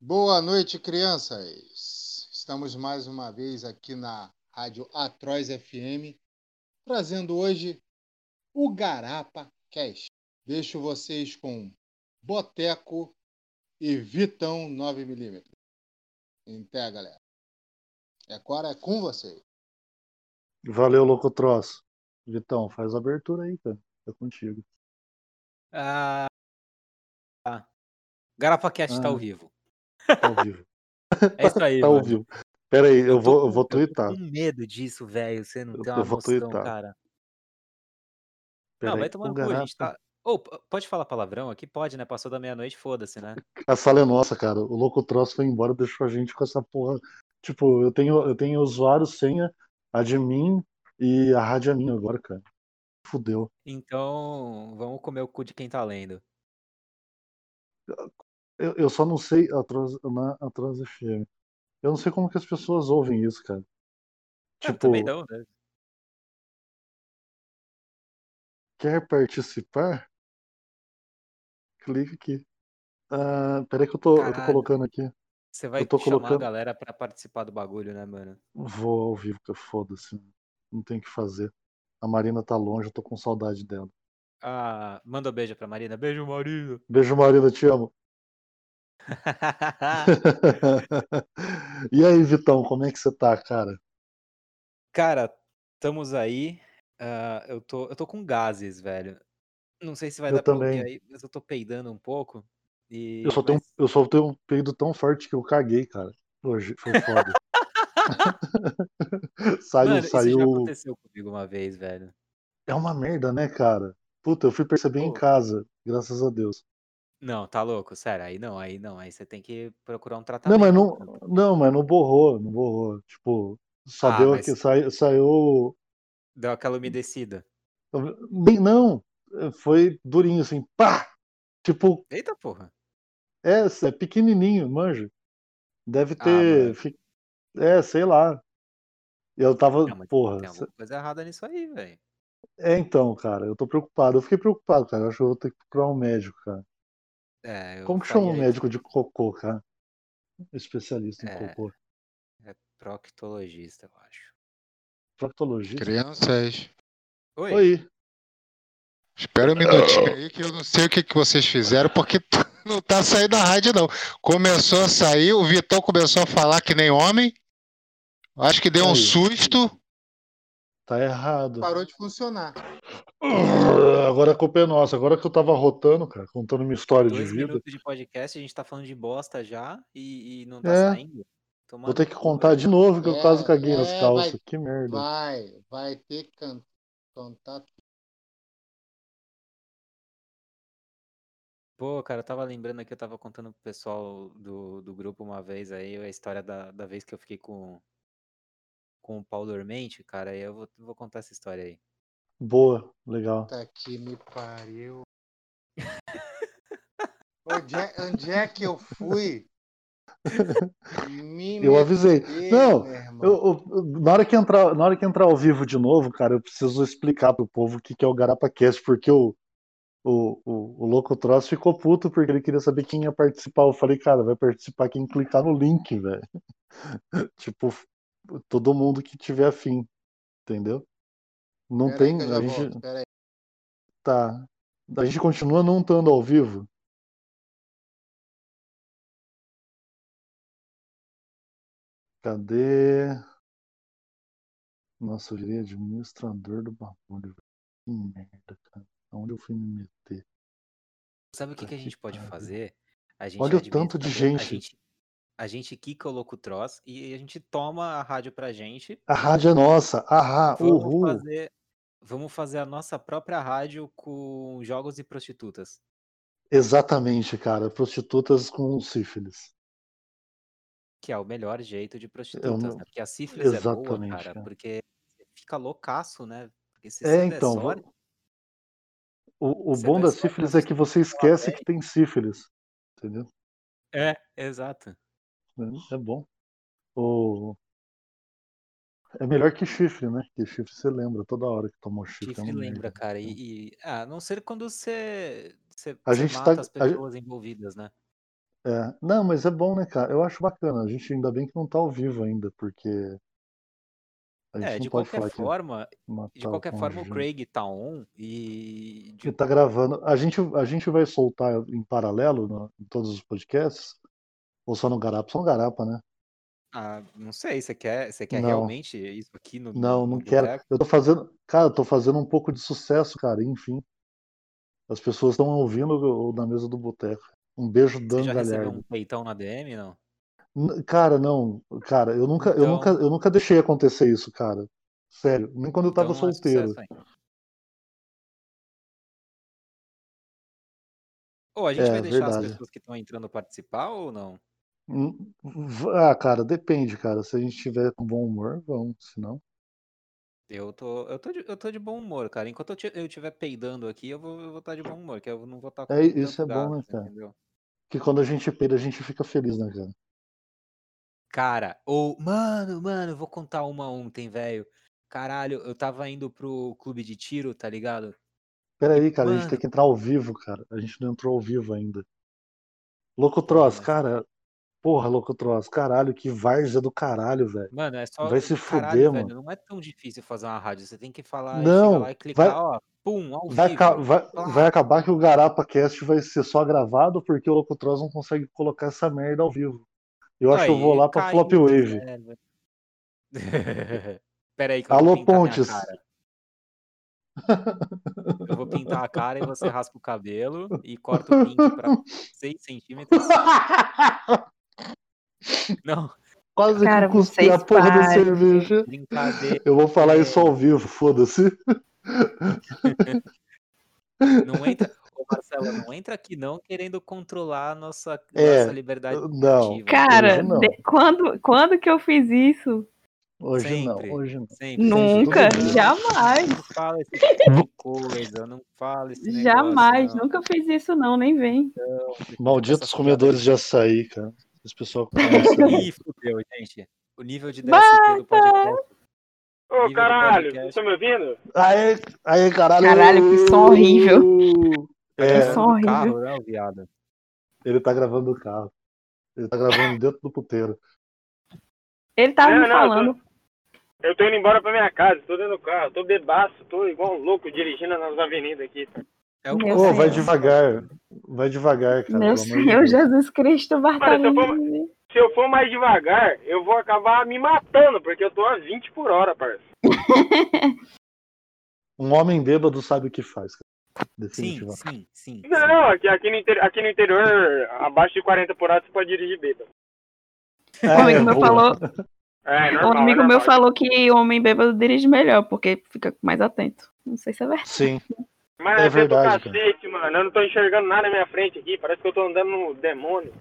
Boa noite, crianças. Estamos mais uma vez aqui na Rádio Atroz FM, trazendo hoje o Garapa Cash. Deixo vocês com Boteco e Vitão 9mm. Até, galera. É agora é com vocês. Valeu, louco troço. Vitão, faz a abertura aí, cara. É contigo. Ah, GarapaCast ah. tá ao vivo. Tá ao vivo. É isso aí, tá mano. ao vivo. Pera aí, eu, Eu vou, eu com- vou Eu tô com medo disso, velho. Você não Eu- tem eu uma vou noção, twittar. cara. Pera não, aí. vai tomar no cu, a gente tá. P- pode falar palavrão aqui? Pode, né? Passou da meia-noite, foda-se, né? A sala é nossa, cara. O louco troço foi embora, deixou a gente com essa porra. Tipo, eu tenho, eu tenho usuário, senha, admin e a rádio é minha agora, cara. Fudeu. Então, vamos comer o cu de quem tá lendo. Eu, eu só não sei atrás, na Atrás FM. Eu não sei como que as pessoas ouvem isso, cara. Ah, Tipo, também não, né? quer participar? Clica aqui. Ah, peraí que eu tô, eu tô colocando aqui. Você vai Eu tô chamar a colocando- galera pra participar do bagulho, né, mano? Vou ao vivo, que foda-se. Não tem o que fazer. A Marina tá longe, eu tô com saudade dela. Ah, manda um beijo pra Marina. Beijo, Marina. Beijo, Marina, te amo. e aí, Vitão, como é que você tá, cara? Cara, estamos aí. ah, eu, tô, eu tô com gases, velho. Não sei se vai Eu dar pra ouvir também. aí, mas eu tô peidando um pouco. E... Eu só tenho, mas- eu só tenho um peido tão forte que eu caguei, cara. Hoje foi foda. saiu, Mano, isso já saiu. aconteceu comigo uma vez, velho. É uma merda, né, cara? Puta, eu fui perceber em Pô. casa, graças a Deus. Não, tá louco? Sério, aí não, aí não. Aí você tem que procurar um Não, tratamento. mas não, não, mas não borrou, não borrou. Tipo, só Ah, deu mas- aqui, saiu, saiu. Deu aquela umedecida. Bem, não, foi durinho assim, pá! Tipo, Eita porra. é, é pequenininho, manja. Deve Ah, ter. mano. fi- É, sei lá. Eu tava, Não, mas porra. tem alguma coisa errada nisso aí, velho. É, então, cara, eu tô preocupado. Eu fiquei preocupado, cara. Eu acho que eu vou ter que procurar um médico, cara. É, eu Como que chama um médico de cocô, cara? Especialista em É. cocô. É proctologista, eu acho. Proctologista? Crianças, Oi. Oi. espera um minutinho aí que eu não sei o que, que vocês fizeram, porque não tá saindo da rádio, não. Começou a sair, o Vitão começou a falar que nem homem. Acho que deu um Aí. susto. Tá errado. Parou de funcionar. Agora a culpa é nossa. Agora que eu tava rotando, cara, contando minha história de Dois vida. minutos de podcast, a gente tá falando de bosta já e, e não tá É. saindo. Tomar Vou ter que contar velho. de novo que eu É, quase caguei nas é, calças. vai- Que merda. Vai, vai ter que can- contar. Pô, cara, eu tava lembrando aqui, eu tava contando pro pessoal do, do grupo uma vez aí, a história da, da vez que eu fiquei com, com o Paulo Dormente, cara, aí eu vou, vou contar essa história aí. Boa, legal. Puta que me pariu. onde, é, onde é que eu fui? Me Eu avisei. Não. Eu- eu- na, hora que entrar, na hora que entrar ao vivo de novo, cara, eu preciso explicar pro povo o que, que é o GarapaCast, porque o, o, o, o Louco Troço ficou puto porque ele queria saber quem ia participar. Eu falei, cara, vai participar quem clicar no link, velho. tipo, todo mundo que tiver afim, entendeu? Não Pera aí tem. que eu já A gente, volto, pera aí. tá. A gente continua não estando ao vivo. Cadê? Nossa, eu virei administrador do bagulho. Que merda, cara. Onde eu fui me meter? Sabe o que, que a gente pode fazer? A gente Olha o tanto de administrador, A gente. A gente quica o Locutroz e a gente toma a rádio pra gente. A rádio é nossa. Ahá, Vamos uhul. fazer, vamos fazer a nossa própria rádio com jogos e prostitutas. Exatamente, cara. Prostitutas com sífilis. Que é o melhor jeito de prostitutas, não- né? Porque a sífilis é boa, Exatamente, cara, cara. porque fica loucaço, né? Porque se É, então. sorte, vo- O, o bom da sífilis é que você esquece que tem sífilis. Entendeu? É, exato. É bom. O... É melhor que chifre, né? Que chifre você lembra toda hora que tomou chifre. é Chifre uma lembra, merda. cara. E, e- ah, a não ser quando você, você, A você gente mata tá- as a pessoas envolvidas, né? É. Não, mas é bom, né, cara? Eu acho bacana. A gente ainda bem que não tá ao vivo ainda, porque. A gente É, de pode qualquer forma, de qualquer forma o. Craig tá on e de- Ele tá gravando. A gente, a gente vai soltar em paralelo no- em todos os podcasts? Ou só no Garapa? Só no Garapa, né? ah, não sei, você quer, você quer Não. realmente isso aqui no, Não, no não quero. boteco? Eu tô fazendo. Cara, eu tô fazendo um pouco de sucesso, cara, enfim. As pessoas estão ouvindo o- na mesa do boteco. Um beijo, Você Dan já recebeu um peitão na DM, não? Cara, não, cara, eu nunca, eu Então- nunca, eu nunca deixei acontecer isso, cara. Sério, nem quando eu tava Então é solteiro. Ou a gente É, vai deixar as verdade. pessoas que estão entrando participar ou não? Hum, Ah, cara, depende, cara. Se a gente tiver com bom humor, vamos. Se não. Eu tô, eu tô, de, eu tô de bom humor, cara. Enquanto eu ti- eu estiver peidando aqui, eu vou, eu vou estar de bom humor, que eu não vou estar com É, isso é bom, né, cara? entendeu? Que quando a gente peida, a gente fica feliz, né, cara? Cara, ou, mano, mano, eu vou contar uma ontem, velho. Caralho, eu tava indo pro clube de tiro, tá ligado? Pera aí, cara, a gente Mano. tem que entrar ao vivo, cara. A gente não entrou ao vivo ainda. Tross, mas- cara. Porra, Louco Tross, caralho, que várzea do caralho, velho. Mano, é só. Vai se caralho, fuder, velho, mano. não é tão difícil fazer uma rádio. Você tem que falar Não, lá e clicar, vai- ó, pum, ao Vai, vivo. vai- Pá. vai acabar que o Garapa Cast vai ser só gravado porque o Louco Tross não consegue colocar essa merda ao vivo. Eu acho que eu vou Aí, lá pra caiu Flop Wave. zero. Pera aí que eu Alô, vou Pontes. Eu vou pintar a cara e você raspa o cabelo e corta o pink pra 6 centímetros. Não, Quase Cara, que eu cuspi a porra da cerveja. brincadeira. Eu vou falar isso ao vivo, foda-se. Não entra. Ô Marcelo, não entra aqui não querendo controlar a nossa, É, nossa liberdade não. criativa. Cara, não. de- quando, quando que eu fiz isso? Hoje Sempre, não, hoje não. Sempre. Nunca, dia. jamais. Não fala esse tipo de coisa, não fala esse negócio, Jamais, não. nunca fiz isso não, nem vem. Malditos comedores de açaí, cara. Esse pessoal que conhece. Ih, fudeu, gente. O nível de DST do podcast. Ô, caralho, vocês estão me ouvindo? Aê, aê, caralho. Caralho, que som horrível. É, som do horrível. carro, né, o viado? ele tá gravando o carro. Ele tá gravando dentro do puteiro. Ele tava Não, me não, falando. Eu tô indo embora pra minha casa, tô dentro do carro, tô bebaço, tô igual um louco dirigindo nas avenidas aqui. É o que Meu Ô, você vai devagar. Vai devagar, cara. Meu de Senhor Deus. Jesus Cristo, Bartolomeu. Mano, Se eu for mais devagar, eu vou acabar me matando, porque eu tô a 20 por hora, parça. Um homem bêbado sabe o que faz, cara. Sim, Definitivamente. sim, sim. sim. Não, aqui, aqui, no inter- aqui no interior, abaixo de 40 por hora, você pode dirigir bêbado. Um amigo meu boa. falou, É, um normal. amigo é meu normal. falou que homem bêbado dirige melhor, porque fica mais atento. Não sei se é verdade. Sim. Mas É é verdade, cacete, mano. Eu não tô enxergando nada na minha frente aqui, parece que eu tô andando no demônio.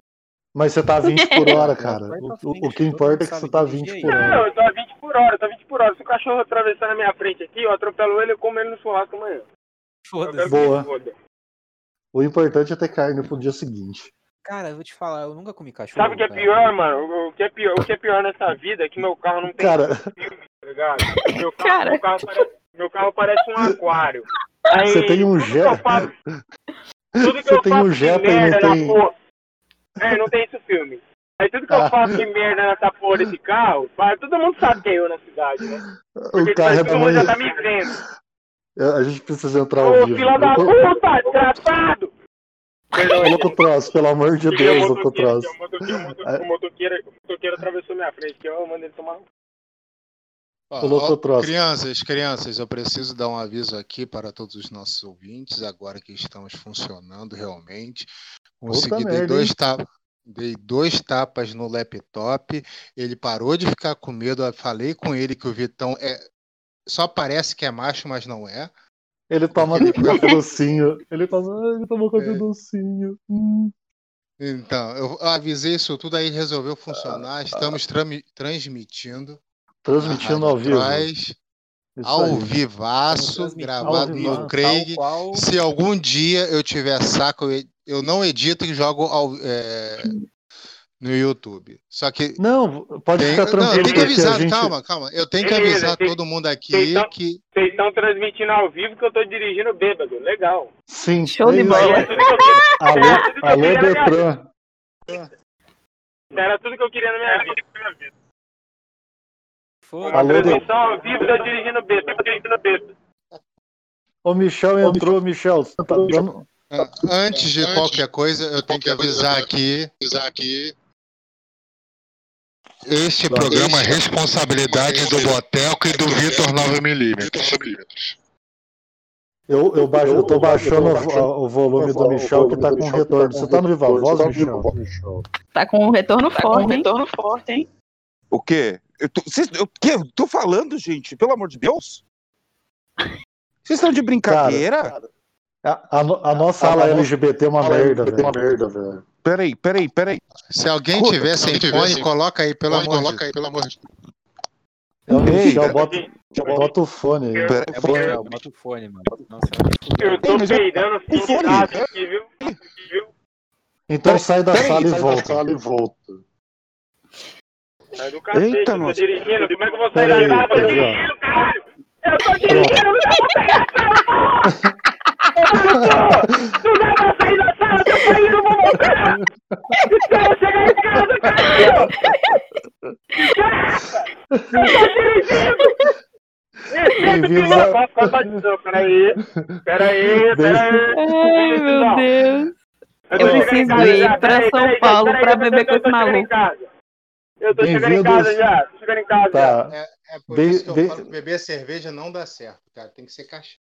Mas você tá a 20 por hora, cara. O, o- que todo importa é que você tá a dirigir 20 aí. por Não, hora. eu tô a 20 por hora, eu tô a 20 por hora. Se o cachorro atravessar na minha frente aqui, eu atropelo ele e como ele no churrasco amanhã. Foda-se. Boa. foda. O importante é ter carne pro dia seguinte. Cara, eu vou te falar, eu nunca comi cachorro. Sabe o que é cara. pior, mano? O- O que é pior, o que é pior nessa vida é que meu carro não tem Cara, filme, tá ligado? Meu carro, Cara. meu carro, parece, meu carro parece um aquário. Aí, Você tem um Jetta? faço- que Você eu tem faço um Jetta e não merda tem- na porra. É, não tem esse filme. Aí tudo que Ah. eu faço de merda nessa porra desse carro, todo mundo sabe que é eu na cidade, né? Porque o carro é todo mundo já tá me vendo. A gente precisa entrar ao Ô, vivo. fila da puta, desgraçado! Troço, pelo amor de Deus, um Louco motoqueiro, atravessou minha frente, que eu mandei ele tomar. Ó, ó, crianças, crianças, eu preciso dar um aviso aqui para todos os nossos ouvintes, agora que estamos funcionando realmente. Consegui, dei dois, tapas, dei dois tapas no laptop, ele parou de ficar com medo, eu falei com ele que o Vitão é. Só parece que é macho, mas não é. Ele toma café docinho. Ele toma, ele toma café É. docinho. Hum. Então, eu avisei isso tudo, aí resolveu funcionar. Estamos trami- transmitindo. Transmitindo ao vivo. Atrás, ao vivaço, gravado ao no vivo, Craig. Qual, Se algum dia eu tiver saco, eu, não edito e jogo ao- é, no YouTube. Só que. Não, pode tem- ficar não, eu tranquilo, tenho que avisar, gente. calma, calma. Eu tenho que Beleza, avisar tem- todo mundo aqui tem- que. Vocês estão transmitindo ao vivo que eu tô dirigindo bêbado. Legal. Sim, Show de bola. É tudo que eu queria- Alô, que alô queria na minha vida. Detran. Era tudo que eu queria na minha vida. Foda-se. Alô, transmissão ao vivo da dirigindo besta, dirigindo besta. O Michel entrou, Michel. Você tá dando... Ah, Antes de qualquer coisa, eu tenho que avisar aqui. Este programa é responsabilidade do Boteco e do Vitor 9mm. Eu, eu, baixo, eu tô baixando o, o volume do Michel que tá com retorno. Você tá no Viva Voz, Michel? Tá com um retorno retorno forte, hein? O quê? Eu tô, vocês, eu, quê? Eu tô falando, gente, pelo amor de Deus? Vocês estão de brincadeira? A, a no- a nossa ala LGBT é uma merda, velho. Peraí, peraí, peraí. Se alguém tiver sem fone, coloca aí, pelo amor de Deus. É o Ei, Michel, bota, bota o fone aí. Pera- É Michel, bota o fone, mano. Nossa, fuder. Eu tô eu- peidando o fone. aqui, viu? Então sai da sala e sai da volta. Sai do cacete, Eita, eu tô nossa. dirigindo. Como é que eu vou sair da? Eu tô dirigindo, caralho! Eu tô dirigindo, não dá pra pegar a sala, Não dá pra sair da sala, tô saindo, não vou voltar! Espera chegar em casa, caralho! Eu tô dirigindo! Bem-vindos a- peraí. Peraí, peraí. Ai, meu Deus. Eu, Eu tô preciso ir pra São Paulo pra eu tô- beber eu com tô esse maluco. Eu tô chegando em Bem-vindos- casa já, tô chegando em casa já. Tá. É, é por Bem- isso que eu bem- falo que beber cerveja não dá certo, cara. Tem que ser cachaça.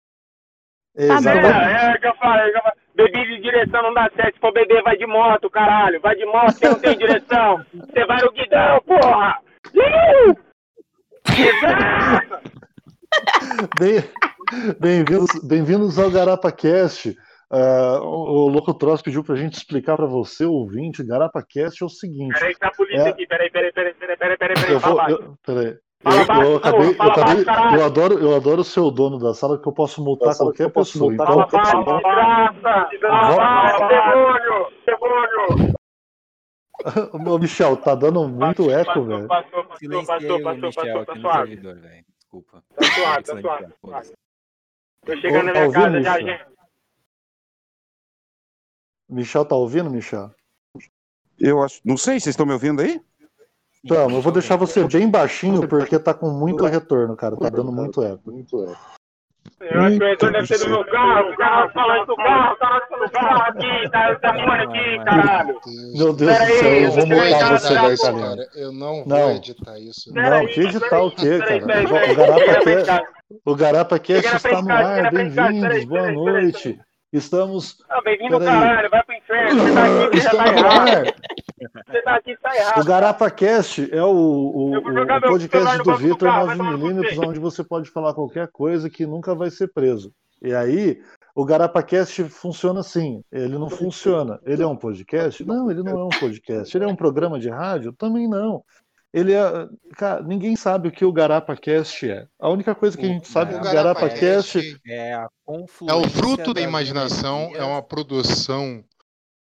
Exatamente. É, é que eu que eu falei. Beber de direção não dá certo. Se for beber, vai de moto, caralho. Vai de moto que não tem direção. Você vai no guidão, porra! Ih! Exato! Bem- Bem-vindos bem-vindos ao GarapaCast. Ah, o o Louco Troço pediu pra gente explicar pra você, ouvinte, GarapaCast é o seguinte. Peraí, tá a polícia É. aqui. Peraí, peraí, peraí, peraí, peraí, peraí, peraí. Eu vou. Eu, peraí. Fala Eu, baixo, eu acabei, eu, acabei baixo, eu adoro, eu adoro ser o dono da sala que eu posso multar qualquer pessoa. Então, Fala baixo, desgraça! Fala baixo, demônio! Demônio! Ô, Michel, tá dando muito eco, Passou, velho. passou, passou, passou, o passou, Michel passou, tá velho. Desculpa. Tá suave, tá tá foda-se. Tô chegando na Tá minha casa já, gente. Michel tá ouvindo, Michel? Eu acho. Não sei, vocês estão me ouvindo aí? Então, eu vou deixar você bem baixinho porque tá com muito retorno, cara. Tá dando muito eco. Eu acho que o retorno deve ser do meu carro. O cara falando do carro, tá no carro aqui, tá, tá fone aqui, caralho. Meu Deus Pera do céu, aí, eu vou multar você, Bertalino. cara. Eu não vou Não. editar isso. Não, que editar o quê, cara? O Garapa O Chega na está no ar, bem-vindos, boa peraí, peraí, noite. Estamos. Ah, bem-vindo, caralho, vai pro inferno. Você tá aqui, você já tá errado. ar. Você tá aqui, tá errado. O GarapaCast é o, o, o- podcast do Vitor carro, vai tomar no 9mm, cu, onde você pode falar qualquer coisa que nunca vai ser preso. E aí, o GarapaCast funciona assim. Ele não funciona. Ele é um podcast? Não, ele não é um podcast. Ele é um programa de rádio? Também não. Ele é. Cara, ninguém sabe o que o GarapaCast é. A única coisa que a gente sabe é O que o GarapaCast. É a é confluência o fruto da das imaginação, é uma produção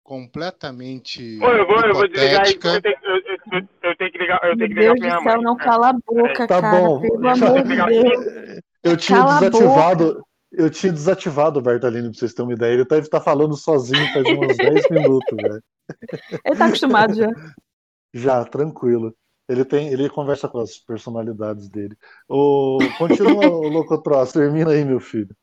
completamente Ô, eu vou, eu vou desligar aí, eu tenho, eu, eu, eu, tenho que ligar, eu Meu tenho que ligar Deus pra minha do céu, mãe. não cala a boca, Tá cara. bom. Pelo amor de Deus. Eu tinha Cala desativado. Eu tinha desativado o Bertalini, pra vocês terem uma ideia. Ele deve estar falando sozinho faz uns 10 minutos, velho. Ele tá acostumado já. Já, tranquilo. Ele tem, ele conversa com as personalidades dele. O, continua, o Locotross, termina aí, meu filho.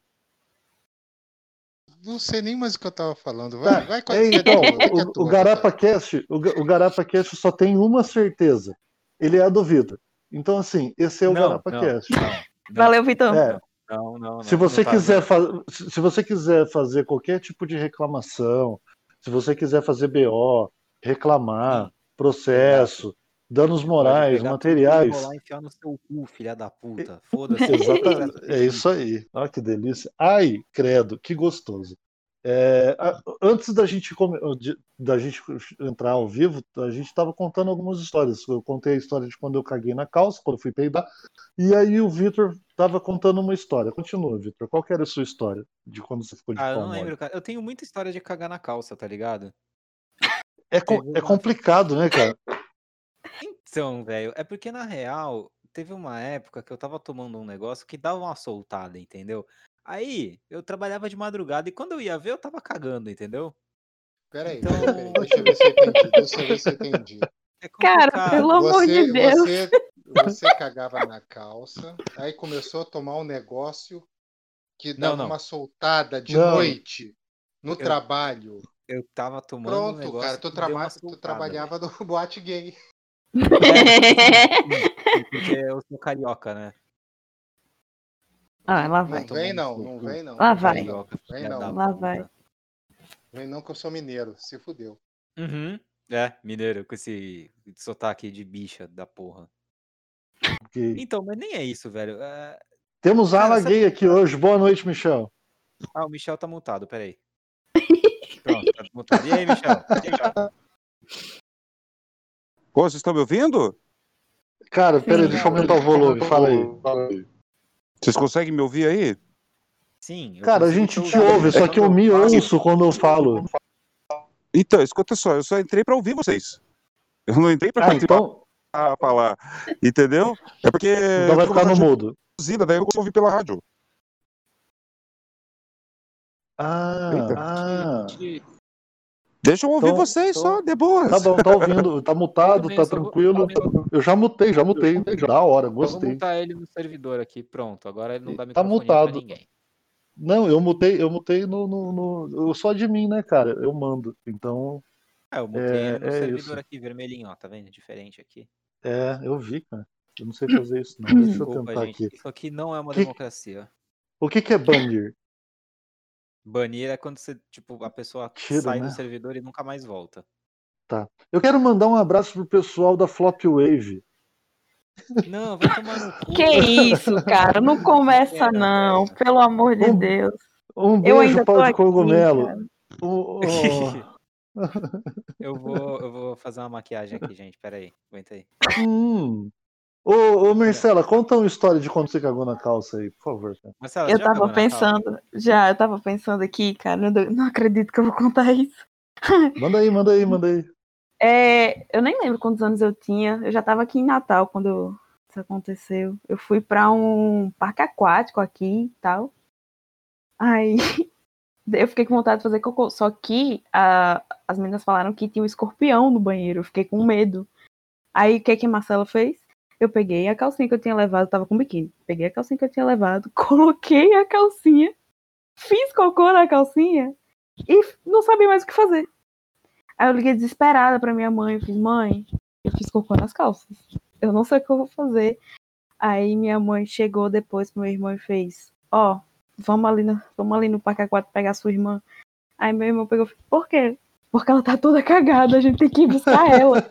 Não sei nem mais o que eu tava falando. Vai, Tá, vai com é, fica então, o, o tua, GarapaCast, o, o GarapaCast só tem uma certeza. Ele é a do Vitor. Então, assim, esse é o Não, GarapaCast. não, não, Valeu, Vitão. É, Não, não, não. se você não tá- quiser fa- se se você quiser fazer qualquer tipo de reclamação, se você quiser fazer BO, reclamar, processo, danos morais, materiais. e enfiar no seu cu, filha da puta. Foda-se. É isso aí. Olha que delícia. Ai, credo, que gostoso. É, antes da gente, da gente entrar ao vivo, a gente estava contando algumas histórias. Eu contei a história de quando eu caguei na calça, quando eu fui peidar, e aí o Vitor estava contando uma história. Continua, Vitor. Qual que era a sua história de quando você ficou de Ah, eu não lembro, cara. Eu tenho muita história de cagar na calça, tá ligado? É, é complicado, né, cara? Então, velho, é porque na real, teve uma época que eu tava tomando um negócio que dava uma soltada, entendeu? Aí, eu trabalhava de madrugada e quando eu ia ver, eu tava cagando, entendeu? Peraí, Então- peraí, peraí, deixa eu ver se eu entendi. Deixa eu ver se eu entendi. É Cara, pelo amor Você, de Deus. você, você cagava na calça, aí começou a tomar um negócio que Não, dava não. uma soltada de Não. noite no trabalho. Eu tava tomando um Pronto, negócio cara, tu, que deu uma traba- tu trabalhava no boate gay. Porque eu sou carioca, né? ah, lá Não vai. vem não, no não cu. vem não. Lá não vai. Vem não, Carioca, vem não. Lá vai. Vem não que eu sou mineiro, se fudeu. Uhum. É, mineiro, com esse sotaque de bicha da porra. Ok. Então, mas nem é isso, velho. É, Temos Cara, ala gay aqui hoje. Boa noite, Michel. Ah, o Michel tá mutado, peraí. Pronto, tá mutado. E aí, Michel? E aí, Michel? Ô, vocês estão me ouvindo? Cara, peraí, deixa eu aumentar o volume. Fala aí. Vocês conseguem me ouvir aí? Sim. eu Cara, a gente te ouve, só que eu me ouço quando eu falo. Então, escuta só, eu só entrei pra ouvir vocês. Eu não entrei pra Ah, participar então, pra falar. Entendeu? É porque. então vai ficar no mudo. daí eu consigo ouvir pela rádio. Ah, Eita. ah. Deixa eu ouvir Então- vocês só, de boas. Tá bom, tá ouvindo. Tá mutado, tá eu tranquilo. Eu já mutei, já mutei. Da hora, Eu vou gostei. mutar ele no servidor aqui, pronto. Agora ele não dá Tá microfone pra mutado. ninguém. Não, eu mutei, eu mutei no, no, no- Eu sou de mim, né, cara? Eu mando. Então, É, eu mutei É, ele no é servidor isso. aqui, vermelhinho, ó, tá vendo? Diferente aqui. é, eu vi, cara. Eu não sei fazer isso, não. Deixa eu Desculpa, tentar gente. aqui. Isso aqui não é uma Que- democracia. O que, que é banir? Banir é quando você, tipo, a pessoa Tira, sai né? do servidor e nunca mais volta. Eu quero mandar um abraço pro pessoal da Flop Wave. Não, vai tomar no cu. Que isso, cara? Não começa, não. Pelo amor de Um Deus. Um Eu beijo, pau de aqui, cogumelo. o- Eu vou, eu vou fazer uma maquiagem aqui, gente. Pera aí, aguenta aí. Hum. Ô, ô, Marcela, conta uma história de quando você cagou na calça aí, por favor. Marcela, Eu tava pensando, já, eu tava pensando aqui, cara, não, não acredito que eu vou contar isso. Manda aí, manda aí, manda aí. É, eu nem lembro quantos anos eu tinha. Eu já tava aqui em Natal quando isso aconteceu. Eu fui pra um parque aquático aqui e tal. Aí eu fiquei com vontade de fazer cocô. Só que a- as meninas falaram que tinha um escorpião no banheiro. Eu fiquei com medo. Aí o que que a Marcela fez? Eu peguei a calcinha que eu tinha levado, tava com biquíni. Peguei a calcinha que eu tinha levado, coloquei a calcinha, fiz cocô na calcinha e não sabia mais o que fazer. Aí eu liguei desesperada pra minha mãe. Eu fiz, mãe, eu fiz cocô nas calças. Eu não sei o que eu vou fazer. Aí minha mãe chegou depois pro meu irmão e fez, ó, vamos ali no, no Parque Aquático pegar sua irmã. Aí meu irmão pegou por quê? Porque ela tá toda cagada, a gente tem que ir buscar ela.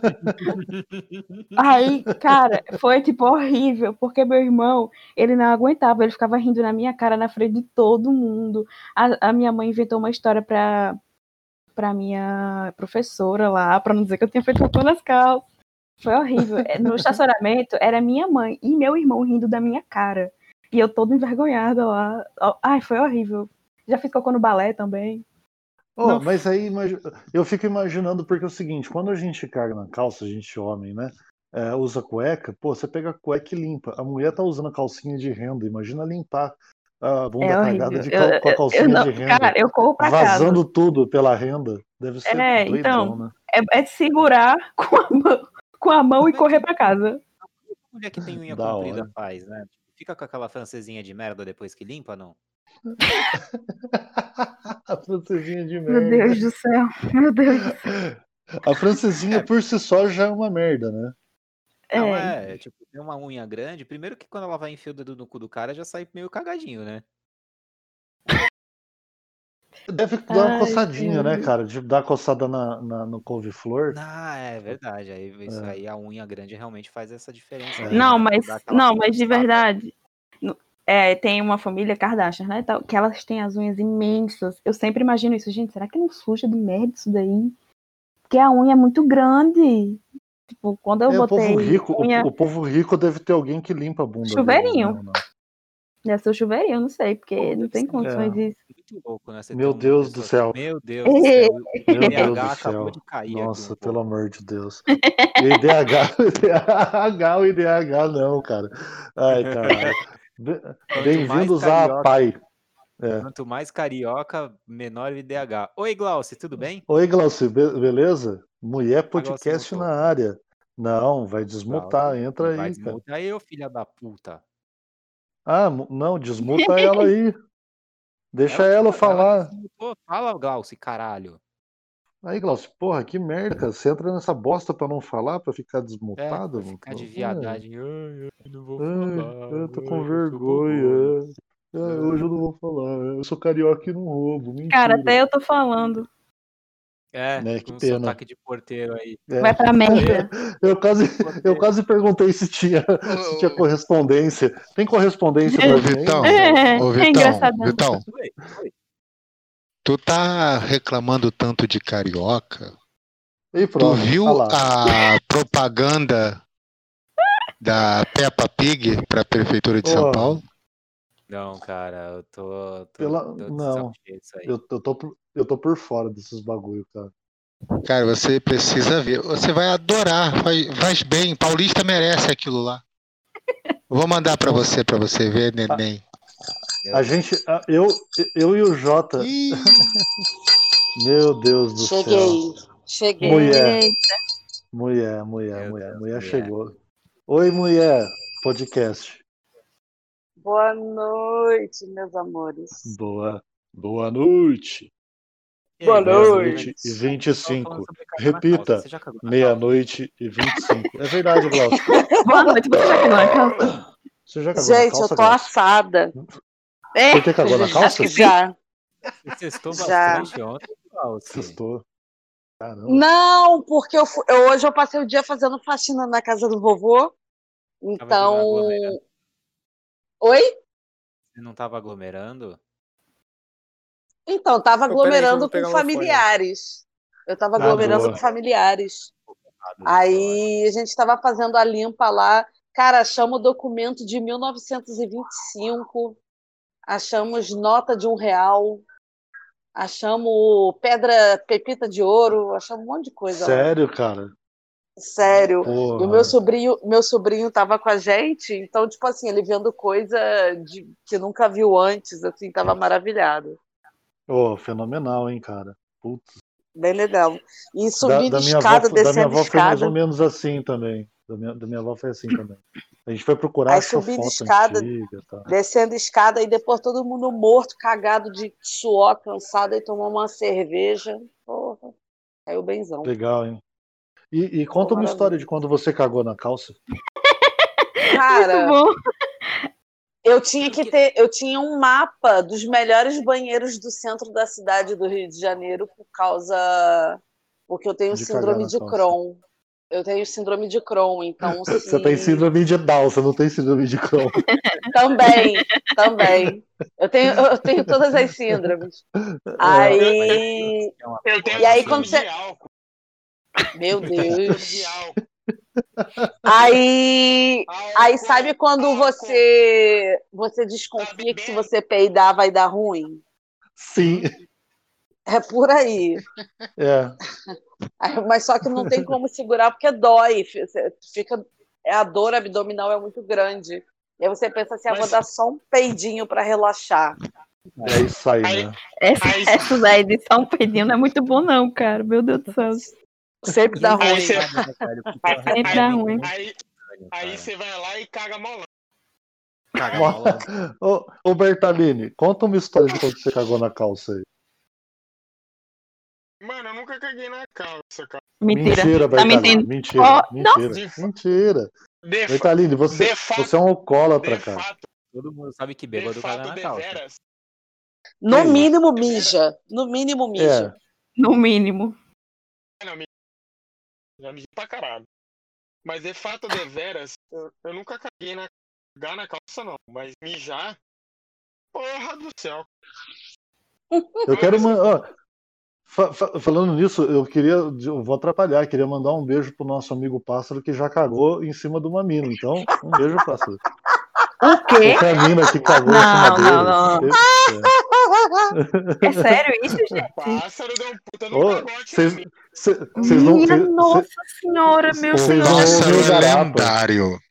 Aí, cara, foi tipo horrível, porque meu irmão, ele não aguentava, ele ficava rindo na minha cara na frente de todo mundo. A, a minha mãe inventou uma história pra, pra minha professora lá, pra não dizer que eu tinha feito cocô nas calças. Foi horrível. É, No estacionamento era minha mãe e meu irmão rindo da minha cara. E eu toda envergonhada lá. Ai, foi horrível. Já fiz cocô no balé também. Nossa. mas aí eu fico imaginando, porque é o seguinte, quando a gente caga na calça, a gente homem, né? é, usa cueca, pô, você pega a cueca e limpa. A mulher tá usando a calcinha de renda, imagina limpar a bunda É cagada de Eu- cal- com a calcinha eu não- de renda. cara, eu corro pra casa. vazando tudo pela renda. Deve ser É, doidão, então. né? É, é segurar com a mão, com a mão e correr pra casa. Mulher que tem unha Da comprida hora. faz, né? Fica com aquela francesinha de merda depois que limpa, não? a francesinha de Meu merda. Deus do céu. Meu Deus do céu. A francesinha É. por si só já é uma merda, né? Não, É. é, tipo, tem uma unha grande. Primeiro que quando ela vai enfiar o dedo no cu do cara, já sai meio cagadinho, né? Deve dar uma Ai, coçadinha, né, Deus. cara? De dar coçada na, na- no couve-flor. Ah, é verdade. Aí isso É. aí a unha grande realmente faz essa diferença. É. aí, Não, né? mas não, mas de verdade. É, tem uma família Kardashian, né? tal, Que elas têm as unhas imensas. Eu sempre imagino isso, gente. Será que não suja de merda isso daí? Porque a unha é muito grande. Tipo, quando eu É, o botei povo rico, o- unha. o, povo rico deve ter alguém que limpa a bunda. dele, Chuveirinho. não, não. Deve ser o chuveirinho, eu não sei, porque Pô, não tem condições É. disso. Muito louco, né? Você Meu Deus do céu. Meu Deus do céu. O Meu Deus IDH do acabou céu. de cair aqui Nossa, um pelo amor de Deus. IDH, IDH, o IDH não, cara. Ai, caralho. Bem-vindos à PAI. É. Quanto mais carioca, menor o IDH. Oi, Glaucio, tudo bem? Oi, Glaucio, be- beleza? Mulher podcast na área. Não, vai desmutar, entra Vai aí, cara. desmutar eu, filha da puta. Ah, não, desmuta ela aí. Deixa ela falar. desmutou. Fala, Glaucio, caralho. Aí, Glaucio, porra, que merda, cara. Você entra nessa bosta pra não falar, pra ficar É, desmutado? vai ficar de É. viadagem. Ai, eu não vou Ai, falar. eu tô ai, com eu vergonha. É, hoje eu não vou falar. Eu sou carioca e não roubo. Mentira. Cara, até eu tô falando. É, Né, que com pena. sotaque de porteiro aí. É. Vai pra merda. Eu quase, eu quase perguntei se tinha, se tinha correspondência. Tem correspondência pra? Vitão, É, ô, é Vitão, engraçadão. Vitão, Oi, oi. Tu tá reclamando tanto de carioca? E Tu viu tá a propaganda da Peppa Pig pra Prefeitura de São Ó, Paulo? Não, cara, eu tô. tô, Pela- tô não. Eu, eu, tô, por- eu tô por fora desses bagulho, cara. Cara, você precisa ver. Você vai adorar. Faz, faz bem. Paulista merece aquilo lá. Vou mandar pra você, pra você ver, neném. Meu A gente, eu, eu e o Jota, Ih, meu Deus do céu. Cheguei. Cheguei. Mulher. Mulher, mulher, Meu mulher, Deus, mulher mulher. chegou. Oi, mulher, podcast. Boa noite, meus amores. Boa, boa noite. Aí, Boa noite. Meia-noite e Tava falando 25. sobre cagar na Repita. Meia-noite e 25. É verdade, Glaucio. boa noite, você já cagou na calça? Você já cagou na Gente, calça, eu tô Glaucio? assada. É, Você que cagou na calça? Já. calça? Você testou Já. bastante ontem. Assustou. Caramba. Não, porque eu, eu- hoje eu passei o dia fazendo faxina na casa do vovô. Então. Oi? Você não tava aglomerando? Então, tava Ô, peraí, aglomerando com familiares. Eu tava Ah, aglomerando com familiares. Isso, Aí a gente tava fazendo a limpa lá. Cara, achamos o documento de 1925. Achamos nota de um real. Achamos pedra, pepita de ouro. Achamos um monte de coisa lá. Sério, cara? Sério. E Porra. o meu sobrinho, meu sobrinho tava com a gente, então, tipo assim, ele vendo coisa de, que nunca viu antes, assim, tava maravilhado. Ô, fenomenal, hein, cara? Putz. Bem legal. E Da, subindo da minha escada, avó, da minha descendo avó foi mais ou menos assim também. Da minha, da minha avó foi assim também. A gente foi procurar, Aí subindo foto escada, antiga e tal. Descendo escada e depois todo mundo morto, cagado de suor, cansado, e tomou uma cerveja. Porra, caiu benzão. Legal, hein? E, e conta uma maravilha. história de quando você cagou na calça. Cara, muito bom. eu tinha que ter, eu tinha um mapa dos melhores banheiros do centro da cidade do Rio de Janeiro por causa porque eu tenho De síndrome de calça. Eu tenho síndrome de Crohn, então Você tem síndrome de Down, você não tem síndrome de Crohn. Também, também. Eu tenho, eu tenho todas as síndromes. Aí, É uma Eu tenho E aí, síndrome quando você- meu Deus. Aí, aí sabe quando álcool. você você desconfia que se você peidar vai dar ruim? Sim, É por aí. é. Aí, Mas só que não tem como segurar porque dói. Fica, é a dor abdominal é muito grande. E aí você pensa assim, ah, vou Mas- dar só um peidinho para relaxar. É isso aí, Aí- né? Essa, Aí- essa da edição pedindo é muito bom, não, cara. Meu Deus do céu. Sempre dá Aí ruim. você- Sempre dá ruim. Aí, aí você vai lá e caga molão. Caga bola. Ô, ô Bertalini, conta uma história de quando você cagou na calça aí. Mano, eu nunca caguei na calça, cara. Mentira. Mentira, Tá mentindo. Mentira, Ó, mentira, nossa. mentira. De, fa- Bertalini, você, de fato, você é um alcoólatra, de cara. fato, Todo mundo sabe que de bêbado caga fato, na de calça. veras. No Sim. mínimo mija. No mínimo mija. É, No mínimo. Não, me... Já me pra caralho. Mas de fato, de veras, eu, eu nunca caguei na, cagar na calça, não. Mas mijar. Porra do céu. eu quero. man- ó, falando nisso, eu queria. Eu vou atrapalhar, queria mandar um beijo pro nosso amigo pássaro que já cagou em cima de uma mina. Então, um beijo, pássaro. O quê? Foi a mina que cagou Não, em cima não, dele. É sério isso, O gente? pássaro deu um puta no cagote Vocês cê- não. Minha cê- nossa senhora, meu senhor. não- Pássaro o é lendário. cê-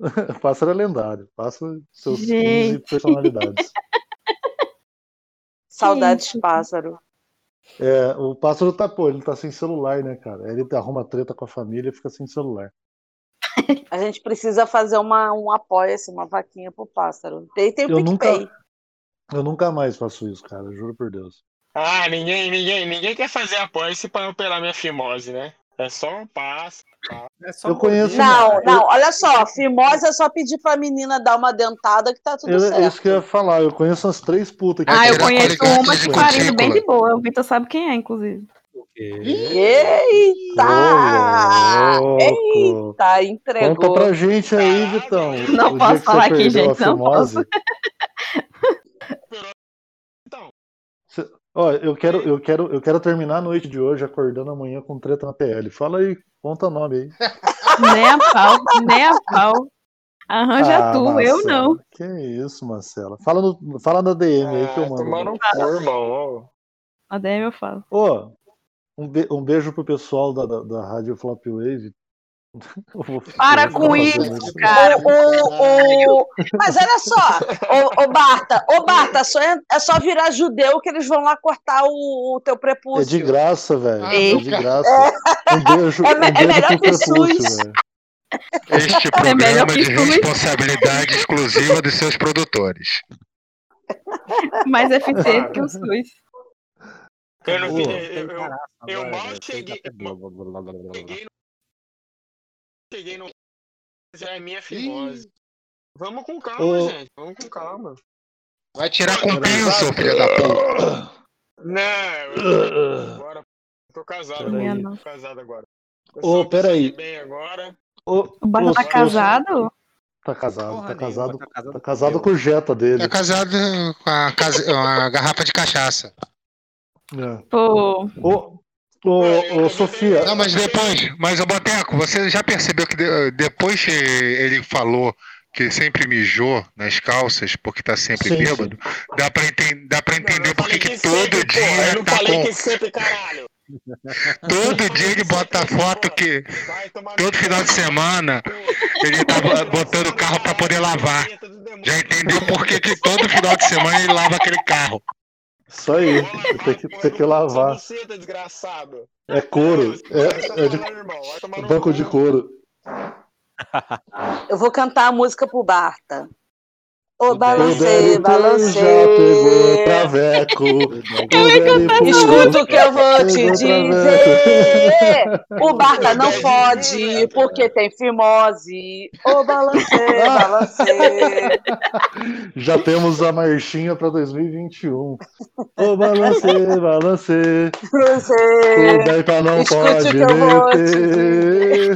Pássaro é lendário. Pássaro seus Gente. 15 personalidades. Saudades, pássaro. É, o pássaro tá, pô, ele tá sem celular, né, cara? Ele arruma treta com a família e fica sem celular. A gente precisa fazer uma, um apoia-se, uma vaquinha pro pássaro. Tem, tem o Eu nunca, eu nunca mais faço isso, cara, juro por Deus. Ah, ninguém, ninguém, ninguém quer fazer apoio-se pra operar minha fimose, né? É só um passo. É só Eu conheço- Não, não, olha só, fimose é só pedir pra menina dar uma dentada que tá tudo Eu, é certo. isso que eu ia falar, eu conheço as três putas que Ah, eu conheço uma de que marido cutícula. bem de boa. O Vitor sabe quem é, inclusive. Eita! Ô. Eita, entregou. Conta pra gente aí, Vitão. Não posso falar aqui, gente, não fimose. Ó, eu quero, eu quero, eu quero terminar a noite de hoje acordando amanhã com treta na PL. Fala aí, conta nome aí. Nem a pau, nem a pau. Arranja Ah, tu, eu Marcela, não. Que isso, Marcela. Fala, no, fala na DM aí que eu mando. tomar no cu, irmão. A DM eu falo. Ô, um, be- um beijo pro pessoal da, da, da Rádio Flop Wave. Eu vou- Para com isso, cara. O, o, o... Mas olha só, ô, ô Barta, ô Barta, só é, é só virar judeu que eles vão lá cortar o, o teu É prepúcio. de graça, velho. Ah, É de cara. graça. Um beijo, É um é beijo melhor pro que SUS. Este É melhor programa é de SUS. responsabilidade exclusiva dos seus produtores. Mais eficiente que o SUS. Eu, não eu, eu, eu mal cheguei- cheguei no. Cheguei no. Já é minha fimose. Vamos com calma, Ô. gente. Vamos com calma. Vai tirar com seu filho da puta? Não, eu agora. Tô casado Peraí. Tô casado agora. Eu Ô, peraí. bem agora. Ô, O Barra tá casado? Tá casado, Porra tá casado. tá casado Tá com casado Deus. com o Jetta dele. É casado com a, casa- uma garrafa de cachaça. É. Pô, Ô, ô, ô, Sofia, Não, mas depois, mas o Boteco, você já percebeu que de- depois que ele falou que sempre mijou nas calças porque tá sempre Sim, bêbado, dá pra, enten- dá pra entender por falei que que sempre, todo porra. Eu dia não tá falei com. que sempre, caralho. Todo dia ele bota foto que todo final de semana ele tá bo- botando o carro pra poder lavar. Já entendeu por que, que todo final de semana ele lava aquele carro? Isso aí. Tem que, tem que lavar. Você, desgraçado. É couro. É, é de banco de couro. Eu vou cantar a música pro Barta. Ô, O balancei, O Daddy já pegou balancei. traveco. Escuta o que eu vou te dizer. O Barta não pode, porque tem fimose. Ô, balancei, balancei. Já temos a marchinha para 2021. Ô, balancê, balancê. O Você. Bepa não Escute pode o que eu vou te meter.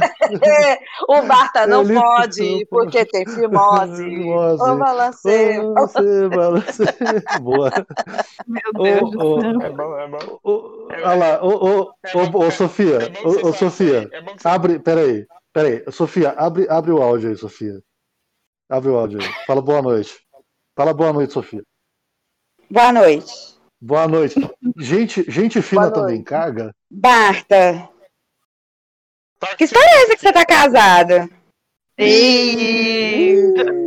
O Barta não Ele pode, porque tem fimose. Fimose. Ô, balancei. Ô, balancê, balancê. Boa. meu Deus do céu. É bom, é bom. ô, Olha lá, ô, ô, ô, ô, Sofia, É que ô, você ô, Sofia, é abre, peraí, peraí, Sofia, abre, abre o áudio aí, Sofia. Abre o áudio aí. Fala boa noite. Fala boa noite, Sofia. Boa noite. Boa noite. Gente, gente fina também caga? Barta, Tá que história é essa que você tá casada? Eita.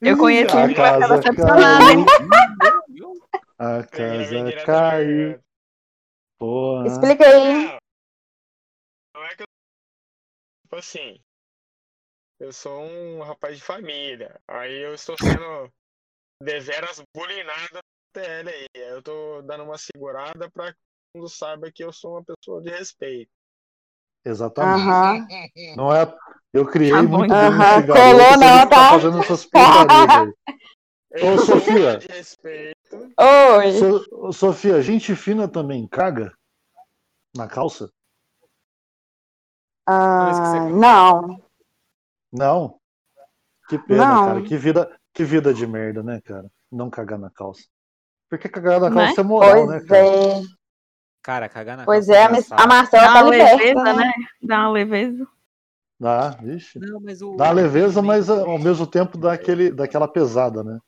Eu conheci a um que vai ficar casa decepcionado, hein? caiu. A casa caiu. Porra. Explica aí. Não. Não é que eu. Tipo assim. Eu sou um rapaz de família. Aí eu estou sendo deveras bulinado na TL aí. Aí eu tô dando uma segurada pra que todo mundo saiba que eu sou uma pessoa de respeito. Exatamente. Aham. Não é. Eu criei Tá muito então. bem Aham, esse garoto, colou não, tá? fazendo essas aí. Ô, Sofia. Oi. So- Sofia, gente fina também caga? Na calça? Ah, não. Não. Que pena, Não. cara. Que vida, que vida de merda, né, cara? Não cagar na calça. Porque cagar na Né? calça é moral, né, cara? é. Cara, cagar na Pois calça é, é a Marcela Dá tá uma liberta, leveza, né? né? Dá uma leveza. Dá, vixe. Não, mas o. Dá leveza, mas ao mesmo tempo dá aquele, daquela pesada, né?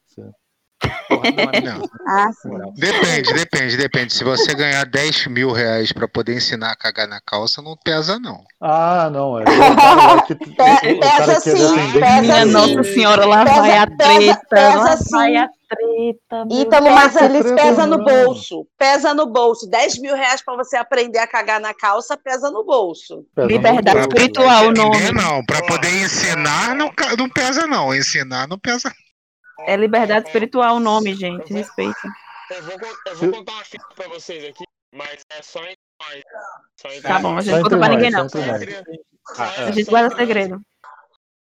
Porra não é Não. Ah. Depende, depende, depende. Se você ganhar 10 mil reais pra poder ensinar a cagar na calça, não pesa, não. Ah, não, é. Lá que- pesa sim, pesa Minha sim. Nossa Senhora, lá Pesa- vai a pesa- treta. pesa lá sim. vai a treta. meu Ítalo, mas Pesa eles treta, pesa no não. bolso. Pesa no bolso. 10 mil reais pra você aprender a cagar na calça, pesa no bolso. Pesa Liberdade muito. espiritual o nome. Aprender não, pra poder ensinar não, não pesa não. Ensinar não pesa. É liberdade espiritual o nome, gente. Respeita. Eu vou, eu vou contar uma fita pra vocês aqui, mas é só entre nós. Só entre Tá bom, a gente não conta pra nós, ninguém, não. Ah, é. A gente guarda segredo.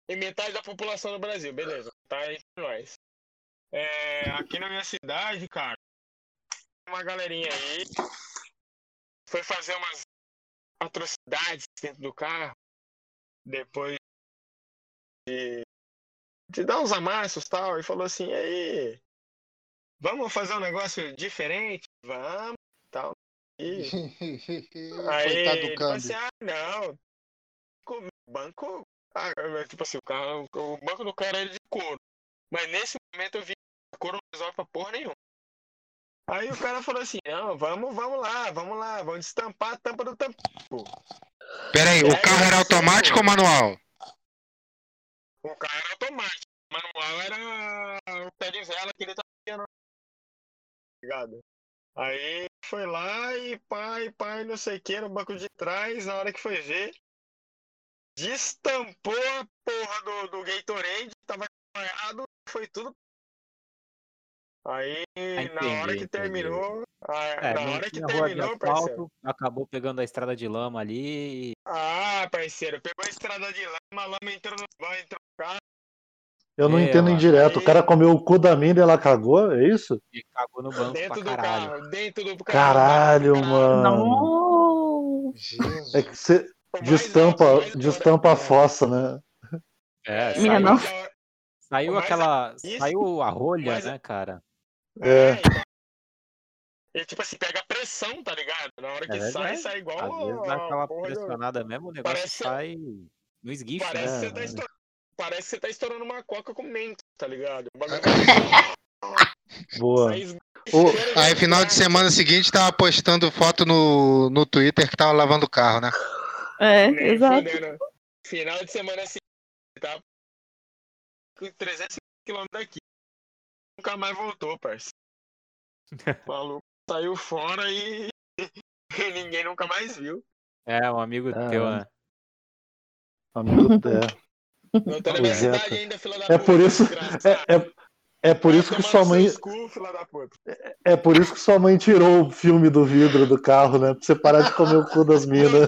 E metade da população do Brasil, beleza. Tá entre nós. É, aqui na minha cidade, cara, uma galerinha aí foi fazer umas atrocidades dentro do carro. Depois de, de dar uns amassos e tal. E falou assim, aí, vamos fazer um negócio diferente? Vamos, tal. E Aí Coitado do ele falou câmbio. assim, ah, não. O banco. ah, tipo assim, o, carro, o banco do cara era de couro. Mas nesse momento eu vi que couro não resolve pra porra nenhuma. Aí o cara falou assim, não, vamos, vamos lá, vamos lá, vamos destampar a tampa do tampo. Peraí, o carro era automático ou manual? O carro era automático. O manual era o pé de vela que ele tava vendo. Ligado? Aí foi lá e pai, pai, não sei o que, no banco de trás, na hora que foi ver, destampou a porra do, do Gatorade, tava errado, foi tudo. Aí, na hora entendi, que terminou, a- É, na não hora que terminou, parceiro. asfalto, acabou pegando a estrada de lama ali Ah, parceiro, pegou a estrada de lama, a lama entrou no banho, entrou no carro. Eu não É, entendo indireto. O cara comeu o cu da mina e ela cagou? É isso? e cagou no banco Dentro pra do caralho. carro, dentro do carro. Caralho, caralho. mano. Não. Jesus. É que você mais destampa, mais destampa a fossa, né? É, Minha saiu, nossa. saiu aquela. isso- Saiu a rolha, mais- né, cara? É. então. E tipo assim, pega pressão, tá ligado? Na hora que É sai, sai igual Às vezes dá aquela pressionada mesmo, o negócio Parece- sai no esguicho, Parece, né? que você tá estourando, parece que você tá estourando uma coca com mento, tá ligado? O bagulho Boa. cheiro Aí, final de semana seguinte, tava postando foto no, no Twitter que tava lavando o carro, né? É, Nem exato. Final de semana tá? Com 300 km daqui. Nunca mais voltou, parceiro. O maluco saiu fora e... e ninguém nunca mais viu. É, um amigo Ah, teu, né? Amigo, é. Não tô na minha cidade ainda, filha da É puta. por isso, é, é, é por isso que sua mãe, cu, filha da puta. é por isso que sua mãe tirou o filme do vidro do carro, né? Pra você parar de comer o cu das minas.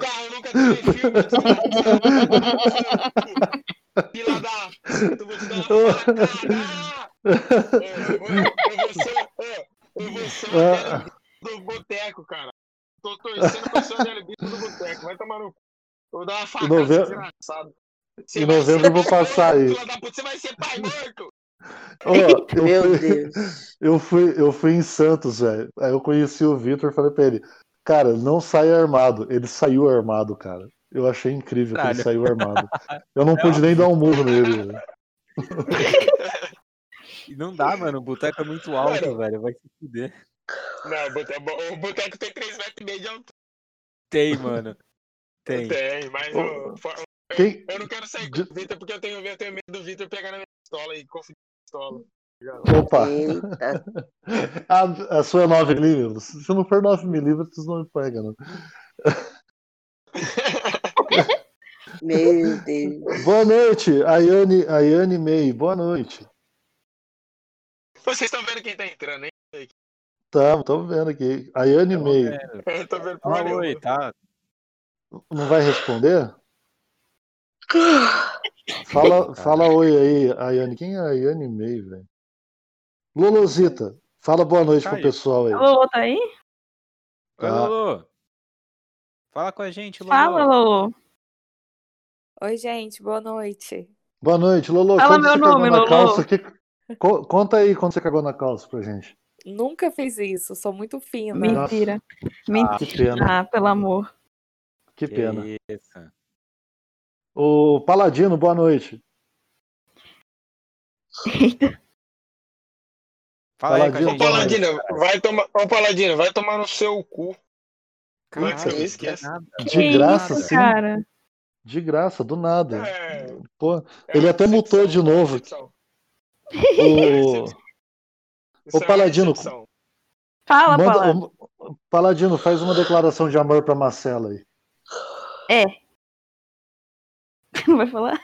Filha da puta, vou te dar uma facada. Eu vou- eu vou ser- o Ah. Do boteco, cara. Tô torcendo pra ser o Adélio Brito do boteco. Vai tomar no cu. Vou dar uma facada, novembro- desgraçado. Em novembro eu vou passar aí. Você vai ser pai morto. Eu, Meu fui, Deus. eu, fui, eu fui em Santos, velho. Aí eu conheci o Vitor e falei pra ele, cara, não saia armado. Ele saiu armado, cara. Eu achei incrível que ele Caralho. saiu armado. Eu não pude nem dar um murro nele. E não dá, mano. O boteco é muito alto, Mano. velho. Vai se fuder. Não, o boteco, o boteco tem 3 metros e meio de altura. Tem, mano. Tem. Tem, mas eu, Quem, eu não quero sair com o Vitor porque eu tenho, eu tenho medo do Vitor pegar na minha pistola e confundir a pistola. opa, a, a sua é 9mm. Se não for 9mm, não me pega, não. Meu Deus. Boa noite, Ayane, Ayane May. Boa noite. Vocês estão vendo quem tá entrando, hein? Tamo, tamo vendo aqui. Ayane. Eu tô vendo oi, tá? Não vai responder? Fala, fala oi aí, Ayane. Quem é a Ayane May, velho? Lolosita, fala boa noite pro Aí. pessoal aí. Alô, tá aí? Oi, Tá. Lolo. Fala com a gente, Lolo. Fala, Lolo. Oi, gente, boa noite. Boa noite, Lolo. Fala quando meu nome, Lolo. calça, que- co- conta aí quando você cagou na calça pra gente. Nunca fiz isso, sou muito fina. Mentira. Mentira. Que pena, Ah, pelo amor. que pena. isso. O Paladino, boa noite. Eita. Fala aí Paladino, noite. Paladino, vai tomar. Ô, Paladino, vai tomar no seu cu. Caralho, que eu me é nada. De graça, isso, sim. cara? De graça, do nada. É, Pô, é ele uma até mutou de é novo. O, Ô, é Paladino, decepção. Fala, manda, Paladino. o- Paladino, faz uma declaração de amor pra Marcela aí. É. Não vai falar?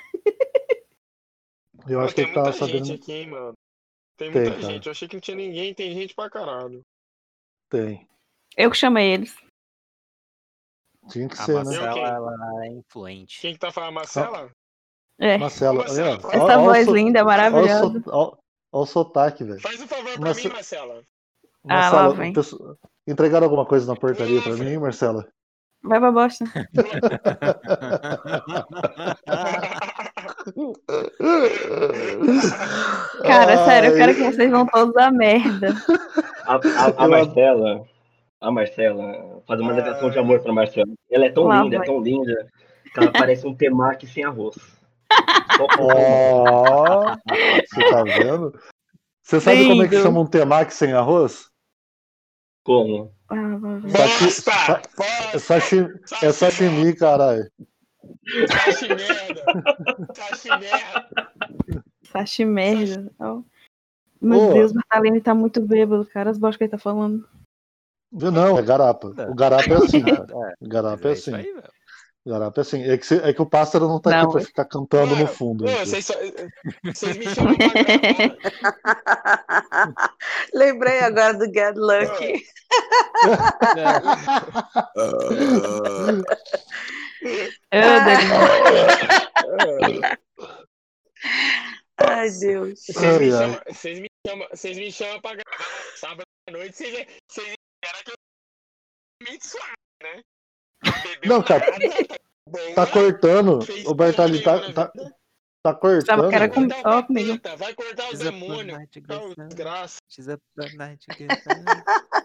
Eu acho que tem ele tava muita gente sabendo. aqui, hein, mano. Tem Tem, muita cara. gente. Eu achei que não tinha ninguém, tem gente pra caralho. Tem. Eu que chamei eles. Tinha que A ser, né? Marcela, quem? ela é influente. Quem que tá falando? Marcela? É. É, faz- ó- Essa ó voz linda, ó o maravilhosa. ó o sotaque, velho. Faz um favor pra Marce- mim, Marcela. Ah, lá Marcela, vem. entregaram alguma coisa na portaria pra mim, Marcela? Vai pra bosta. Cara, sério, eu quero que vocês vão todos a merda. A, a, a Marcela, a Marcela, fazer uma declaração de amor pra Marcela. Ela é tão Lá linda, é vai. tão linda, que ela parece um temaki sem arroz. Ó, você tá vendo? Você sabe como é que Lindo. chama um temaki sem arroz? Como? Ah, vai ver. Sashi- Basta! sa- Basta! É sashimi, é sashimi caralho. Sachi merda! Sachi merda! Sachi merda. Meu Ô. Deus, o Martalene tá muito bêbado, cara. As bostas que ele tá falando. Não, é garapa. O garapa é assim, cara. É, O garapa é é isso assim. aí, velho. Garapa é assim. É que, cê- é que o pássaro não tá Não, aqui pra ficar cantando no fundo. Aqui. vocês, só- vocês me chamam. Lembrei agora do Get Lucky. Ai, Deus. Vocês me, chamam, vocês, me chamam, vocês me chamam pra gravar sábado à noite, vocês, vocês esperam que eu me suave, né? Bebeu Não, cara, nada, tá Tá cortando. fez O Bertali tá, tá, tá cortando. Com- o Ó, comigo. capeta, vai cortar o She's up demônio. all night to Tá get o some. desgraça.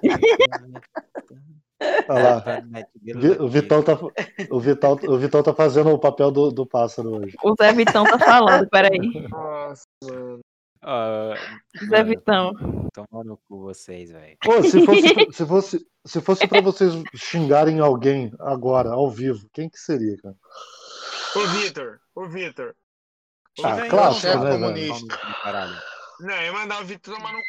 Olha lá. O Vitão tá, o Vitão, o Vitão tá fazendo o papel do, do pássaro hoje. O Zé Vitão tá falando, peraí. Nossa, mano. Ah, Zé mano, Vitão. Toma no cu vocês, velho. Pô, se fosse, se fosse, se fosse pra vocês xingarem alguém agora, ao vivo, quem que seria, cara? Ô, Vitor, ô, Vitor. Ah, clássico, né, velho? comunista. Não, eu ia mandar o Vitor tomar no cu.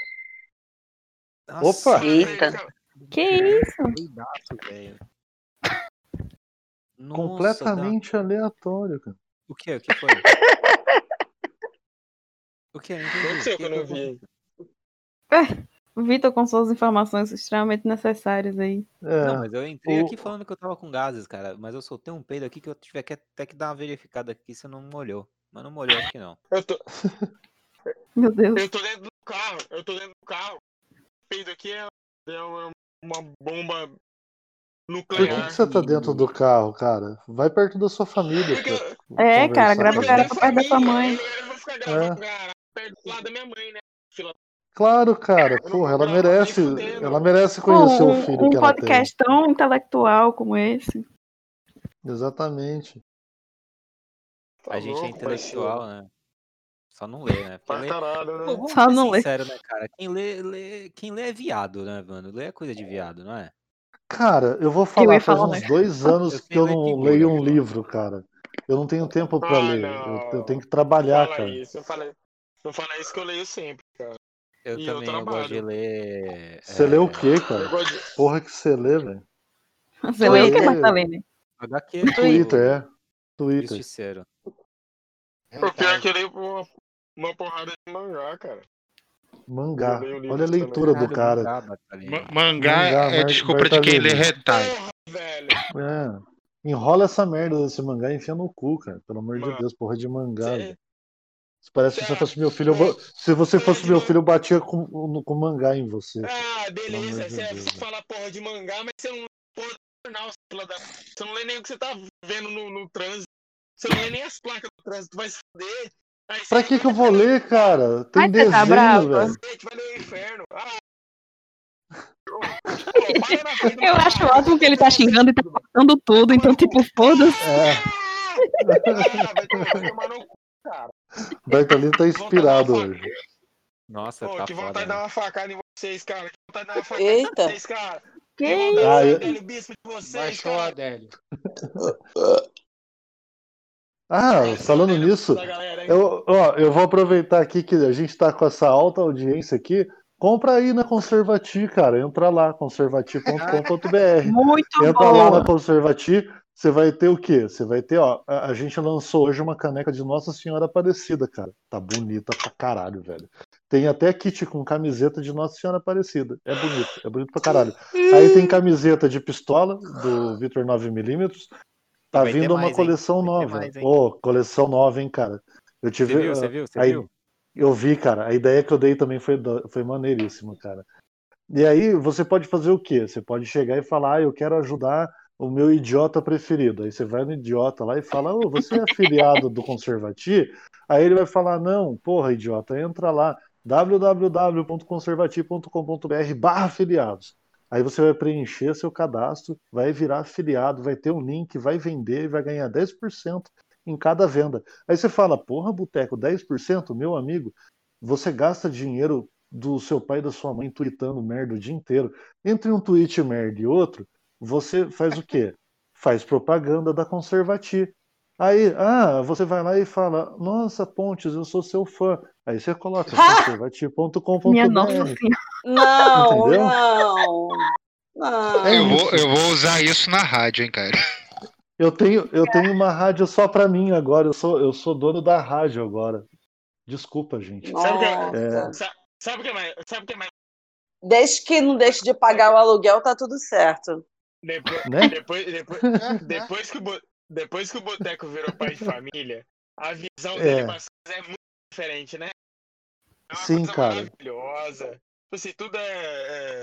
Nossa, Opa! Eita. Que isso? Nossa, Completamente aleatório, cara. O que? O que foi? O que? Eu não. Aconteceu O que eu não vi. O Vitor com suas informações extremamente necessárias aí. É, Não, mas eu entrei o- aqui falando que eu tava com gases, cara. Mas eu soltei um peido aqui que eu tive que até que dar uma verificada aqui se não molhou. Mas não molhou, acho que não. Eu tô, Meu Deus. eu tô dentro do carro, eu tô dentro do carro. O peido aqui é, é uma, uma bomba por nuclear. que, que você tá dentro do carro, cara? Vai perto da sua família. Porque É, cara, grava o cara pra perto da sua mãe. Eu não vou ficar gravando É. perto do lado da minha mãe, né? Fila Claro, cara. Eu Porra, ela merece, ela merece conhecer o um, filho um que ela tem. podcast tão intelectual como esse. Exatamente. Tá a gente é louco, intelectual, né? Só não lê, né? Lê... caralho, Pô, né? Só não lê. sincero, né, cara? Quem lê, lê... Quem lê é viado, né, mano? Lê é coisa de viado, não é? Cara, eu vou Eu falar, ia faz falar, uns né? dois anos Eu que eu não figura, leio um livro, cara. Eu não tenho tempo pra Ah, ler. Eu, eu tenho que trabalhar, Fala cara. isso, eu falei. Não fala isso que eu leio sempre, cara. Eu E eu também eu gosto de trabalho. ler. Você lê o é, quê, Eu cara? de... Porra que você lê, velho. Você leu o que, Twitter. Martalene? HQ Twitter, do é. Twitter. Justiceiro. O pior é que eu leio uma, uma porrada de mangá, cara. Mangá. Eu livros Olha a também. leitura do Caralho, cara. mangá, Mangá Mangá, é desculpa de quem lê Bartolini. retalho. Porra, velho. É. Enrola essa merda desse mangá e enfia no cu, cara. Pelo amor de Mano, Deus, porra de mangá. Cê- parece que você fosse meu filho, eu se você fosse meu filho, eu batia com, com, mangá em você. Ah, beleza. de Você Deus, fala porra de mangá, mas você não lê porra do jornal. Você não lê nem o que você tá vendo no, no trânsito. Você não lê nem as placas do trânsito, vai se fuder. Aí Pra que que eu vou ler, cara? Tem Ai, tá desenho, brava. velho. Vai ler o inferno. Ah. Eu acho ótimo que ele tá xingando e tá cortando tudo, então, tipo, foda-se. É, Ah, vai tomar no cu, cara. Bertolino tá inspirado hoje. Nossa, Pô, tá que foda. vontade de né? dar uma facada em vocês, cara. Que vontade de dar uma facada Eita. em vocês, cara. Que Que isso? vontade Ah, eu- bispo de vocês, Baixou o cara. Adélio. Ah, falando nisso, eu, ó, eu vou aproveitar aqui que a gente tá com essa alta audiência aqui. Compra aí na Conservati, cara. Entra lá, conservati.com.br. Muito Entra lá boa. na Conservati, você vai ter o quê? Você vai ter, ó, a, a gente lançou hoje uma caneca de Nossa Senhora Aparecida, cara. Tá bonita pra caralho, velho. Tem até kit com camiseta de Nossa Senhora Aparecida. É bonito, é bonito pra caralho. Aí tem camiseta de pistola do Victor 9mm. Tá Vai vindo uma mais, coleção nova. mais? Ô, coleção nova, hein, cara. Eu tive. Você viu, você viu, você aí- viu? Eu vi, cara. A ideia que eu dei também foi, foi maneiríssima, cara. E aí você pode fazer o quê? Você pode chegar e falar, ah, eu quero ajudar o meu idiota preferido. Aí você vai no idiota lá e fala, ô, você é afiliado do Conservati? Aí ele vai falar, não, porra, idiota, entra lá, www.conservati.com.br barra afiliados. Aí você vai preencher seu cadastro, vai virar afiliado, vai ter um link, vai vender e vai ganhar 10% em cada venda. Aí você fala, porra, Boteco, 10%? Meu amigo, você gasta dinheiro do seu pai e da sua mãe tweetando merda o dia inteiro. Entre um tweet merda e outro, você faz o quê? Faz propaganda da Conservati. Aí, ah, você vai lá e fala, nossa, Pontes, eu sou seu fã. Aí você coloca conservati.com.br. Minha nossa senhora. Não, Entendeu? não. Não. É Eu vou, isso. eu vou usar isso na rádio, hein, cara. Eu tenho, eu tenho uma rádio só pra mim agora. Eu sou, eu sou dono da rádio agora. Desculpa, gente. Sabe o que, É, sa- sabe o que é mais? Sabe o que é mais? Desde que não deixe de pagar o aluguel, tá tudo certo. Depois, Né? depois, depois, depois, que o, depois que o Boteco virou pai de família, a visão É. dele é muito diferente, né? É uma Sim, coisa cara. maravilhosa. Tipo assim, tudo é.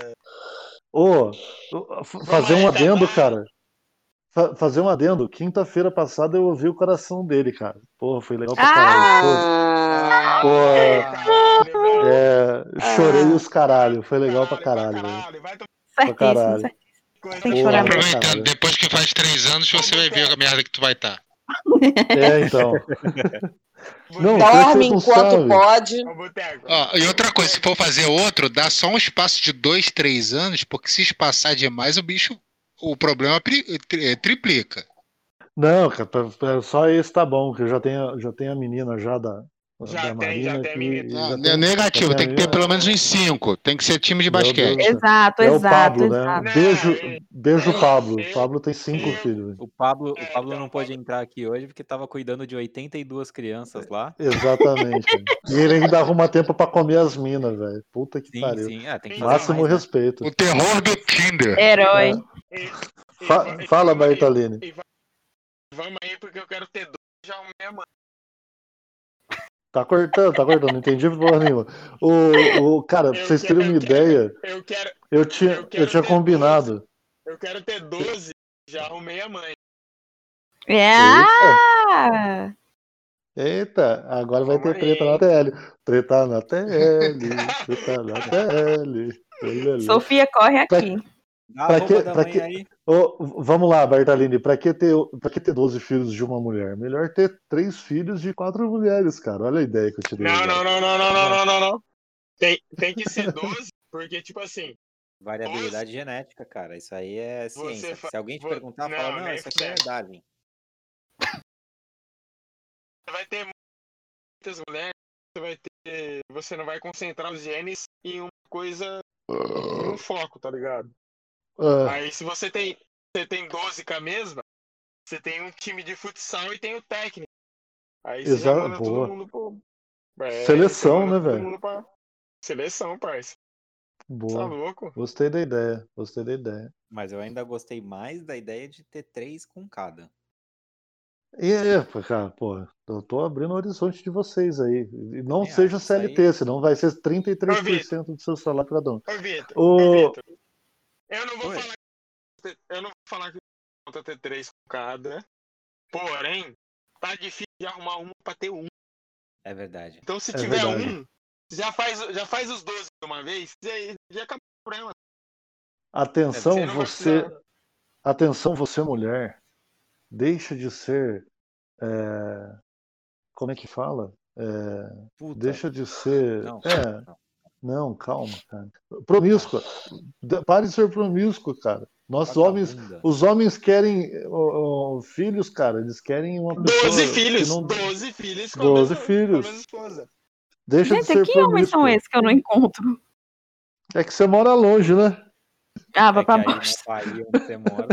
é... Ô, f- fazer um adendo, cara. Fa- fazer um adendo. Quinta-feira passada eu ouvi o coração dele, cara. Porra, foi legal pra caralho. Ah, Pô, Caralho, velho. é, chorei Ah. os caralho. Foi legal pra Caralho, caralho, velho. caralho, vai tomar Pra Certíssimo, caralho. Coisa. Tem que chorar mesmo. Aproveitando, depois que faz três anos, você vai ver a merda que tu vai estar. É, então. Não, dorme enquanto sabem. pode. Ó, e outra coisa, se for fazer outro, dá só um espaço de dois, três anos, porque se espaçar demais, o bicho, o problema pri- tri- triplica. Não, cara, pra- pra- só esse tá bom, que eu já tenho, já tenho a menina já da, Já tem, já tem que- menina. já tem- é negativo, já tem que ter pelo menos uns cinco. Tem que ser time de Meu basquete. Deus. Exato, É o exato, Pablo, né? exato. Não, Beijo, é- beijo, é- Pablo. é- Pablo tem cinco é- filhos. O Pablo, É, o Pablo então, não pôde entrar aqui hoje porque tava cuidando de 82 crianças lá. Exatamente. e ele ainda arruma tempo pra comer as minas, velho. Puta que Sim, pariu. sim. Ah, tem que fazer Máximo mais, né? respeito. O terror do Tinder. Herói. e- e Fa- e fala, e va- Vamos aí, porque eu quero ter dois já arrumei a mãe. Tá cortando, tá cortando, não entendi porra nenhuma. O, o, cara, pra Eu vocês quero- terem uma eu quero- ideia, Eu quero, eu tinha, eu eu tinha ter combinado. eu quero ter 12, já arrumei a mãe. É. Eita, agora vai ter Calma treta aí. na TL. Treta na TL, treta na TL. Sofia, corre Pra- aqui. Pra que- pra que-. Ô, vamos lá, Bertalini, pra que, ter, pra que ter 12 filhos de uma mulher? Melhor ter três filhos de quatro mulheres, cara. Olha a ideia que eu te dei. Não, não, não, não, não, não, não, não, não. Tem, tem que ser 12, porque, tipo assim, Variabilidade genética, cara. Isso aí é Você ciência. fa- Se alguém te perguntar, não, fala, não, isso aqui é. Darwin. você vai ter muitas mulheres, você vai ter. Você não vai concentrar os genes em uma coisa, em um foco, tá ligado? Ah, Aí se você tem. Você tem 12 com a mesma, você tem um time de futsal e tem o técnico. Aí você já Exa- manda boa. todo mundo pro. É, Seleção, né, velho? pra- Seleção, parça. Tá boa. louco? Gostei da ideia. Gostei da ideia. Mas eu ainda gostei mais da ideia de ter três com cada. E é, cara, pô, eu tô abrindo o horizonte de vocês aí. Não É, seja isso aí- CLT, senão vai ser 33% do seu salário cada um. Ô, Vitor, Ô- ô, Vitor, eu não vou Oi. falar. que- Eu não vou falar que falta ter três com cada. Porém, tá difícil de arrumar um pra ter um. É verdade. Então, se É tiver verdade. um, já faz, já faz os 12 de uma vez, já, já acabou o problema. Atenção, Você vai você. precisar. Atenção, você mulher. Deixa de ser. é, Como é que fala? É, deixa de ser. Não, é, não. Não, calma, cara. Promíscua. De- Pare de ser promíscuo, cara. Nós homens, os homens querem ó, ó, filhos, cara. Eles querem uma pessoa. Doze filhos. não- Doze filhos com a Doze mesma- filhos. esposa. Deixa de Gente, ser que homens são promíscuo. esses que eu não encontro? É que você mora longe, né? Ah, É vai que pra na baixo. Bahia onde você mora,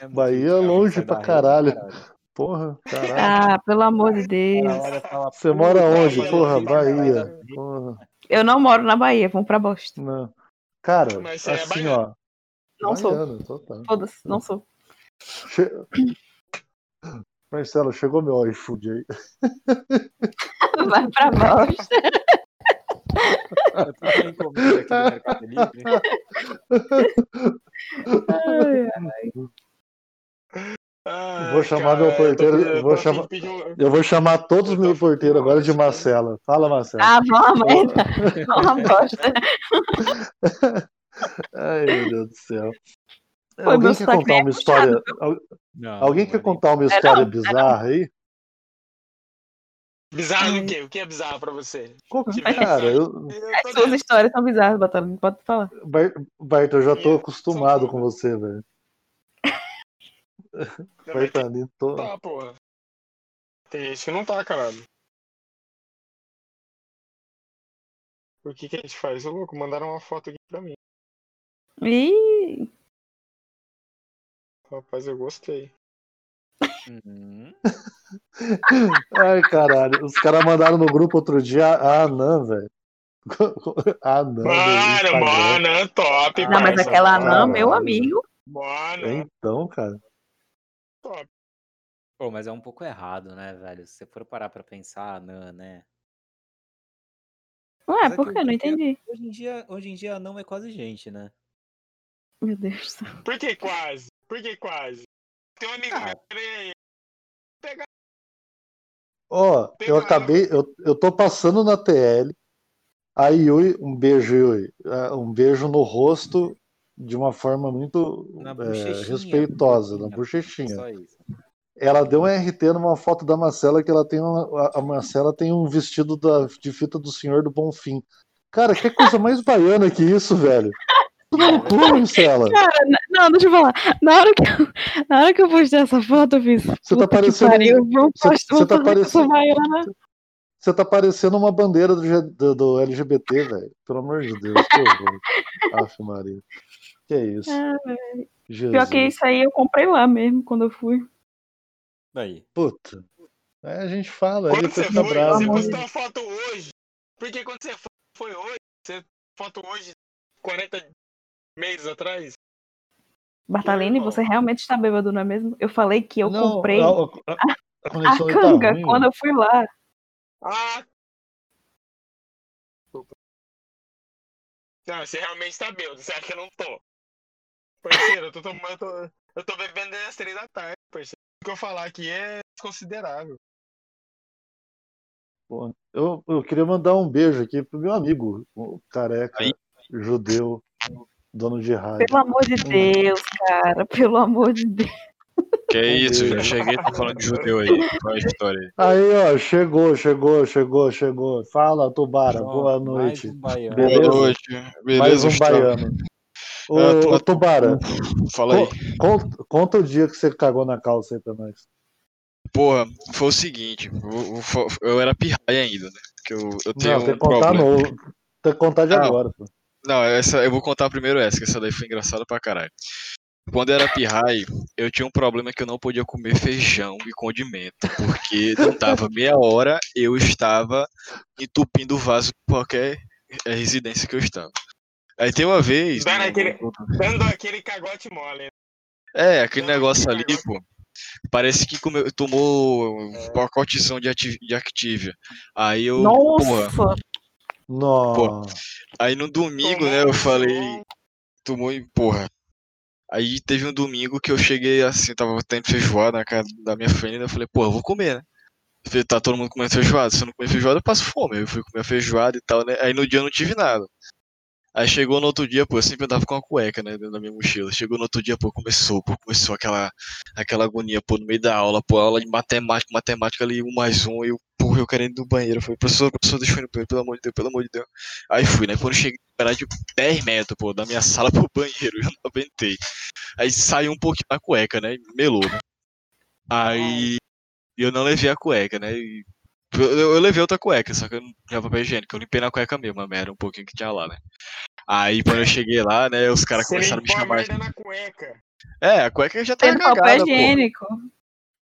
mesmo Bahia é longe pra da rede, caralho. caralho. Porra, caralho. Ah, pelo amor de Deus. Cara, fala, Você mora "Puta, onde? Porra, Bahia. da rede." Porra, Eu não moro na Bahia, vamos pra bosta. não. Cara, Mas você é assim, baiano. ó. Não sou. Baiano, total. Foda-se, não sou. Che... Marcelo, chegou meu iFood aí. Vai pra bosta. Eu tô com encomenda aqui do Mercado Livre. Ai, ai. Ai, Vou chamar cara, meu porteiro. Eu tô, vou tô afim chamar, eu vou chamar todos os meus porteiros agora de. Marcela. Fala, Marcelo. Ah, merda. Vão uma bosta. Ai, meu Deus do céu. Foi, Alguém quer contar é uma história? Não, Alguém não quer contar uma É história não, é bizarra aí? Bizarro Ai. o quê? O que é bizarro pra você? Co- Tiver Cara, eu, As suas histórias são bizarras, Batalha. Pode falar. Bar- Bart, eu já tô acostumado com você, velho. Tem Bartolini, tô. que tá, porra. Tem gente que não tá, caralho. O que que a gente faz? Ô, louco, mandaram uma foto aqui pra mim. Ih, Rapaz, eu gostei. Uhum. Ai, caralho. Os caras mandaram no grupo outro dia a Anã, velho. A Anã. do Mano, mano, top, não, mas aquela anã, caralho. meu amigo. Mano, Então, cara. Top. Pô, mas é um pouco errado, né, velho? Se você for parar pra pensar, não, né? Ué, Mas é por que que? Não dia- entendi. Hoje em dia, hoje em dia não é quase gente, né? Meu Deus do céu. Por que quase? Por que quase? Tem um amigo Ah. meu Ó, eu Pegou acabei. Eu, eu tô passando na TL. A Yui, um beijo, Yui. ah, Um beijo no rosto de uma forma muito Na é, bochechinha, respeitosa, na bochechinha. bochechinha. Só isso. Ela deu um RT numa foto da Marcela que ela tem uma, a- Marcela tem um vestido da, de fita do Senhor do Bonfim. Cara, que coisa mais baiana que isso, velho. No cu, Marcela. Cara, não, deixa eu falar. Na hora que eu, na hora que eu postei essa foto, eu fiz. Você tá "Puta que parecendo- pariu, você- tá parecendo- baiana." Você tá parecendo uma bandeira do, do- do LGBT, velho. Pelo amor de Deus. Aff, Maria. Que é isso? Ah. Pior que isso aí eu comprei lá mesmo quando eu fui. Aí. Puta. Aí a gente fala, aí Quando depois você fica foi, bravo. você postou uma foto hoje. Porque quando você foi, foi hoje, você foto hoje, 40 meses atrás. Bartalini, você realmente está bêbado, não é mesmo? Eu falei que eu Não, comprei a, a- a a aí tá canga ruim. quando eu fui lá. Ah! Não, você realmente tá bêbado, você acha que eu não tô? Parceiro, eu tô tomando. Eu tô, eu tô bebendo desde as 3 da tarde, parceiro. O que eu falar aqui é desconsiderável. Eu, eu queria mandar um beijo aqui pro meu amigo, o careca, Aí. judeu, dono de rádio. Pelo amor de Deus, cara. Pelo amor de Deus. Que é isso, já cheguei tá falando de judeu aí. Qual é a história aí? Aí, ó, chegou, chegou, chegou, chegou. Fala, Tubara, boa mais noite. um baiano. Beleza? Boa noite. Mais Beleza, um Gustavo? baiano. Ô, Ah, Tubara, Fala aí. conta, conta o dia que você cagou na calça aí pra nós. Porra, foi o seguinte, eu, eu- era pirraia ainda, né? Porque eu, eu tenho Não, tem um que contar novo. Tem que contar de Não. agora, pô. Não, essa, eu vou contar primeiro essa, que essa daí foi engraçada pra caralho. Quando eu era pirraia, eu tinha um problema que eu não podia comer feijão e condimento, porque não dava meia hora, eu estava entupindo o vaso em qualquer residência que eu estava. Aí tem uma vez. Dando no- aquele- Dando aquele cagote mole. né? É, aquele negócio ali, pô. Parece que comeu, tomou um pacotezão de, de Activia. Aí eu. Porra, Nossa! Nossa. Aí no domingo, né, eu falei. Tomou e porra. Aí teve um domingo que eu cheguei assim, tava tendo feijoada na casa da minha família, eu falei, pô, eu vou comer, né? Falei, tá todo mundo comendo feijoada, se eu não comer feijoada, eu passo fome. Eu fui comer feijoada e tal, né? Aí no dia eu não tive nada. Aí chegou no outro dia, pô, eu sempre andava com uma cueca, né, dentro da minha mochila. Chegou no outro dia, pô, começou, pô, começou aquela, aquela agonia, pô, no meio da aula, pô, aula de matemática, matemática ali, um mais um, e eu, pô, porra, eu quero ir no banheiro. Eu falei, professor, professor, deixa eu ir no banheiro, pelo amor de Deus, pelo amor de Deus. Aí fui, né? Quando cheguei, era de 10 metros, pô, da minha sala pro banheiro, eu não aguentei. Aí saiu um pouquinho da cueca, né? Melou, né? Aí eu não levei a cueca, né? E eu, eu- levei outra cueca, só que eu não tinha papel higiênico. Eu limpei na cueca mesmo, a merda, um pouquinho que tinha lá, né? Aí quando eu cheguei lá, né, os caras começaram a me limpou a chamar. merda na cueca. É, a cueca já tava Tem papel cagada, pô. higiênico.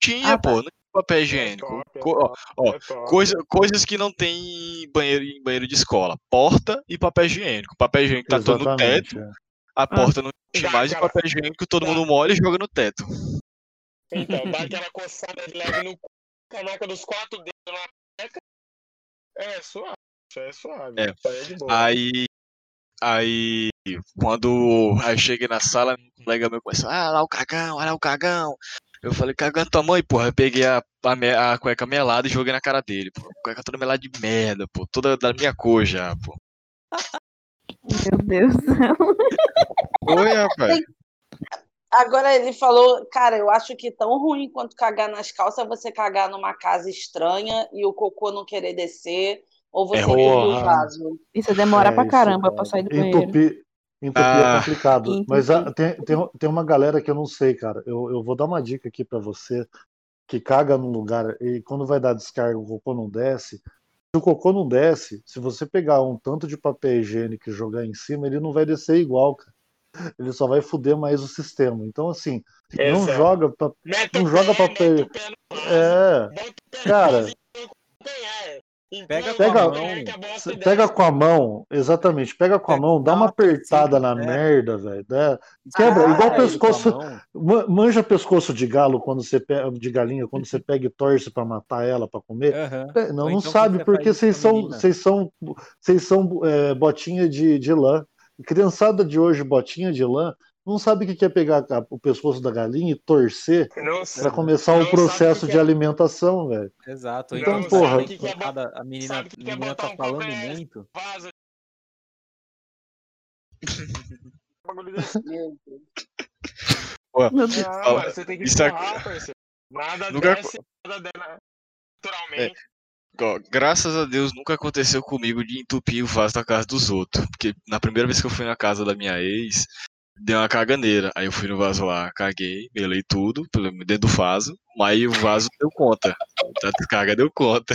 Tinha, Ah, tá. pô, não tinha papel higiênico. Co- ó, ó, coisa, coisas que não tem em banheiro, em banheiro de escola. Porta e papel higiênico. Papel higiênico tá todo no teto, é. a porta não tinha mais, e o papel higiênico todo mundo molha e joga no teto. Então, dá aquela coçada de leve no cu, canaca dos quatro dedos na. É suave, isso é suave. É. Aí é de boa. Aí. Aí. Quando eu cheguei na sala, um colega meu começou, ah, lá o cagão, olha lá o cagão. Eu falei, cagando tua mãe, porra. Eu peguei a, a, me- a cueca melada e joguei na cara dele, pô. Cueca toda melada de merda, pô. Toda da minha cor já, pô. Meu Deus do céu. Oi, rapaz. Agora ele falou, cara, eu acho que tão ruim quanto cagar nas calças é você cagar numa casa estranha e o cocô não querer descer, ou você É o porra. vaso. Isso demora É, pra isso, caramba pra sair do banheiro. Entupir, entupir Ah. é complicado. Entupir. Mas ah, tem, tem, tem uma galera que eu não sei, cara. Eu, eu vou dar uma dica aqui pra você que caga num lugar e quando vai dar descarga o cocô não desce. Se o cocô não desce, se você pegar um tanto de papel higiênico e jogar em cima, ele não vai descer igual, cara. Ele só vai foder mais o sistema. Então, assim, não joga, Mete não joga pé, o pé É, cara, calcanhar. Pega com Pega- a mão. Pega com a mão, exatamente, pega com a mão, dá uma apertada na é. merda, velho. dá- Quebra, igual Escarrega ele com a pescoço. Manja pescoço de galo quando você pega, de galinha, quando você pega e torce pra matar ela pra comer. É, Não, não então sabe, porque vocês com a são, vocês são, vocês são é, botinha de, de lã. Criançada de hoje, botinha de lã, não sabe o que que é pegar o pescoço da galinha e torcer Não, pra começar não o processo que de é- alimentação, velho. Exato. Então, Então, porra. sabe que que que é cada- a menina, que que é menina tá um falando calcanhar? muito. Ah, Fala. mano, você tem que é- empurrar, parceiro. Nada Nunca- desce, nada desce naturalmente. Ó, graças a Deus nunca aconteceu comigo de entupir o vaso da casa dos outros. Porque na primeira vez que eu fui na casa da minha ex, deu uma caganeira. Aí eu fui no vaso lá, caguei, melei tudo pelo dentro do vaso, mas o vaso deu conta. A descarga deu conta.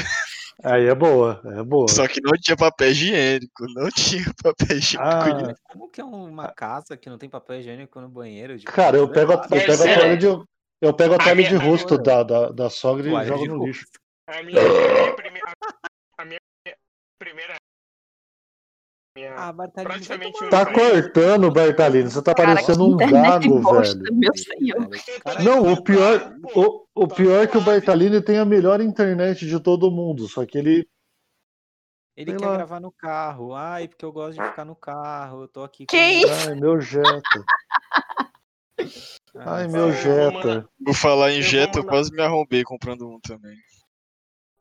Aí é boa, é boa. Só que não tinha papel higiênico. Não tinha papel higiênico. Ah, como que é uma casa que não tem papel higiênico no banheiro? Tipo, cara, eu pego, a- eu pego a toalha de, eu pego a toalha de rosto da, da, da sogra e jogo no lixo. A minha, a minha primeira. A minha primeira. Minha, Ah, praticamente tomar Tá cortando, Bartalino. Você tá Cara, parecendo um gago, bosta, velho. meu senhor. Não, o pior, o, o pior é que o Bartalini tem a melhor internet de todo mundo, só que ele. Ele Sei quer lá. gravar no carro. Ai, porque eu gosto de ficar no carro. Eu tô aqui Que com... isso? Ai, meu Jetta. Ai, meu Jetta. Por falar em Jetta, eu quase me arrombei comprando um também.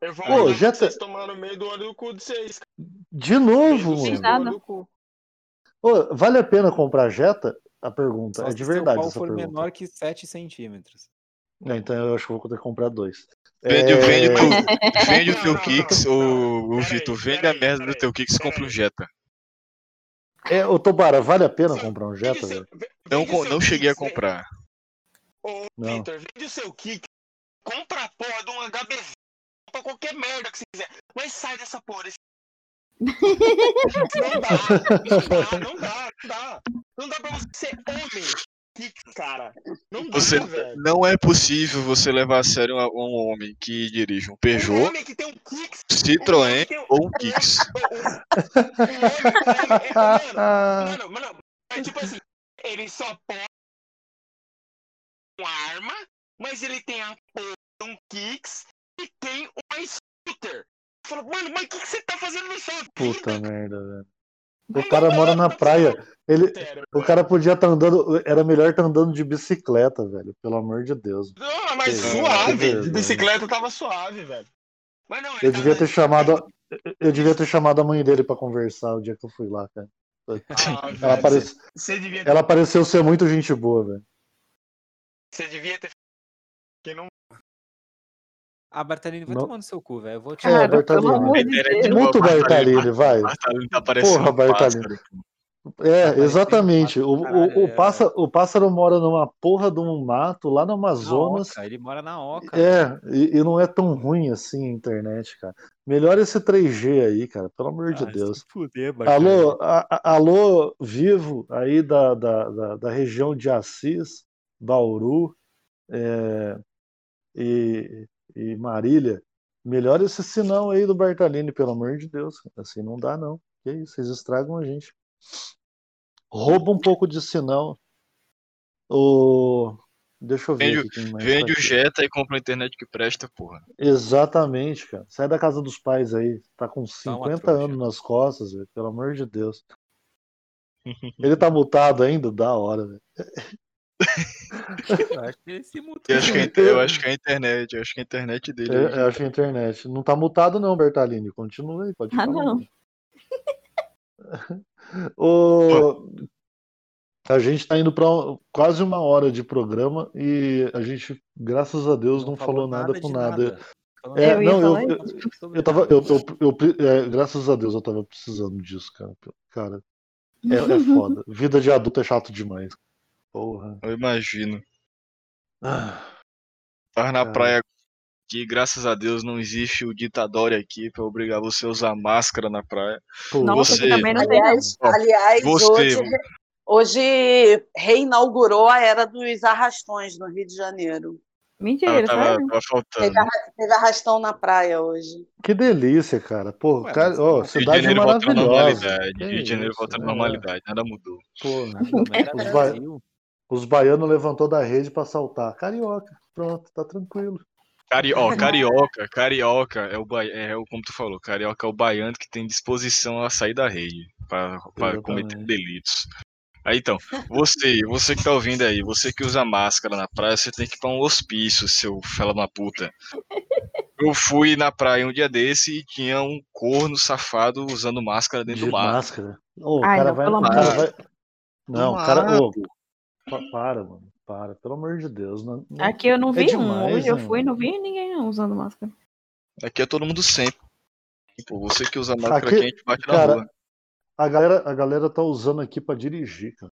Eu vou Pô, já vocês tá- tomar no meio do olho do cu de vocês. De novo, mano. nada. olho do cu. Ô, vale a pena comprar Jetta? A pergunta. Só é se de verdade pau essa for pergunta. menor que 7 centímetros. É, então eu acho que vou ter que comprar dois. Vende, É, vende, o teu, vende o teu Kicks, Peraí, Vitor, vende a merda do teu Kicks e compra um. Jetta. É, ô Tobara, vale a pena comprar um Jetta, velho? ve- Não, não cheguei a Kicks, comprar. Ô. Vitor, vende o seu kick. Compra a porra de um HBZ. Compra qualquer merda que você quiser. Mas sai dessa porra. desse- Não dá, não dá, não dá, não dá. Não dá pra você ser homem. Kicks, cara. Não dá, Você velho. não é possível você levar a sério um, um homem que dirige um Um Peugeot, homem que tem um Kicks. Citroën ou um Kicks. Mano, mano, é tipo assim, ele só pode uma arma, mas ele tem a porra de um Kicks e tem uma scooter. Fala, mano, mas o que, que você tá fazendo na sua Puta vida? merda, velho. O cara mora na praia. Ele, Sério, o cara podia estar andando. Era melhor estar andando de bicicleta, velho. Pelo amor de Deus. Não, mas Que suave. De bicicleta tava suave, velho. Mas não, Eu devia ter chamado. Eu devia ter chamado a mãe dele pra conversar o dia que eu fui lá, cara. Ah, velho, Ela, parece, Você devia ter. ela pareceu ser muito gente boa, velho. Você devia ter. Que não. Ah, Bartalini, vai Não. tomar no seu cu, velho. Eu vou te É, Cara, Bartalini. de Deus. boa, Muito Bartalini, Bartalini, vai. Bartalini tá parecendo Porra, Bartalini. É, parecendo exatamente. O, pássaro, o, o, é. pássaro, o pássaro mora numa porra de um mato lá no Na Amazonas. Oca, ele mora na Oca. É, e, e não é tão ruim assim a internet, cara. Melhora esse 3G aí, cara, pelo amor de Ah, Deus. se fuder. Alô, a- a- alô, vivo aí da, da, da, da região de Assis, Bauru é, e, e Marília. Melhora esse sinal aí do Bartalini, pelo amor de Deus. Assim não dá, não. Que isso, vocês estragam a gente. Rouba um pouco de sinal. O... Deixa eu ver Vende, vende tá o. Jetta e compra a internet que presta, porra. Exatamente, cara. Sai da casa dos pais aí. Tá com Dá uma 50 trouxa. anos nas costas, velho. Pelo amor de Deus. Ele tá mutado ainda? Da hora, velho. Eu acho que ele se mutou. Eu acho que, é eu acho que é a internet, eu acho que é a internet dele. Eu, eu acho que é a internet. Não tá mutado, não, Bertalini. Continua aí, pode Ah, falar. não. O... A gente tá indo pra um- quase uma hora de programa e a gente, graças a Deus, não, falou nada com nada. É, Eu ia não, eu, falar eu, isso. eu tava. Eu, eu, eu- é, graças a Deus eu tava precisando disso, cara. Cara, é, é foda. Vida de adulto é chato demais. Porra. Eu imagino. Ah, Tava na Cara. praia que, graças a Deus, não existe o ditadório aqui pra obrigar você a usar máscara na praia. pô, Nossa, Você- também não tem, não. Aliás, você- hoje, hoje reinaugurou a era dos arrastões no Rio de Janeiro. Mentira, tava, tava faltando. Teve, teve arrastão na praia hoje. Que delícia, cara. Pô, Ué, cara, ó, Rio de cidade à maravilhosa. Rio de Janeiro voltando à é. normalidade. Nada mudou. Pô, era os, ba... Os baianos levantou da rede pra saltar. Carioca. Pronto, tá tranquilo. Cari... Ó, carioca, carioca é o, ba... é o como tu falou, carioca é o baiano que tem disposição a sair da rede para cometer delitos. Aí então, você, você que tá ouvindo aí, você que usa máscara na praia, você tem que ir pra um hospício, seu fela da puta. Eu fui na praia um dia desse e tinha um corno safado usando máscara dentro De do mar. máscara. Ô, o Ai, cara não, vai. pelo o amor cara vai... Não, o cara. pa- para, mano. Para, pelo amor de Deus. Não, não- Aqui eu não É vi um. demais, Hoje eu fui e não vi ninguém usando máscara. Aqui é todo mundo sempre. Pô, você que usa máscara Aqui- gente bate na cara, rua. A galera, a galera tá usando aqui pra dirigir, cara.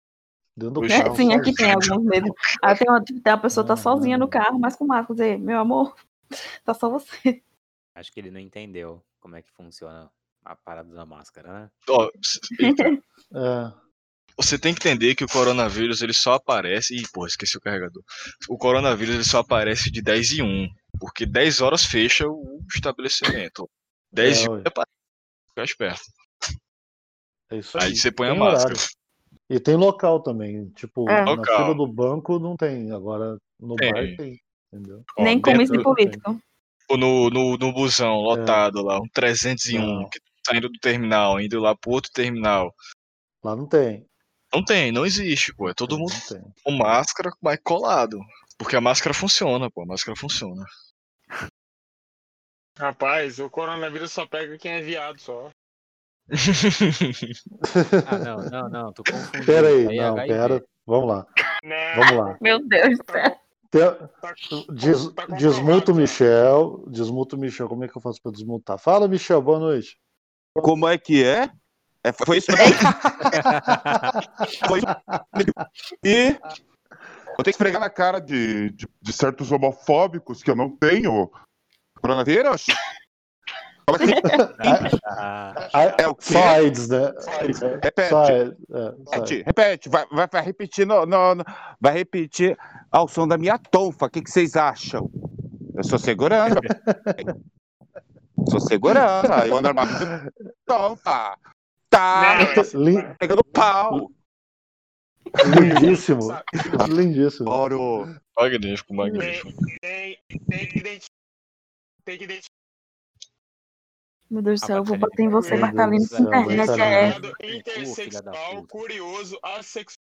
Dentro do. É, carro. sim, aqui tem alguns mesmo. Aí tem uma, tem uma pessoa que tá sozinha no carro, mas com máscara. Dizer, meu amor, tá só você. Acho que ele não entendeu como é que funciona a parada da máscara, né? Eita, É. você tem que entender que o coronavírus ele só aparece. Ih, porra, esqueci o carregador. O coronavírus ele só aparece de 10 e 1. Porque 10 horas fecha o estabelecimento. 10 É, e 1 ué. é pra ficar esperto. É isso aí. Aí você põe a Tem máscara. horário. E tem local também. Tipo, É. na Local. fila do banco não tem. Agora no Tem. bar tem. Entendeu? Ó, Nem dentro- comício político. Ou no, no, no busão lotado lá, um 301, Não. que tá saindo do terminal, indo lá pro outro terminal. Lá não tem. Não tem, não existe, pô. É todo Não mundo tem. com máscara, mas colado. Porque a máscara funciona, pô. A máscara funciona. Rapaz, o coronavírus só pega quem é viado só. Ah, não, não, não, tô confundindo. Pera aí, Aí é não, HIV. pera. Vamos lá. Né? Vamos lá. Meu Deus do céu. Tem- Des, tá desmuta o já. Michel. Desmuta o Michel. Como é que eu faço pra desmutar? Fala, Michel. Boa noite. Como é que é? É, foi isso. foi E eu tenho que esfregar na cara de, de, de certos homofóbicos que eu não tenho coronavírus? Fala assim, É o quê? Só AIDS, né? Repete. Só AIDS. É, Repete, repete, vai, vai, vai repetir no, no- no- vai repetir ao som da minha tonfa. O que, que vocês acham? Eu sou segurança. sou segurança. Eu ando armado tonfa. Tá Lin- pegando pau. Lindíssimo. Lindíssimo. Oro. Magnífico, magnífico. tem, tem que identificar. Tem que identificar Meu Deus do céu, eu vou bater em você, Deus Bartalini. do céu, Internet é. Da intersexual, curioso, assexual,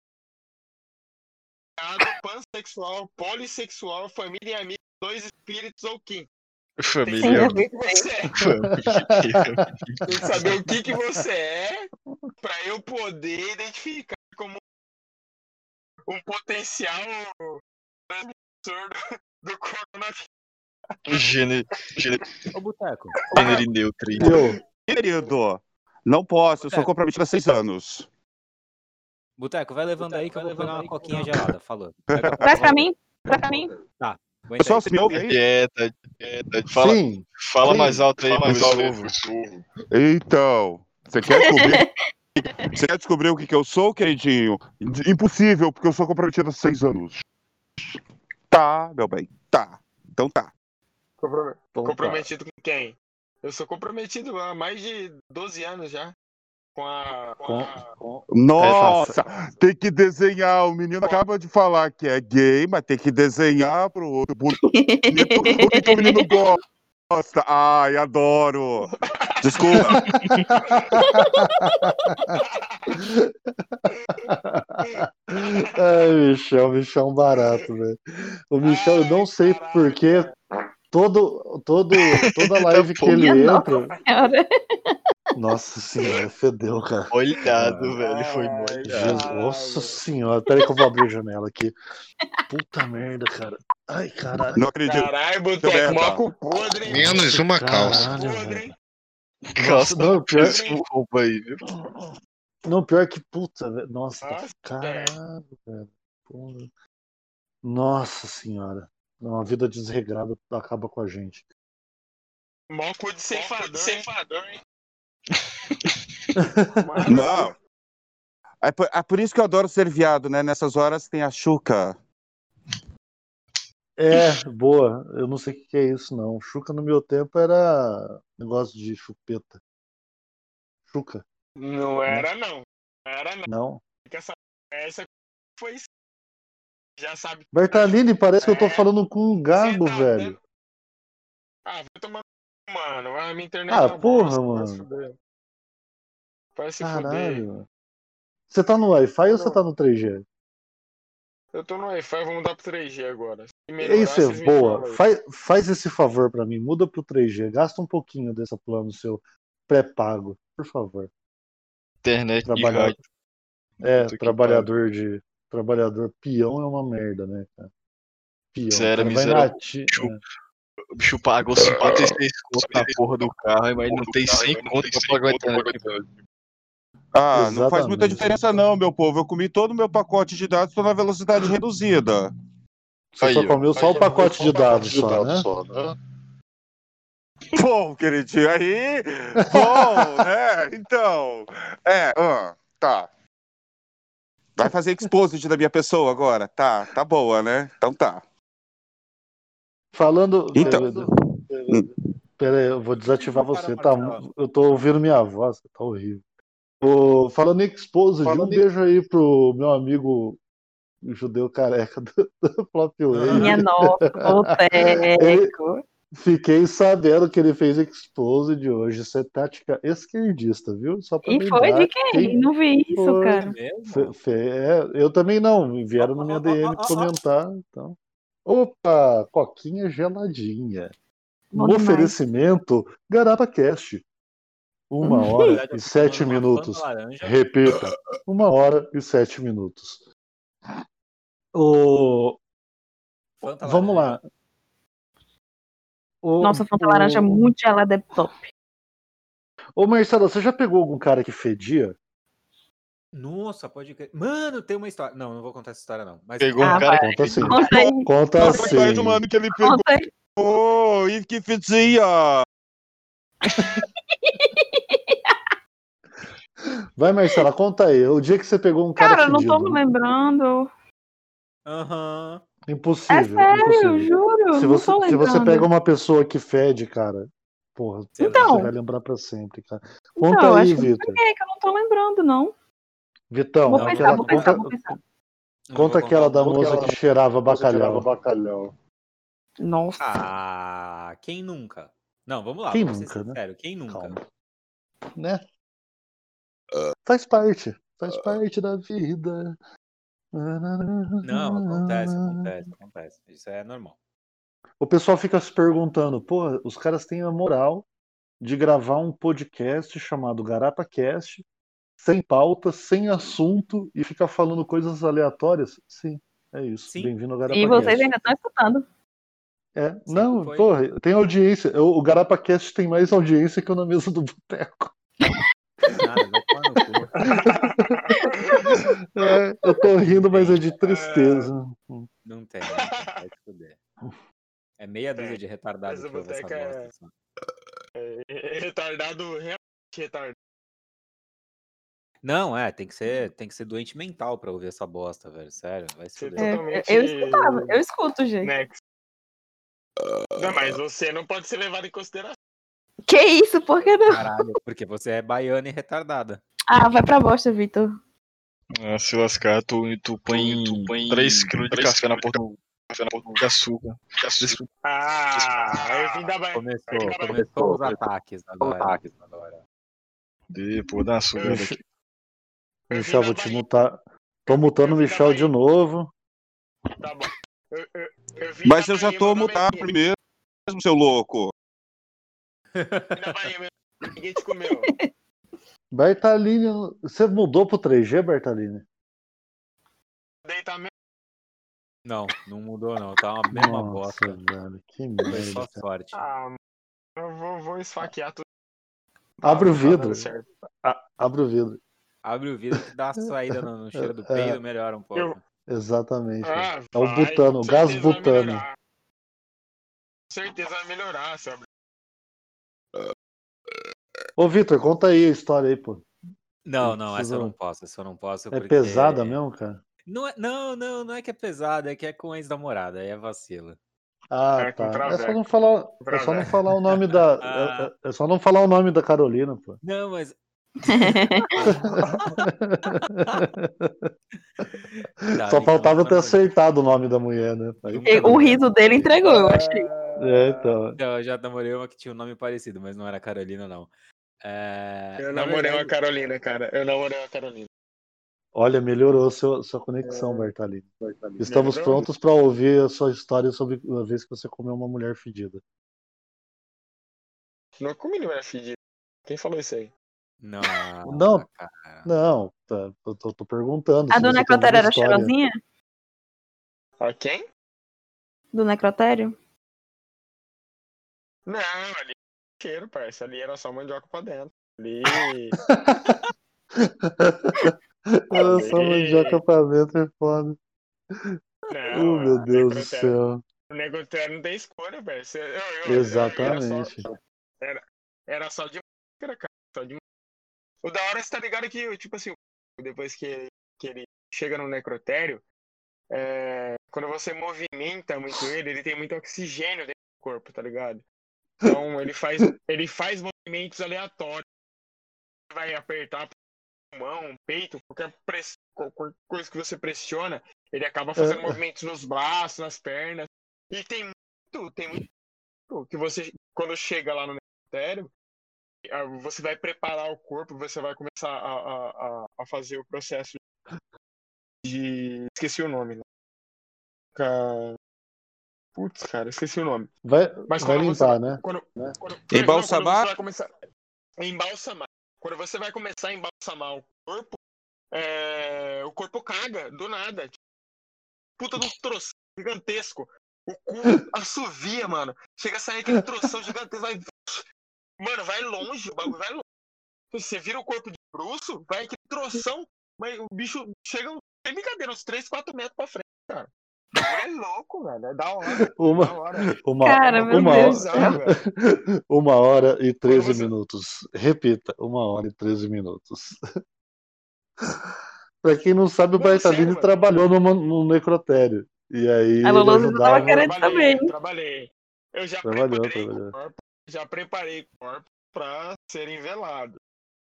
pansexual, polissexual, família e amigo, dois espíritos ou quem. Tem que Família. saber Sim, o que que você é. Família. Tem que saber o que, que você é pra eu poder identificar como um potencial transmissor do, do coronavírus. Gênero, gênero, Ô, Boteco. gênero neutro. Querido, não posso, eu sou comprometido há seis anos. Boteco, vai levando aí que eu vou pegar uma coquinha gelada. Falou. Traz pra mim? Traz pra mim? Tá. Aguenta Pessoal, aí. você me ouve aí? Quieta, quieta. Fala, sim, fala sim. mais alto aí, mais professor. Então, você quer descobrir? Você quer descobrir o que, que eu sou, queridinho? Impossível, porque eu sou comprometido há seis anos. Tá, meu bem, tá. Então tá. Comprom- Então tá. Comprometido com quem? Eu sou comprometido há mais de 12 anos já. Com a. Com Com- a... com- Nossa, tem que desenhar. O menino acaba de falar que é gay, mas tem que desenhar pro outro bonito. O que, que o menino gosta? Ai, adoro. Desculpa. Ai, Michel, Michel é um barato, velho. O Michel, eu não sei porquê, todo, todo, toda live que ele entra. Nossa Senhora. Fedeu, cara. Molhado, velho. Foi molhado. Jesus, nossa senhora, peraí que eu vou abrir a janela aqui. Puta merda, cara. Ai, caralho. Não acredito. Caralho, Boteco, mó cu podre, hein? Menos uma calça. Caralho, Podre, velho. hein? Calça Não, pior, desculpa aí, viu? não, pior que puta, velho. Nossa, tá- Nossa, caralho, velho. Porra. Nossa senhora. Não, a vida desregrada acaba com a gente. Mó cu de ceifador, hein? Não. É por, é por isso que eu adoro ser viado, né? Nessas horas tem a Xuca. É, boa. Eu não sei o que é isso, não. Chuca no meu tempo era negócio de chupeta. Chuca? Não era, não. Não era, não. Não. Porque Essa, essa foi. Já sabe. Bertalini, parece que eu tô É. falando com um gago, tá velho. Ah, vai tomar. Mano, a minha internet Ah, é porra, bosta, vai se mano. fuder. Caralho. Você tá no Wi-Fi ou você tá no 3G? Eu tô no Wi-Fi, vou mudar pro 3G agora. É melhorar, isso, me boa. Faz, faz esse favor pra mim, muda pro 3G. Gasta um pouquinho desse plano seu pré-pago, por favor. Internet rádio. É, trabalhador de. Trabalhador peão é uma merda, né, cara? Peão. Zero, o cara vai miserável. é. O bicho pagou 56 conto na porra do carro, mas não tem 100 conto pra pagar a internet. Ah, não faz muita Exatamente. diferença não, meu povo. Eu comi todo o meu pacote de dados, tô na velocidade reduzida. Você Aí, só comeu só o pacote de dados só, né? Bom, queridinho, aí... Bom, né? Então... É, ah, tá. Vai fazer exposit da minha pessoa agora? Tá, tá boa, né? Então tá. Falando. Então. Pera aí, eu vou desativar você. Tá, eu tô ouvindo minha voz, tá horrível. Falando em Exposed, um beijo aí pro meu amigo judeu careca do, do Flop Way. Minha nossa, boteco. Fiquei sabendo que ele fez Exposed hoje. Isso é tática esquerdista, viu? Só pra E foi lembrar de quem? Não vi isso, Foi. cara. Mesmo? Fe- fe- é, eu também não, vieram na minha DM comentar. Então. Opa, coquinha geladinha. Bom Um demais. oferecimento Garapa Cast. Uma hora verdade, eu e sete minutos. Repita, uma hora e sete minutos. O... Fanta Vamos laranja. lá. O- Nossa, Fanta o- laranja muito gelada é top. Ô Marcelo, você já pegou algum cara que fedia? Nossa, pode crer. Mano, tem uma história. Não, não vou contar essa história, não. Mas Pegou Ah, um cara. Conta assim. Conta aí. Conta Nossa, assim. faz um ano que ele pegou. Conta aí. e que fazia. Vai, Marcela, conta aí. O dia que você pegou um cara, Cara, eu não tô me lembrando. Aham. Impossível. É sério, impossível. juro. Se não você, tô se você pega uma pessoa que fede, cara, porra, Então. você vai lembrar pra sempre, cara. Então, Conta eu aí, que Vitor. que eu não tô lembrando, não. Vitão, Vou pensar, aquela, vou pensar, conta, vou pensar. Conta aquela da moça que cheirava bacalhau. Nossa. Ah, quem nunca? Não, vamos lá. Quem nunca, né? sincero, Quem nunca? Calma. Né? Faz parte. Faz parte da vida. Não, acontece, acontece, acontece. Isso é normal. O pessoal fica se perguntando, pô, os caras têm a moral de gravar um podcast chamado Garapa Cast, sem pauta, sem assunto e ficar falando coisas aleatórias? Sim, é isso. Sim. Bem-vindo ao Garapa E vocês Cast. ainda estão escutando. É, não, foi. porra, tem audiência. O, o GarapaCast tem mais audiência que o Na Mesa do Boteco. Nada, vai tomar no cu. É, eu tô rindo, mas é de tristeza. Não tem, não tem, vai se fuder. É meia dúzia de retardados Mas o que ouve essa é- bosta. só. É, retardado, realmente retardado. Não, é, tem que ser, tem que ser doente mental pra ouvir essa bosta, velho. Sério, vai se fuder. É, totalmente eu escutava, eu escuto, gente. next. Não, mas você não pode ser levado em consideração. Que isso, por que não? Caralho, porque você é baiana e retardada. Ah, vai pra bosta, Vitor. Ah, se lascar, tu, tu põe, tu põe 3kg de café na porta café na porta de açúcar. Ah, eu vim da Bahia. Começou, da Bahia. começou os ataques agora. De, pô, dá açúcar Mich- daqui. Michel, vou te mutar. Tô mutando o Michel de novo. Tá bom. Eu, eu, eu Mas eu já tô mutado primeiro, mesmo, seu louco. Vim da Bahia, meu- Ninguém te comeu. Bertaline, você mudou pro 3G, Bertaline? Deitar mesmo. Não, não mudou não, tá uma mesma Nossa, bosta. velho, que Foi merda. só cara. sorte. Ah, mano, eu vou, vou esfaquear tudo. Abre o Tá vidro. certo. A- Abre o vidro. Abre o vidro que dá a saída no, no cheiro do É. peido, melhora um pouco. Eu- Exatamente. Ah, é o butano, o gás butano. Com certeza vai melhorar, sabe? Ô, Vitor, conta aí a história aí, pô. Não, não, essa eu não posso, essa eu não posso. É porque- pesada mesmo, cara? Não, é, não, não, não é que é pesada, é que é com ex-namorada, aí é vacilo. Ah, É, tá. É só não falar, é só não falar o nome da. Ah. é- É, é só não falar o nome da Carolina, pô. Não, mas. Tá, Só então, faltava não, ter não. acertado o nome da mulher, né? Aí- O riso dele entregou, eu achei. É, então. Então, eu já namorei uma que tinha um nome parecido, mas não era Carolina, não. É, Eu na namorei uma verdade- Carolina, cara. Eu namorei uma Carolina. Olha, melhorou seu, sua conexão, Bertalini. Estamos Melhorou? prontos para ouvir a sua história sobre a vez que você comeu uma mulher fedida. Não comi mulher fedida. Quem falou isso aí? Não, Não, cara. não, tá, eu tô, tô perguntando. A do necrotério era história. cheirosinha? A quem? Do necrotério? Não, ali cheiro, parça. Ali era só mandioca pra dentro. Ali. Era só mandioca pra dentro, é foda. Não, oh, meu Deus do céu. O necrotério não tem escolha, parça. Eu- eu- eu- Exatamente. Era só, era, era só de máscara, cara. Só de O da hora você tá ligado que, tipo assim, depois que, que ele chega no necrotério, é, quando você movimenta muito ele, ele tem muito oxigênio dentro do corpo, tá ligado? Então ele faz, ele faz movimentos aleatórios. Vai apertar pulmão, peito, qualquer, press- qualquer coisa que você pressiona, ele acaba fazendo É. movimentos nos braços, nas pernas. E tem muito, tem muito que você, quando chega lá no necrotério, você vai preparar o corpo, você vai começar a, a, a, a fazer o processo de. Esqueci o nome, né? Putz, cara, esqueci o nome. Vai, Mas vai quando você- limpar, né? Quando, quando, quando Embalsamar? você vai começar. Embalsamar. Quando você vai começar a embalsamar o corpo, é, o corpo caga do nada. Puta de um troço gigantesco. O cu assovia, mano. Chega a sair aquele troção gigantesco. Vai... Mano, vai longe, o bagulho vai longe. Você vira o corpo de bruxo, vai aquele troção, mas o bicho chega, sem brincadeira, uns 3, 4 metros pra frente, cara. É louco, velho. É da hora. Uma, Da hora. uma, Cara, meu uma, Deus hora, uma hora e 13 você- minutos. Repita, uma hora e 13 minutos. pra quem não sabe, o mano. trabalhou numa- no necrotério. E aí A ele Lolosa ajudava. tava querendo Trabalhei, também. trabalhei. Eu já Trabalhou, preparei trabalhou. o corpo, já preparei o corpo pra serem velados.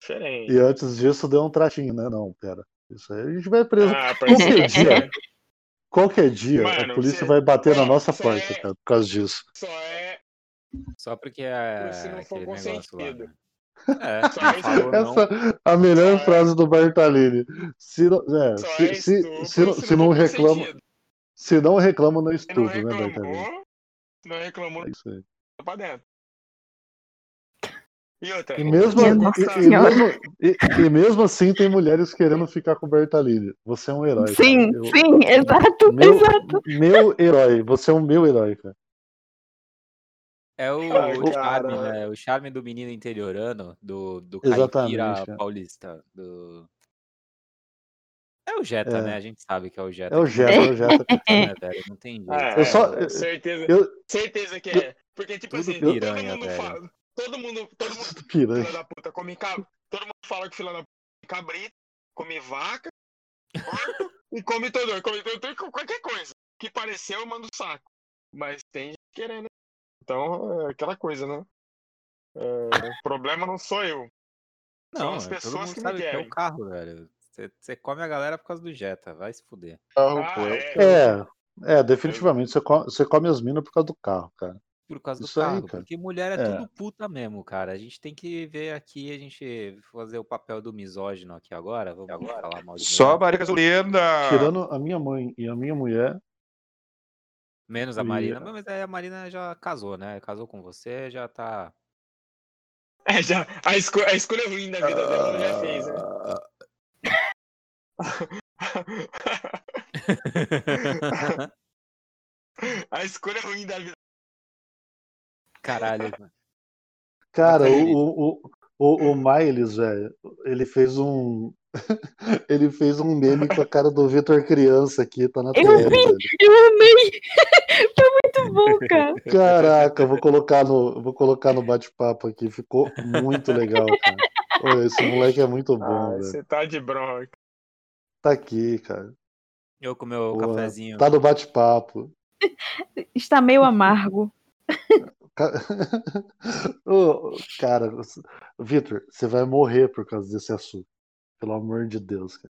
Diferente. E antes disso deu um tratinho, né? Não, pera. Isso aí a gente vai preso. Ah, parceiro, dia, qualquer dia, a Mano, polícia cê- vai bater na nossa porta, é- cara, por causa disso. Só é Só porque é se não for lá. consentido. né? É, não é. Essa a melhor Só é- frase do Bertalini. Se não, é, se, é se, estupro se, não- se se não reclama, se não reclama, não Se estupro, né, Bertalini? se não reclamou, É isso aí. tá pra dentro. E outra, E mesmo, e, e mesmo, e, e mesmo assim tem mulheres querendo ficar com o Bertalini. Você é um herói. Sim. Eu- sim, exato, meu, exato. meu herói. Você é um meu herói, cara. É o, Ai, o charme, cara. né? O charme do menino interiorano, do, do caipira cara. paulista. Do... É o Jetta, É. né? A gente sabe que é o Jetta. É o Jetta, é o Jetta. né, velho? Não tem jeito. Ah, Eu só- é, certeza, eu- certeza que eu- é. Porque, tipo assim, piranha, todo mundo velho. fala. Todo mundo, todo mundo, filha da puta, come cabra. Todo mundo fala que filha da puta come cabrito, come vaca, porco e come todo. Come todo, qualquer coisa. Que pareceu, eu mando saco. Mas tem gente querendo. Então, é aquela coisa, né? É, o problema não sou eu. São Não, as é, todo pessoas mundo que me sabe que é querem. o carro, velho. Você- Você come a galera por causa do Jetta, vai se fuder. Ah, é. É, é, definitivamente. Você come, você come as minas por causa do carro, cara. Por causa do Isso aí, cara. porque mulher é, É. tudo puta mesmo, cara. A gente tem que ver aqui, a gente fazer o papel do misógino aqui agora. Vamos falar mal de Só. Maria Gasolina. Tirando a minha mãe e a minha mulher, Menos a e- Marina, mas aí a Marina já casou, né? Casou com você, já tá. É, já, a, esco a escolha ruim da vida dela ela já fez, né? a escolha ruim da vida. Caralho. cara, Bacana. o, o, o, o Miles, velho, ele fez um. ele fez um meme com a cara do Vitor criança aqui, tá na Eu tela, vi, velho. eu amei. Foi muito bom, cara. Caraca, eu vou colocar no, vou colocar no bate-papo aqui, ficou muito legal, cara. Ô, esse moleque é muito bom, Ah, velho. você tá de bronca. Tá aqui, cara. Eu com meu Porra, cafezinho. Tá no bate-papo. Está meio amargo. Ô, cara, Vitor, você vai morrer por causa desse açúcar. Pelo amor de Deus, cara.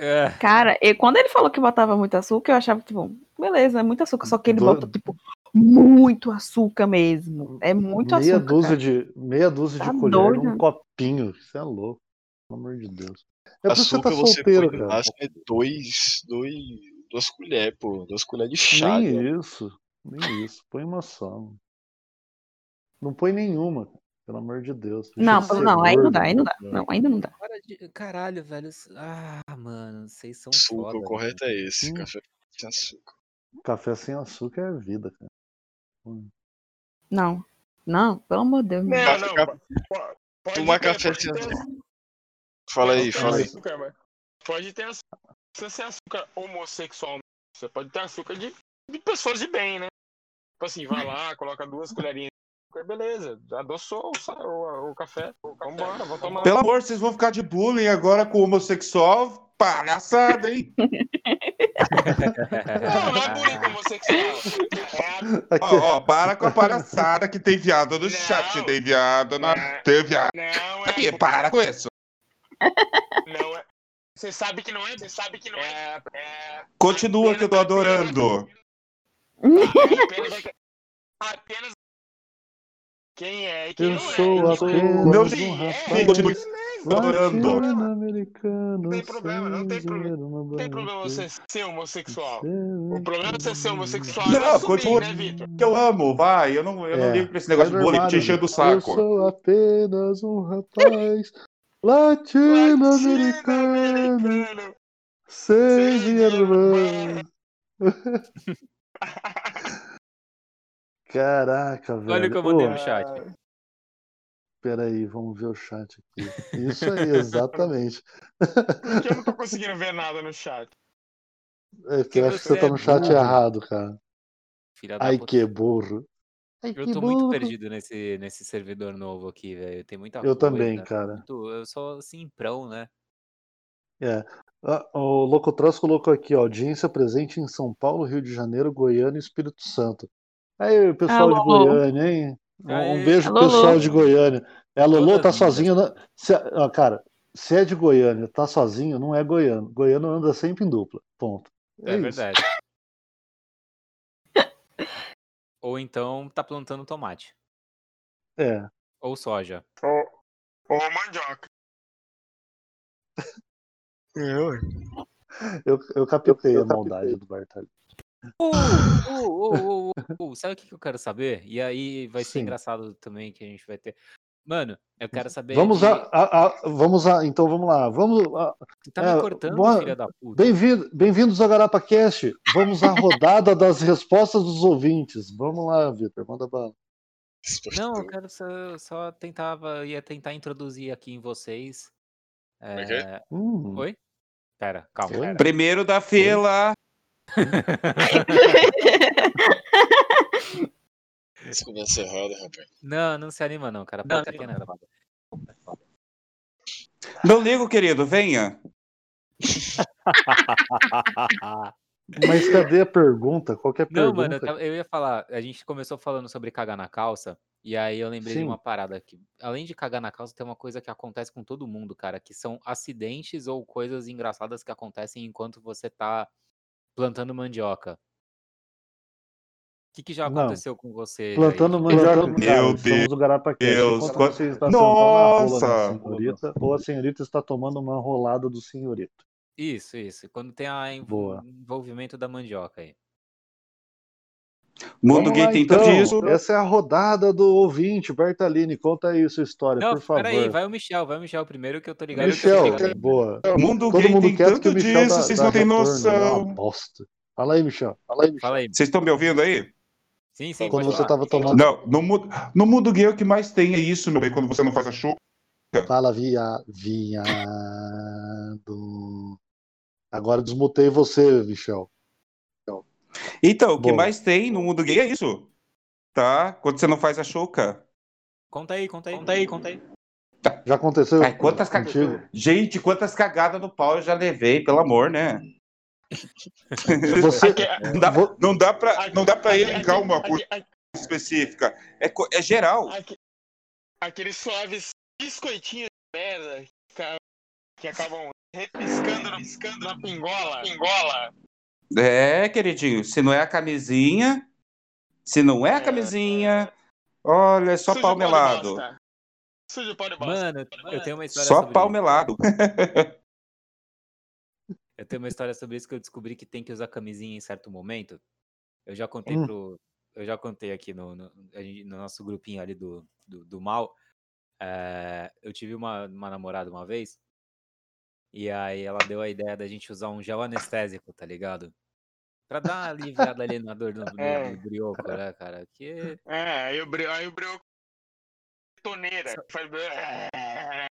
É, Cara, e quando ele falou que botava muito açúcar, eu achava, tipo, beleza, é muito açúcar. Só que ele Do- bota, tipo, muito açúcar mesmo. É muito meia açúcar. dúzia cara. de meia dúzia Tá de colher doido. num copinho. Isso é louco. Pelo amor de Deus. É por isso que você Açúcar tá você solteiro, põe no cara. máximo é dois, dois, duas colheres, pô. Duas colheres de chá. Nem né? isso. Nem isso. Põe uma só. mano. Não põe nenhuma, cara. Pelo amor de Deus. Deixa Não, de não, aí não dá, aí não dá. cara. Não, ainda não dá. Caralho, velho. Ah, mano, vocês são Açúcar, foda. o correto é esse. Hum. Café sem açúcar. Café sem açúcar é vida, cara. Hum. Não. Não, pelo amor de Deus. não. Não, não. Café- po- Pode Tomar ter, café sem açúcar. açúcar. Fala aí, fala aí. açúcar, Pode ter açúcar. Ser açúcar homossexual. Você pode ter açúcar de, de pessoas de bem, né? Tipo assim, vai lá, coloca duas colherinhas beleza. Adoçou o, o, o café. Vambora, vou tomar. Pelo amor, vocês vão ficar de bullying agora com o homossexual? Palhaçada, hein? Não, não é bullying com homossexual. É, Ó, ó, para com a palhaçada que tem viado no chat, Não. tem viado na. Não. Tem viado. não é. Aqui, para com isso. Não é. Você sabe que não é? Você sabe que não é. é Continua que eu tô adorando. apenas, apenas quem é quem eu não sou é. apenas Meu um é, rapaz Continue latino-americano. Não tem problema, não tem sem problema. Não tem problema você ser homossexual. O problema é você ser homossexual não Não, assumir, continua né, que eu amo, vai. Eu não, eu não É, ligo pra esse negócio do de bullying te enchendo o Eu saco. sou apenas um rapaz latino-americano sem dinheiro. Caraca, velho. Olha o que eu mandei Ô, no chat. peraí, vamos ver o chat aqui. Isso aí, exatamente. Por que eu não tô conseguindo ver nada no chat? É que eu acho que você tá é no chat burro. errado, cara. Filha da Ai, puta. que burro. Ai, Eu que tô muito burro. perdido nesse, nesse servidor novo aqui, velho. Tem muita Eu coisa. também, cara. muito- eu sou simprão, né? É. Ah, O Locotross colocou aqui, ó, audiência presente em São Paulo, Rio de Janeiro, Goiânia e Espírito Santo. Aí, pessoal de. Goiânia, hein? Um- Um beijo pro pessoal de Goiânia. É, a Lolo tá sozinha. Na... Se... ó, cara, se é de Goiânia, tá sozinho, não é goiano. Goiano anda sempre em dupla. Ponto. É, isso. verdade. Ou então tá plantando tomate. É. Ou soja. Ô, ô mandioca. Eu, eu captei a maldade do Bartali. Ô, ô, ô, ô, ô, ô, Sabe o que eu quero saber? E aí vai ser Sim. engraçado também que a gente vai ter. Mano, eu quero saber. Vamos de... a, a- a- vamos a, então vamos lá. Vamos. a- tá é, me cortando, boa- filha da puta. Bem-vindo- Bem-vindos ao Garapa Cast. Vamos à rodada das respostas dos ouvintes. Vamos lá, Vitor, manda bala. Não, eu quero só, só tentava, ia tentar introduzir aqui em vocês. É que é? é, Hum. Oi? Pera, calma. Pera. Primeiro da fila. Essa conversa errada, rapaz. Não, não se anima não, cara. Ser nada. Não ligo, querido, venha. Mas cadê a pergunta? Qualquer Não, pergunta. mano, eu, tava- eu ia falar, a gente começou falando sobre cagar na calça, e aí eu lembrei de Sim. uma parada aqui. Além de cagar na calça, tem uma coisa que acontece com todo mundo, cara, que são acidentes ou coisas engraçadas que acontecem enquanto você tá plantando mandioca. O que, que já Não. aconteceu com você? Plantando mandioca, Meu cara, Deus, somos o Garapacast. Deus, quant- você está rola Nossa! na senhorita, ou a senhorita está tomando uma rolada do senhorito. Isso, isso. Quando tem a env- Boa. envolvimento da mandioca aí. Mundo gay tem então. tanto disso. Essa é a rodada do ouvinte. Bertalini, conta aí sua história, Não, por favor. peraí, vai o Michel, vai o Michel primeiro que eu tô ligado. Michel, tô ligado. boa. Mundo Todo gay mundo tem tanto disso, dá, vocês dá não têm é noção. bosta. Fala aí, Michel. Fala aí, Michel. Fala aí. Vocês estão me ouvindo aí? Sim, sim, Quando você falar. tava tomando. Não, no, mu- no mundo gay o que mais tem é isso, meu bem, quando você não faz a show. Fala, via... viado. Agora desmutei você, Michel. Então, o que mais tem no mundo gay é isso. Tá? Quando você não faz a choca. Conta aí, conta aí. Conta aí, conta aí. Já aconteceu Ai, quantas contigo? Gente, quantas cagadas no pau eu já levei, pelo amor, né? Você... Não dá, não dá pra, não dá pra elencar uma coisa específica. É, é geral. aqui- Aqueles suaves biscoitinhos de merda que, ca- que acabam repiscando, piscando na pingola. Pingola. É, queridinho. Se não é a camisinha, se não é a camisinha, olha, é só Sujo pau pó de melado. bosta. Sujo pó de bosta. Mano, eu tenho uma história Só sobre pau isso. melado. Eu tenho uma história sobre isso que eu descobri que tem que usar camisinha em certo momento. Eu já contei Hum. pro. Eu já contei aqui no, no, no nosso grupinho ali do, do, do mal. É, eu tive uma, uma namorada uma vez. E aí ela deu a ideia da gente usar um gel anestésico, tá ligado? Pra dar uma aliviada ali na dor do, do, É. do brioco, né, cara? Que. É, aí o breu, aí o breu toneira. Faz...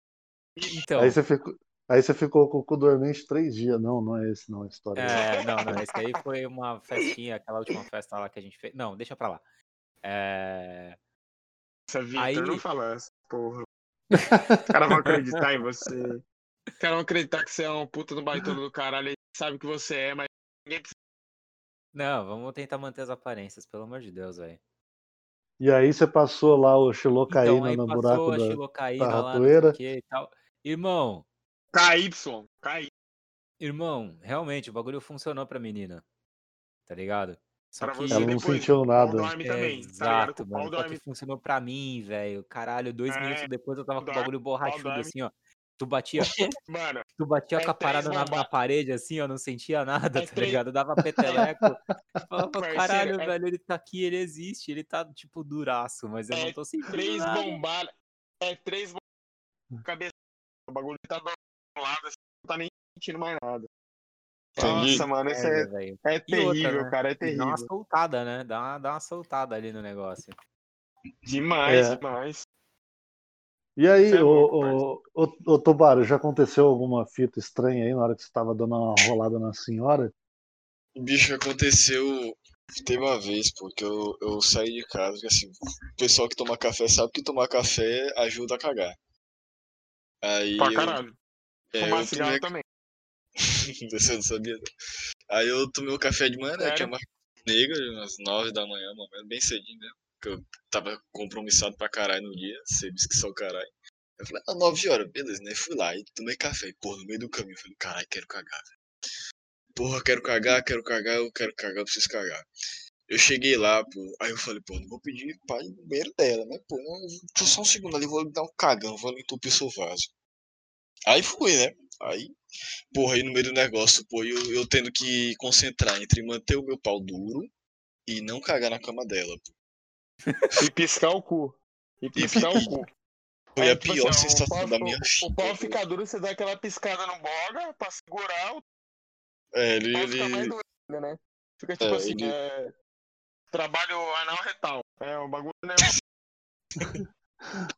Então. Aí você ficou. Aí você ficou com o cu dormente três dias. Não, não é esse não a história. É, não, não, esse aí foi uma festinha, aquela última festa lá que a gente fez. Não, deixa pra lá. É... Nossa, Vitor, Aí- não fala essa porra. Os caras vão acreditar em você. Os caras vão acreditar que você é um puta do baitono do caralho. Eles sabem que você é, mas ninguém precisa. Não, vamos tentar manter as aparências, pelo amor de Deus, velho. E aí você passou lá o xilocaína Então, aí no buraco a da, da o ratoeira. e tal. Irmão, KY, KY. irmão, realmente, o bagulho funcionou pra menina. Tá ligado? Só Pra que... você Ela não depois, sentiu o nada. dorme também. Tá Exato, o pau mano. Só que funcionou pra mim, velho. Caralho, dois É, minutos depois eu tava com o bagulho borrachudo, assim, ó. Tu batia, Mano, tu batia É com a três parada na, na parede, assim, ó, não sentia nada, É tá ligado? Dava peteleco. Falava, Parceiro, caralho, é- velho, ele tá aqui, ele existe, ele tá, tipo, duraço, mas eu É não tô sentindo três nada. bombadas. É três bombadas. Cabeça. O bagulho tá do lado, assim, não tá nem sentindo mais nada. Entendi. Nossa, mano, isso é, é E outra, terrível, né? cara. É E Dá uma terrível. soltada, né? Dá uma, dá uma soltada ali no negócio. Demais, É. demais. E aí, é ô, ô, ô, ô, Tobaro, já aconteceu alguma fita estranha aí na hora que você tava dando uma rolada na senhora? Bicho, aconteceu. Teve uma vez, porque eu, eu saí de casa, porque assim, o pessoal que toma café sabe que tomar café ajuda a cagar. Aí Pra eu, caralho. é, Fumar eu cigarro tomei. também. Você não sabia? Aí eu tomei o café de manhã, né? Sério? Tinha uma negra, umas nove da manhã, mano, bem cedinho, né? Porque eu tava compromissado pra caralho no dia, serviço que só o caralho. Eu falei, ah, 9 horas, beleza, né? Fui lá e tomei café. Porra, no meio do caminho, eu falei, caralho, quero cagar. Porra, quero cagar, quero cagar, eu quero cagar, eu preciso cagar. Eu cheguei lá, pô, aí eu falei, pô, não vou pedir pra ir no banheiro dela, né? Pô, só um segundo ali, vou dar um cagão, vou entupir seu vaso. Aí fui, né? Aí, porra, aí no meio do negócio, pô, eu, eu tendo que concentrar entre manter o meu pau duro e não cagar na cama dela, pô. E piscar o cu. E piscar o cu. Foi É, a tipo pior assim, sensação pau- da minha o- vida. O pau fica duro, você dá aquela piscada no boga pra segurar, o É, ele, pau fica mais ele, doido, né? Fica tipo É, assim, ele- é... Trabalho anal retal. É, o bagulho, né?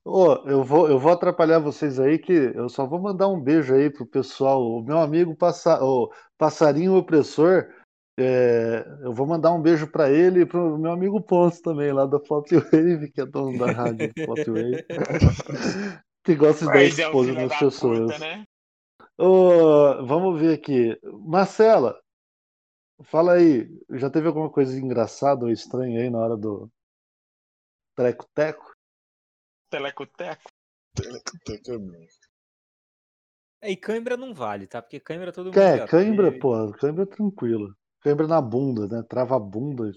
Ô, eu vou, eu vou atrapalhar vocês aí, que eu só vou mandar um beijo aí pro pessoal. O meu amigo passa, o Passarinho Opressor, é, eu vou mandar um beijo pra ele e pro meu amigo Ponce também, lá da Flop Wave, que é dono da rádio Flop Wave, que gosta de dar é filho nas pessoas. puta, né? Ô, vamos ver aqui. Marcela, fala aí, já teve alguma coisa engraçada ou estranha aí na hora do treco-teco? Telecoteco. É, e cãibra não vale, tá? Porque cãibra todo mundo Quer, já cãibra, teve. pô, cãibra é tranquilo. Cãibra na bunda, né? Trava a bunda.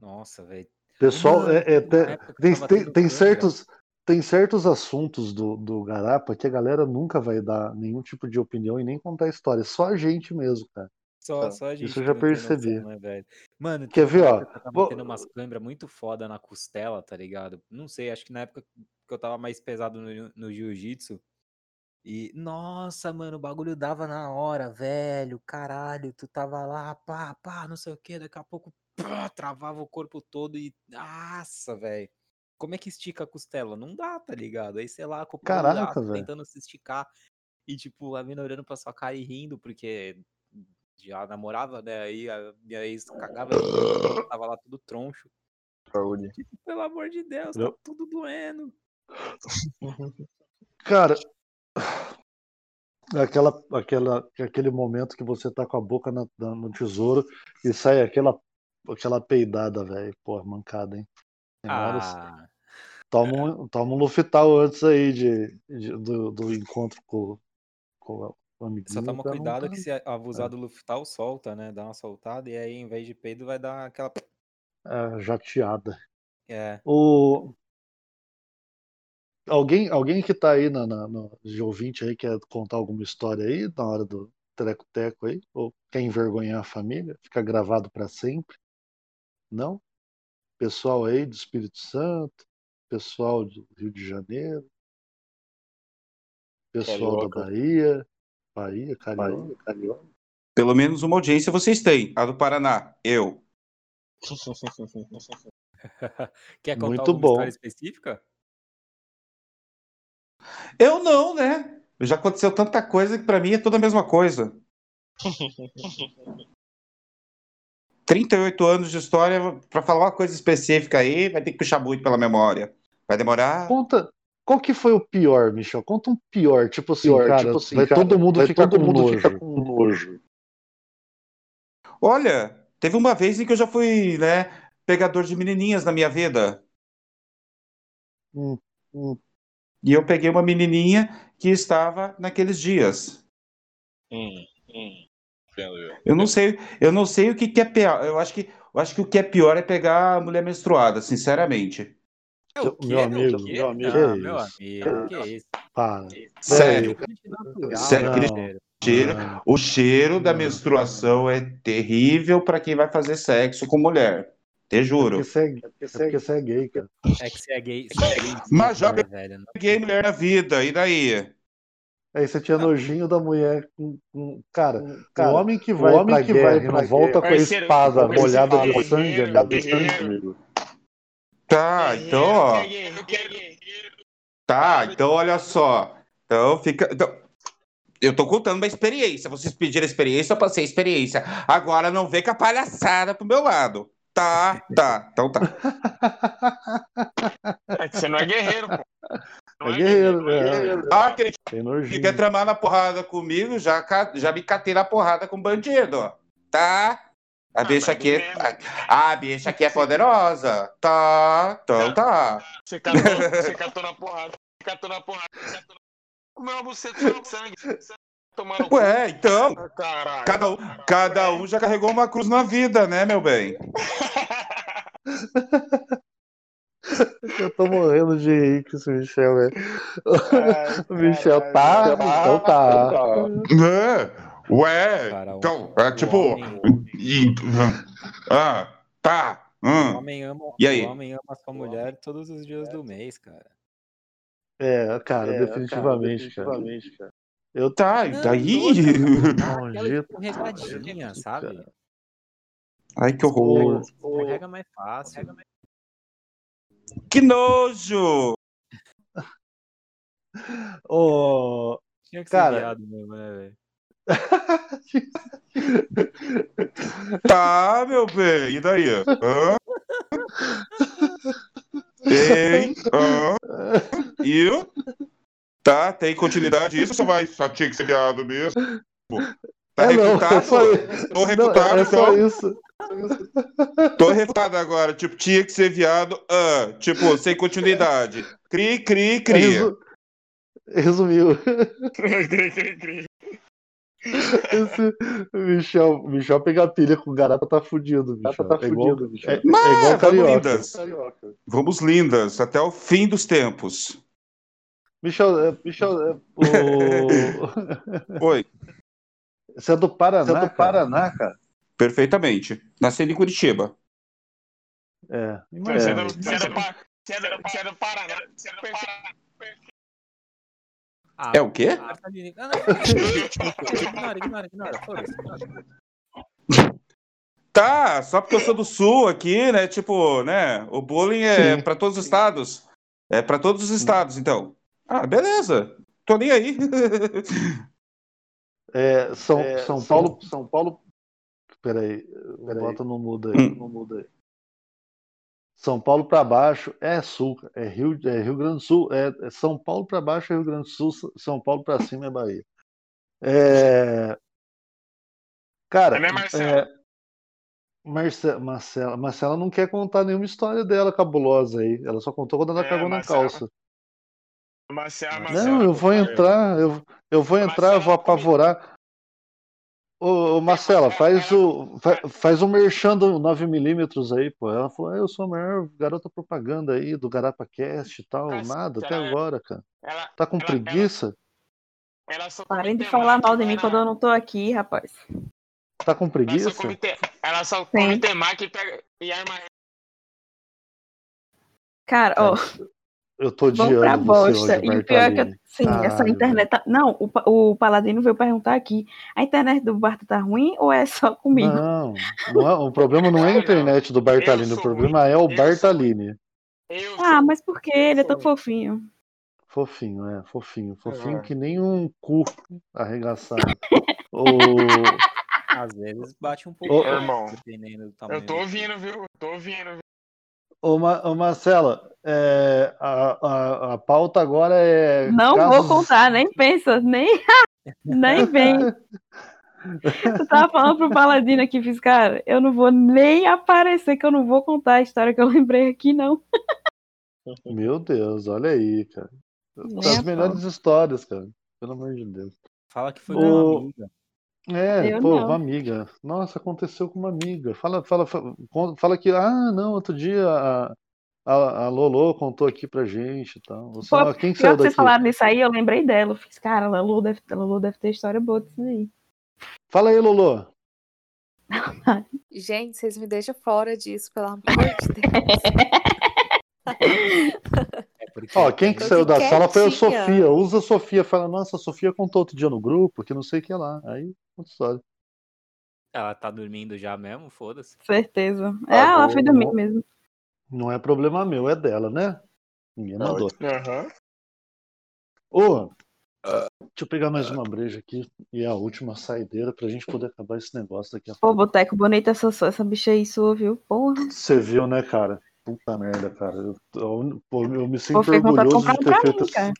Nossa, velho. Pessoal, é, é, tem, tem, tem, certos, tem certos assuntos do, do Garapa que a galera nunca vai dar nenhum tipo de opinião e nem contar história. Só a gente mesmo, cara. Só, só a gente Isso eu já tem noção, percebi. né? Mano, Quer ver, ó? eu tava tendo umas câimbras muito foda na costela, tá ligado? Não sei, acho que na época que eu tava mais pesado no, no jiu-jitsu. E, nossa, mano, o bagulho dava na hora, velho. Caralho, tu tava lá, pá, pá, não sei o que, daqui a pouco pá, travava o corpo todo e. Nossa, velho. Como é que estica a costela? Não dá, tá ligado? Aí, sei lá, com o Caraca, velho. tentando se esticar. E, tipo, a mina olhando pra sua cara e rindo, porque já namorava, né? Aí a minha ex cagava tava lá tudo troncho. Saúde. Tipo, pelo amor de Deus, tá tudo doendo. Cara, aquela, aquela, aquele momento que você tá com a boca na- na- no tesouro e sai aquela, aquela peidada, velho. Pô, mancada, hein? Tem horas. Ah, Toma um, toma um Luftal antes aí de, de- do, do encontro com, com o amiguinho. só toma cuidado que se abusar do Luftal, solta, né? Dá uma soltada e aí, em vez de peido, vai dar aquela. É, jateada. É. O... Alguém, alguém que tá aí na, na, no, de ouvinte aí quer contar alguma história aí na hora do Teleco-Teco aí? Ou quer envergonhar a família? Fica gravado para sempre? Não? Pessoal aí do Espírito Santo, pessoal do Rio de Janeiro, pessoal da Carioca. Bahia, Bahia, Carioca, Carioca. Pelo menos uma audiência vocês têm. A do Paraná, eu. Quer contar Muito alguma bom. história específica? Eu não, né? Já aconteceu tanta coisa que pra mim é tudo a mesma coisa. 38 anos de história, pra falar uma coisa específica aí, vai ter que puxar muito pela memória. Vai demorar. Conta, qual que foi o pior, Michel? Conta um pior, tipo assim, Pior, cara, tipo assim, vai cara, todo mundo vai ficar todo com mundo nojo. ficar com nojo. Olha, teve uma vez em que eu já fui, né, pegador de menininhas na minha vida. Hum, hum. E eu peguei uma menininha que estava naqueles dias. Hum, hum. Eu não sei, eu não sei o que, que é pior. Eu acho que, eu acho que o que é pior é pegar a mulher menstruada, sinceramente. É o quê? Meu amigo, o quê? meu amigo, Ah, que meu isso? amigo, que isso? Para. Sério. Sério, aquele cheiro? Não. o cheiro da menstruação é terrível para quem vai fazer sexo com mulher. Te juro. Porque você é, é porque você é gay, cara. É que você é gay, você é gay, Mas já né, velho? Não- peguei mulher na vida, e daí? Aí você tinha nojinho da mulher com. com- cara, Cara, o homem que o vai homem pra que guerra vai pra não volta com a espada molhada de sangue, amigo. guerreiro. Tá, então, ó. Eu quero- Tá, então olha só. Então fica. então, eu tô contando uma experiência. Vocês pediram experiência, eu passei a experiência. Agora não vem com a palhaçada pro meu lado. Tá, tá, então tá. É Você não é guerreiro, pô. Não É guerreiro, é é. guerreiro. Ah, aquele Tem que quer tramar na porrada comigo, já, já me catei na porrada com bandido, ó. Tá? A Ah, bicha aqui. mesmo. A, a bicha aqui é poderosa. Tá, então tá. Você catou, você catou na porrada. Você catou na porrada. Você catou na... Meu buceta sangue. Tomando cu. Ué, então. Ah, Caralho. Cada um, cada um já carregou uma cruz na vida, né, meu bem? Eu tô morrendo de rir com esse Michel, velho. O Michel caralho. tá, então tá. É, ué, Cara, o- então, é o tipo. homem- e- ah, tá. O hum. homem ama, E aí? o homem ama sua mulher todos os dias do mês, cara. É, cara, É, definitivamente, cara. cara. Eu Tá, Não, daí? Nojento. escorregadinha, sabe? Ai, que horror. Escorrega mais fácil. Que nojo! Ô, Tinha que ser cara, viado mesmo, né, velho? Tá, meu bem, e daí? Hã? Tem. Hã? E? Tá, tem continuidade isso só vai? Só tinha que ser viado mesmo? Tá É, não, refutado? é só isso. Tô Não, refutado, é só então. isso. Tô refutado agora. Tipo, tinha que ser viado. Ah, tipo, sem continuidade. Cri, cri, cri. Resu- Resumiu. Cri, cri, cri. Esse Michel, Michel pegar pilha com o garapa tá fudido, Michel. tá é, igual, fudido, Michel. é, é igual vamos carioca. lindas. Vamos lindas, até o fim dos tempos. Michel, é, Michel é, o... Oi, você é do Paraná, Você é do cara? Paraná, cara? perfeitamente. Nasci em Curitiba. É, Você é do- Paraná. Você é do Paraná. Ah, É o quê? tá ignora, ignora, ignora. Só porque eu sou do sul aqui, né? Tipo, né? O bullying é Sim. pra todos os estados. É pra todos os estados, então. Ah, beleza. Tô nem aí. É, São, É, São São- Paulo. São Paulo. Peraí, Peraí. bota no mudo aí. Hum. No mudo aí. São Paulo para baixo é sul, é Rio, é Rio Grande do Sul, é, é São Paulo para baixo é Rio Grande do Sul, São Paulo para cima é Bahia. É, cara, É, Marcelo? é, Marce- Marcela, Marcela não quer contar nenhuma história dela cabulosa aí. Ela só contou quando ela É, cagou na Marcela- calça. Não, eu vou entrar, eu, eu vou entrar, eu vou apavorar. Ô, ô Marcela, faz o, fa- faz um merchan do 9mm aí, pô. Ela falou, ah, eu sou a maior garota propaganda aí do Garapa Cast e tal. Nossa, Nada até ela- agora, cara. Ela, Tá com ela- preguiça? ela só Parem de falar mal de mim quando eu não tô aqui, rapaz. Tá com Ela só preguiça? come, te... ela só come temaki e, pega... e arma. Cara, ó, Eu tô vamos pra bosta. E o pior é que, sim, essa Caralho, internet tá... Não, o, o Paladino veio perguntar aqui, a internet do Barto tá ruim ou é só comigo? Não, não é- o problema não é a internet do Bartalini, o problema é o Bartalini. Ah, mas por que? Ele é tão fofinho. Fofinho, é, fofinho. Fofinho É. que nem um cu arregaçado. O... Às vezes bate um pouco, Ô, irmão, dependendo do tamanho. eu tô do- ouvindo, viu? Eu tô ouvindo, viu? Ô, Ma- ô, Marcela, é, a, a, a pauta agora é. Não vou casos- contar, nem pensa, nem, nem vem. Tu tava falando pro Paladino aqui, fiz, cara, eu não vou nem aparecer, que eu não vou contar a história que eu lembrei aqui, não. Meu Deus, olha aí, cara. Nem Das a melhores histórias, cara. Pelo amor de Deus. Fala que foi uma amiga. É, Eu pô, não. uma amiga. Nossa, aconteceu com uma amiga. Fala, fala, fala, fala que, ah, não, outro dia a, a, a Lolo contou aqui pra gente e tal. Você, Pô, ah, quem saiu que vocês falaram nisso aí, eu lembrei dela. Eu fiz, cara, a Lulu deve, a Lulu deve ter história boa disso aí. Fala aí, Lolo. Gente, vocês me deixam fora disso, pelo amor de Deus. É porque Ó, quem que saiu da aqui sala foi a quietinha. Sofia. Usa a Sofia. Fala, nossa, a Sofia contou outro dia no grupo, que não sei o que lá. Aí, outra história. ela tá dormindo já mesmo, foda-se. Certeza. É, Ah, ela foi dormir bom. mesmo. Não é problema meu, é dela, né? Ninguém Tá mandou. Aham. Ô, deixa eu pegar mais uma breja aqui e a última saideira pra gente poder acabar esse negócio daqui a Pô, pouco. Boteco, bonita essa, essa bicha aí sua, viu? Porra. Você viu, né, cara? Puta merda, cara. Eu, eu, pô, eu me Pô, sinto de orgulhoso de ter feito mim.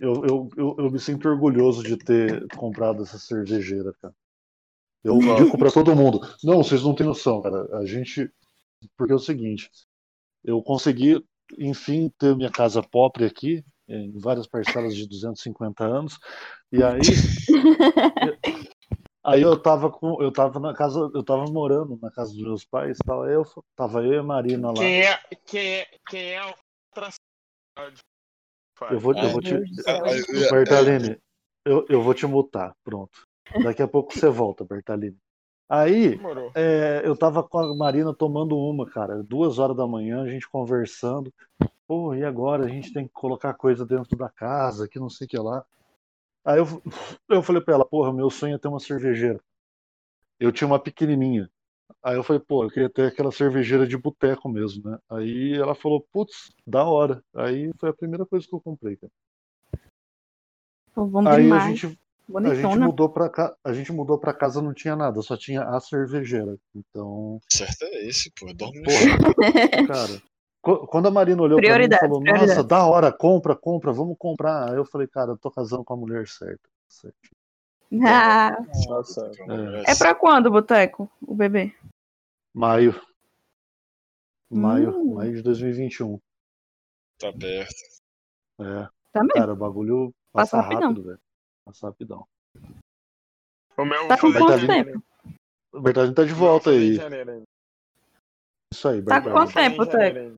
Eu, eu, eu, eu me sinto orgulhoso de ter comprado essa cervejeira, cara. Eu indico pra todo mundo. Não, vocês não têm noção, cara. A gente. Porque é o seguinte, eu consegui, enfim, ter minha casa própria aqui, em várias parcelas de 250 anos, e aí. Aí eu tava com. Eu tava na casa. Eu tava morando na casa dos meus pais, tava eu, tava eu e a Marina lá. Quem é, quem é, quem é o. Eu vou, eu vou te. Deus do céu. Bertaline, eu, eu vou te mutar. Pronto. Daqui a pouco você volta, Bertaline. Aí, é, eu tava com a Marina tomando uma, cara. Duas horas da manhã, a gente conversando. Pô, e agora? A gente tem que colocar coisa dentro da casa, que não sei o que lá. Aí eu, eu falei pra ela, porra, meu sonho é ter uma cervejeira. Eu tinha uma pequenininha. Aí eu falei, pô, eu queria ter aquela cervejeira de boteco mesmo, né? Aí ela falou, putz, da hora. Aí foi a primeira coisa que eu comprei, cara. Pô, bom Aí a gente, a gente mudou pra cá, a gente mudou pra casa, não tinha nada, só tinha a cervejeira. Então, Certo é esse, pô. Dorme no porra, cara. Qu- Quando a Marina olhou pra mim e falou, nossa, da hora, compra, compra, vamos comprar. Aí eu falei, cara, eu tô casando com a mulher certa. Ah, Nossa. é pra quando, Boteco, o bebê? Maio. Maio, Hum. maio de 2021. Tá perto. É. Tá mesmo. Cara, o bagulho Passa passa rapidão. rápido, velho. Passa rapidão. O meu Tá com quanto tempo? O Bertaldinho tá de volta aí. Isso aí, Tá com quanto tempo, janeiro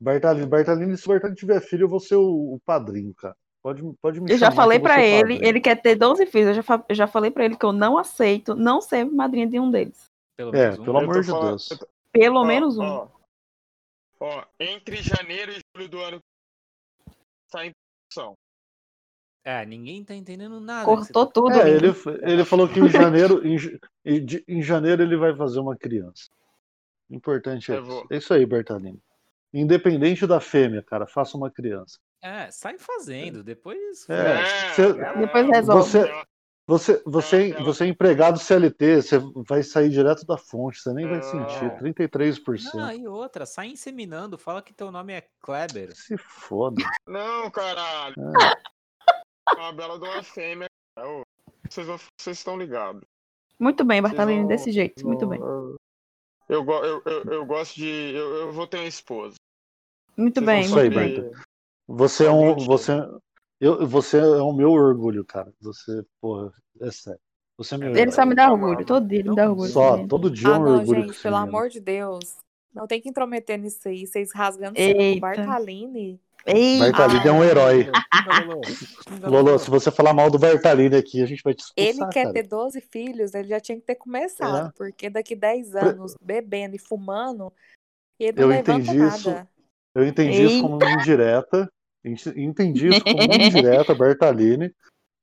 Bertaldinho, Bertaldinho, se o Bertaldinho tiver filho, eu vou ser o, o padrinho, cara. Pode, pode me Eu já chamar falei ser ele, padrinho. ele quer ter 12 filhos. Eu já, fa- eu já falei pra ele que eu não aceito não ser madrinha de um deles. Pelo É, menos um. pelo amor de falando- Deus. Pelo ó, menos um. Ó, ó, entre janeiro e julho do ano sai em produção. É, ninguém tá entendendo nada. Cortou tá- tudo, É, ele, ele falou que em janeiro, em, em janeiro ele vai fazer uma criança. Importante é isso. É isso aí, Bertaldinho. Independente da fêmea, cara, faça uma criança. É, sai fazendo, depois. É, É, cê- Depois resolve. você, você, você, Ela- você é empregado CLT, você vai sair direto da fonte, você nem vai sentir. 33%. Não, e outra, sai inseminando, fala que teu nome é Kleber. Se foda. Não, caralho. É. É uma bela de uma fêmea. Vocês, vocês estão ligados. Muito bem, Bartolini, desse jeito. Muito bem. Eu, eu, eu, eu gosto de. Eu, eu vou ter uma esposa. Muito Vocês bem, Isso aí, muito bem. Você é um. Você, eu, você é o meu orgulho, cara. Você, porra, é sério. Você é meu Ele só me dá orgulho. Todo dia ele me dá orgulho. Só, gente. todo dia é Ah, um não, orgulho gente, pelo amor de Deus. Não tem que intrometer nisso aí. Vocês rasgando o Bartalini. Eita. Bertalini é um herói. Lolo, se você falar mal do Bertalini aqui, a gente vai te expulsar, Ele quer cara. ter 12 filhos, ele já tinha que ter começado. É. Porque daqui 10 Pre- anos, bebendo e fumando, ele não Eu entendi isso. nada. Eu entendi isso como uma indireta. ent- Entendi isso como uma indireta, Bertalini.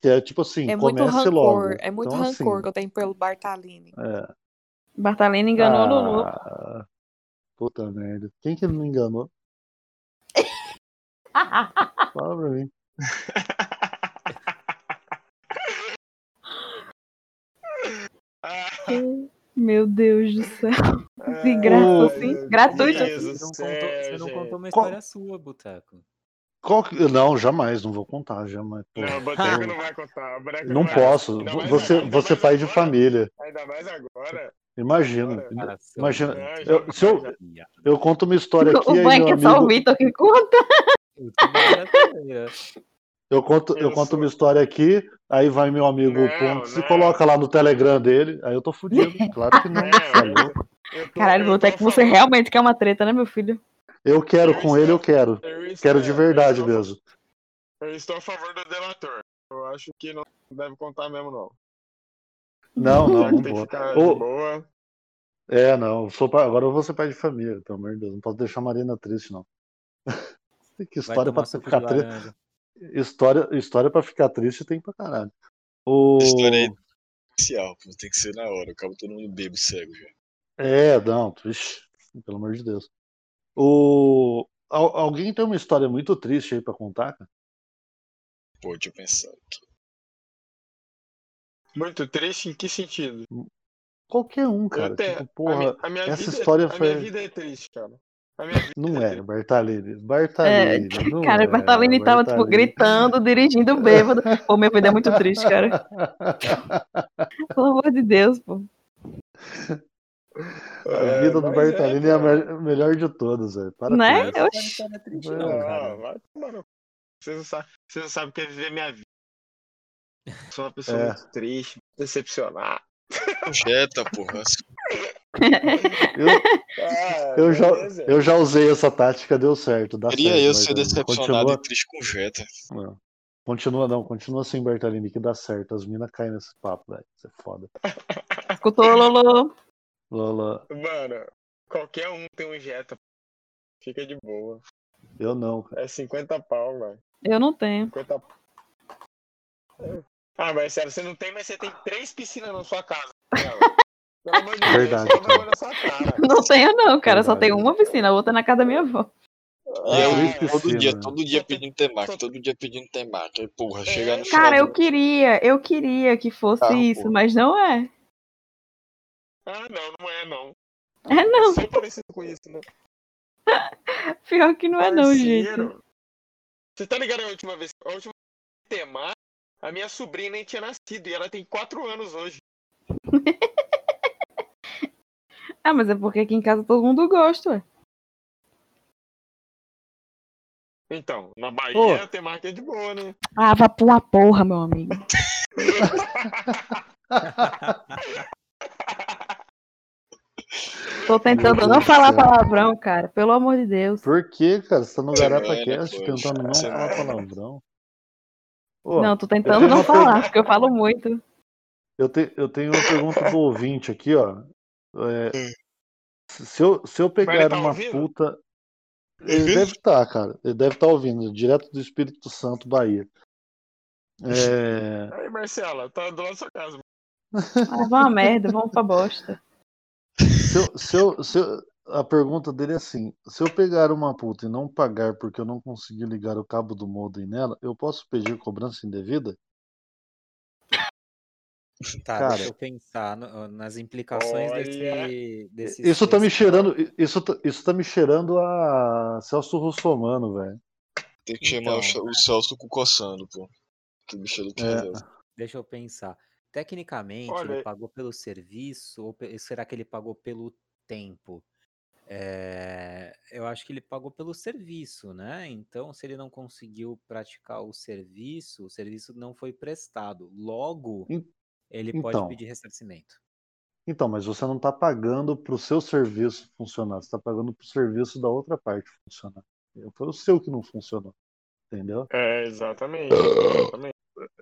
Que é tipo assim, É muito comece rancor, logo. é muito Então, rancor assim, que eu tenho pelo Bartalini. é. Bartalini enganou o Lulu. Ah, puta merda. Quem que ele não enganou? Fala pra mim. Meu Deus do céu. De Ai, graça, O- assim. Gratuito. Deus Você não, céu, contou, você não gente. contou uma Qual- história sua, Boteco. Qual que- Não, jamais, não vou contar, jamais. Pô, Não, o Boteco não vai contar. O Boteco não vai posso. Ainda mais Você, ainda você mais pai de agora. família. Ainda mais agora. Imagina. Agora. Imagina. É. Eu, se eu, eu conto uma história aqui, O aí bom é é só o amigo. Vitor que conta. Eu conto, eu Eu conto uma história aqui, aí vai meu amigo Não, Pontes e não. coloca lá no Telegram dele, aí eu tô fudido. Claro que não, É, você é tô- Caralho, eu tô Boteco, você falando- realmente quer uma treta, né, meu filho? Eu quero Eu com ele, eu quero. eu estou- Quero de verdade eu estou- mesmo. Eu estou a favor do delator. Eu acho que não deve contar mesmo, não. Não, não, não que que vou. ficar Ô, de boa. É, não, sou agora eu vou ser pai de família, pelo amor de Deus. Não posso deixar a Marina triste, não. que história pra ficar triste. História, história pra ficar triste tem pra caralho. O... História aí especial, pô. Tem que ser na hora. Acaba todo mundo bebo cego já. É, não, ixi, pelo amor de Deus. O... Al- Alguém tem uma história muito triste aí pra contar, cara? Pô, deixa eu pensar aqui. Muito triste em que sentido? Qualquer um, cara. tenho. Tipo, a, porra, minha, a minha essa vida, história a foi. minha vida é triste, cara. Não é é, triste. Bartalini. É, Bartalini. não cara, é, o Bartalini tava, tipo, Bartalini. gritando, dirigindo bêbado. Pô, minha vida é muito triste, cara. Pelo amor de Deus, pô. A vida do mas é, Bartalini é, a melhor de todas, velho. Para Né? com isso. Oxi. Não é É. não. Vocês não sabem, vocês não sabem o que é viver minha vida. Sou uma pessoa É. muito triste, decepcionada. Jeta, porra. Eu, Ah, eu, já, eu já usei essa tática, deu certo. Dá Queria certo, eu ser decepcionado Continua, e triste com Jeta. não. continua, não, continua assim, Bartalini, que dá certo. As minas caem nesse papo, velho. Isso é foda. Escutou, Lolo? Lola, Mano, qualquer um tem um Jetta. Fica de boa. eu não, cara. É 50 pau, velho. Eu não tenho. 50 Ah, mas sério, você não tem, mas você tem três piscinas na sua casa. Não. Pelo amor de É Deus, verdade, só cara. na. Não tenho, não, cara. Só Verdade. tenho uma piscina, a outra na casa da minha avó. Eu Três vivo todo dia, todo dia pedindo temaki, todo dia pedindo temaki. Aí, porra, chegar no Cara, eu do... queria, eu queria que fosse Ah, isso, porra. mas não é. Ah, não, não é não. É não. Só parecido com isso, né? Pior que não é não, gente. Você tá ligado a última vez? A última vez que tema, a minha sobrinha nem tinha nascido e ela tem 4 anos hoje. Ah, mas é porque aqui em casa todo mundo gosta, ué. Então, na Bahia Pô. a temática é de boa, né? Ah, vá pra uma porra, meu amigo. Tô tentando Meu não falar céu. palavrão, cara. Pelo amor de Deus. Por que, cara? Você tá no GarapaCast poxa. tentando não falar palavrão? Pô, Não, tô tentando não falar, pergunta- porque eu falo muito. Eu, te- eu tenho uma pergunta do ouvinte aqui, ó. É, se, eu, se eu pegar tá uma ouvindo? puta. Ele deve estar, cara. Ele deve estar ouvindo, direto do Espírito Santo, Bahia. É, Aí, Marcela, tá do lado da sua casa. Ah, vá uma merda, vamos pra bosta. se eu, se eu- se eu- a pergunta dele é assim: se eu pegar uma puta e não pagar porque eu não consegui ligar o cabo do modem nela, eu posso pedir cobrança indevida? Tá, Cara. deixa eu pensar no- nas implicações desse, desse. Isso tá me cheirando, isso, tá- isso tá me cheirando a Celso Russomano, velho. Tem que chamar o, Então. Cha- o Celso com coçando, pô. Que bicho É. Deixa eu pensar. Tecnicamente, Olha ele pagou pelo serviço ou será que ele pagou pelo tempo? É, eu acho que ele pagou pelo serviço, né? Então, se ele não conseguiu praticar o serviço, o serviço não foi prestado. Logo, Ele pode então. pedir ressarcimento. Então, mas você não tá pagando pro seu serviço funcionar, você tá pagando pro serviço da outra parte funcionar. Foi o seu que não funcionou. Entendeu? É, exatamente. exatamente.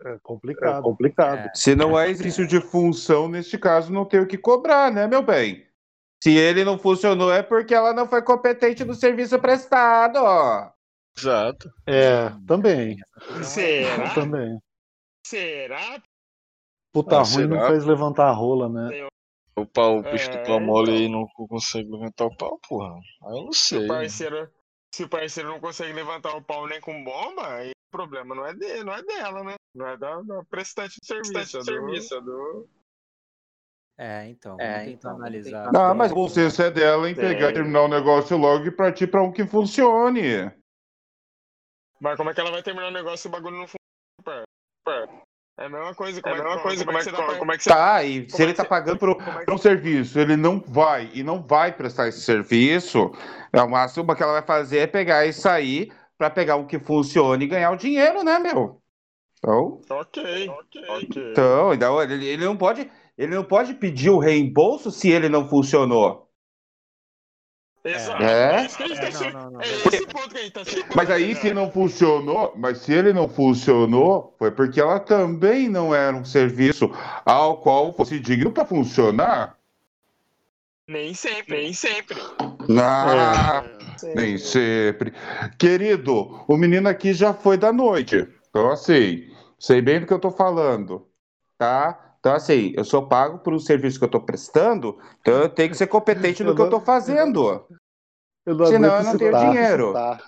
É complicado. É complicado. É. Se não é exercício de função, neste caso, não tem o que cobrar, né, meu bem? Se ele não funcionou, é porque ela não foi competente no serviço prestado. ó. Exato. É, também. Será? Também. Será? Puta Ah, ruim não faz levantar a rola, né? O pau, o bicho do pau É, mole aí então. não consegue levantar o pau, porra. Aí eu não Se o sei. parceiro, se o parceiro não consegue levantar o pau nem com bomba, aí o problema não é dele, não é dela, né? Não é da, da prestante de serviço, é do, serviço, é do... É, então, É, vamos tentar então, analisar. Não, mas o consenso é dela em pegar e É. terminar o negócio logo e partir pra um que funcione. Mas como é que ela vai terminar o negócio se o bagulho não funciona? pá? É a mesma coisa, como é, a mesma coisa, como é que você dá Como é que você... Tá, e se ele tá pagando por, por um serviço, ele não vai e não vai prestar esse serviço, é o máximo que ela vai fazer é pegar e sair pra pegar um que funcione e ganhar o dinheiro, né, meu? Então, Ok, ok. então, então ele, ele não pode, ele não pode pedir o reembolso se ele não funcionou. Exato. É? É, tá É, che- não, não, não, é esse ponto que a gente tá chegando. Mas aí se não funcionou, mas se ele não funcionou, foi porque ela também não era um serviço ao qual fosse digno para funcionar. Nem sempre, nem sempre. Ah, nem sempre. Querido, o menino aqui já foi da noite. Então, assim, sei bem do que eu tô falando, tá? Então, assim, eu sou pago por um serviço que eu tô prestando, então eu tenho que ser competente no que eu tô fazendo, Eu não senão eu não tenho citar. dinheiro, Tá,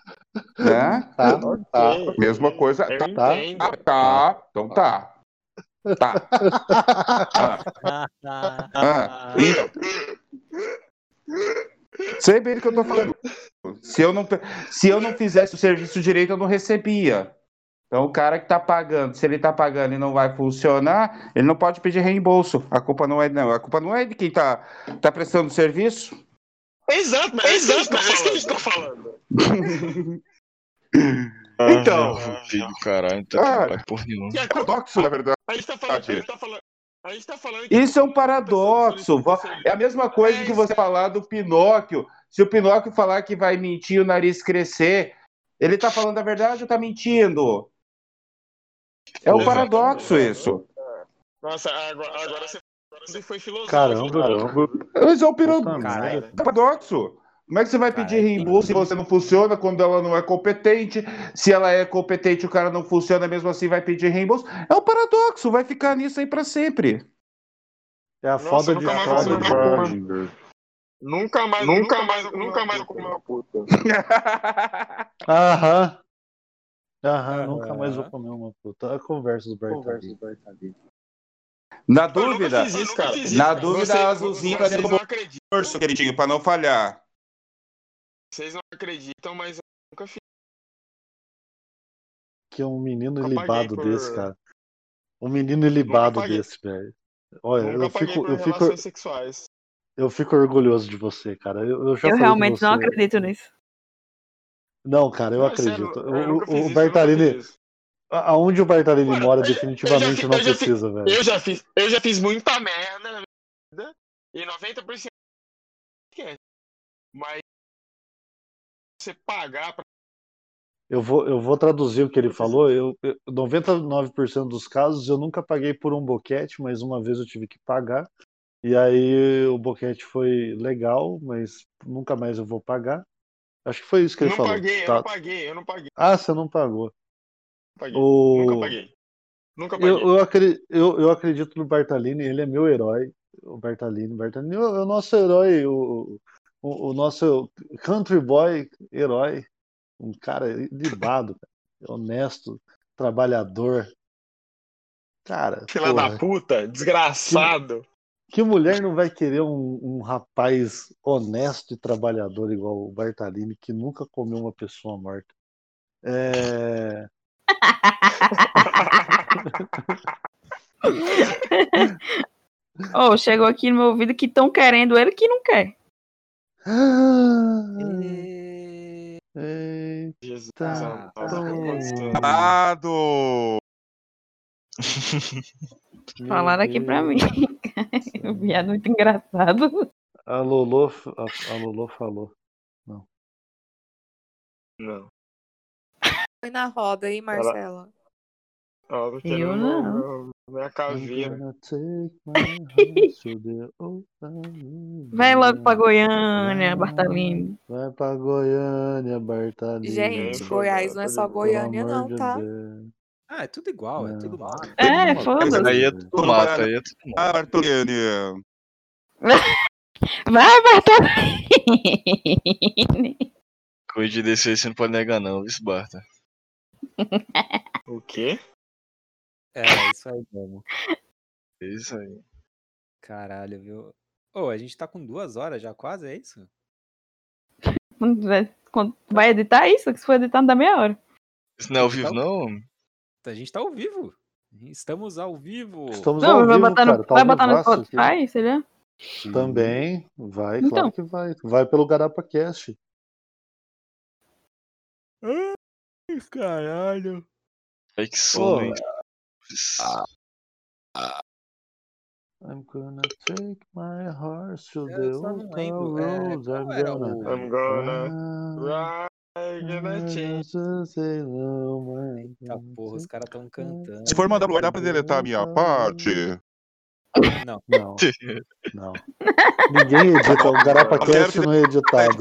né? tá, tá. Mesma coisa. Eu Tá, entendo. tá, tá. Então tá. Tá. Ah, Sei bem do que eu tô falando. Se eu, não, se eu não fizesse o serviço direito, eu não recebia. Então, o cara que tá pagando, se ele tá pagando e não vai funcionar, ele não pode pedir reembolso. A culpa não é, não. A culpa não é de quem tá, tá prestando serviço. Exato, mas é isso que a gente tá falando. Então. Ah, filho do caralho, então Ah. vai por nenhum. A, Paradoxo, na verdade. a gente tá falando, a gente tá falando, a gente tá falando que Isso é um paradoxo. É a mesma coisa que você falar do Pinóquio. Se o Pinóquio falar que vai mentir e o nariz crescer, ele tá falando a verdade ou tá mentindo? É um Exatamente. paradoxo isso. Nossa, agora, agora você você foi filosófico. Caramba, Mas é um piro- merda. paradoxo. Como é que você vai pedir reembolso se você não funciona quando ela não é competente? Se ela é competente, o cara não funciona, mesmo assim vai pedir reembolso? É um paradoxo, vai ficar nisso aí pra sempre. É a Nossa, foda de nunca mais foda vou de comer uma Schrödinger. Nunca mais, nunca mais, nunca mais eu comi uma puta. Aham. Aham, nunca mais vou comer uma puta. A conversa do Bertaldini. Na Eu nunca dúvida, fiz isso, cara. na dúvida, Você- a azulzinha vai vocês no não acreditam. bolso, queridinho, pra não falhar. Vocês não acreditam, mas eu nunca fiz. Que é um menino Nunca ilibado por- desse, cara. Um menino ilibado desse, velho. Olha, Nunca eu fico, eu, fico, sexuais. eu fico orgulhoso de você, cara. Eu, eu já Eu realmente não você. acredito nisso. Não, cara, eu Não, é sério, acredito. eu O- o, fiz fiz a- aonde o Bartalini Mano, mora, eu definitivamente eu já não precisa, velho. Eu já fiz, eu já fiz muita merda na vida e 90% que é. Mas você pagar pra Eu vou, eu vou traduzir o que ele falou. Eu, eu, 99% dos casos eu nunca paguei por um boquete, mas uma vez eu tive que pagar. E aí o boquete foi legal, mas nunca mais eu vou pagar. Acho que foi isso que ele não falou. paguei, eu Tá. não paguei, eu não paguei, Ah, você não pagou. paguei. O... Nunca paguei. Nunca paguei. Eu, eu, acre- eu, eu acredito no Bartalini, ele é meu herói. O Bartalini, Bartalini é o o nosso herói, o, o, o nosso country boy herói. Um cara libado, honesto, trabalhador. Cara, Filha porra, da puta, desgraçado. Que mulher não vai querer um, um rapaz honesto e trabalhador igual o Bartalini, que nunca comeu uma pessoa morta? É... Oh, chegou aqui no meu ouvido que estão querendo ele que não quer. Jesus o que tá acontecendo? Amado! Falaram aqui pra mim. O viado muito engraçado. A Lolo, a, a Lolo falou. Não. Foi na roda, hein, Marcela? Ó, tô Eu não. minha open Vai logo pra. Goiânia, Bartalini. Vai pra Goiânia, Bartalini. Gente, Goiás não é só Goiânia, não, tá? Deus. Ah, é tudo igual, é Não. tudo mato. É, foda-se. Aí é tudo mato, aí é tudo mato. Ah, Bartolini. Vai, Bartalini. Coisa desse aí você não pode negar, não, viu, Barta? O quê? É, isso aí mesmo. É Isso aí. Caralho, viu? Ô, a gente tá com duas horas já quase, é isso? Vai editar isso? Que se for editar não dá meia hora. Isso não é ao vivo, não? A gente tá ao vivo. Estamos ao vivo. Estamos Não, ao vai vivo, botar no, cara. Tá vai botar no. Spotify, seria? Também, vai, Então. claro que vai. Vai pelo GarapaCast. Ai, caralho. Ai, que sono? I'm gonna take my horse to Eu the old town é, I'm gonna I'm gonna ride. Eita porra, os caras tão cantando. Se for mandar lugar, dá pra deletar a minha parte? Não. Não, não. Ninguém edita. O GarapaCast não é editado.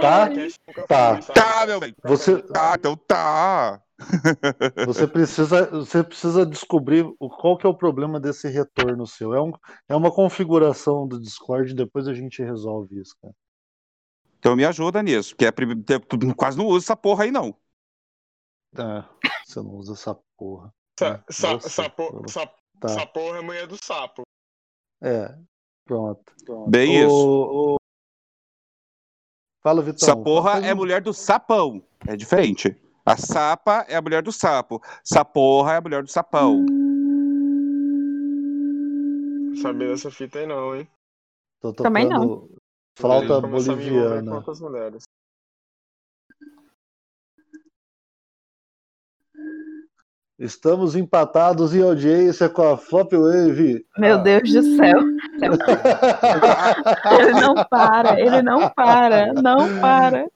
Tá? Tá. Tá, meu bem. Você, Tá, então tá. você, precisa, você precisa descobrir o- qual que é o problema desse retorno seu. É, um, é uma configuração do Discord, depois a gente resolve isso, cara. Então me ajuda nisso, porque é, prim- tu quase não usa essa porra aí, não. É, você não usa essa porra. Sa, É, sa, Tá. Essa porra é mulher do sapo. É, pronto. Bem isso. O- o- Fala, Vitão. Essa porra é mulher do sapão. É diferente. A sapa é a mulher do sapo. Saporra é a mulher do sapão. Não sabia dessa fita aí não, hein? Tô Também não. Flauta com boliviana. outras mulheres. Estamos empatados em audiência com a Flop Wave. Meu Deus do céu. Ele não para, ele não para, não para.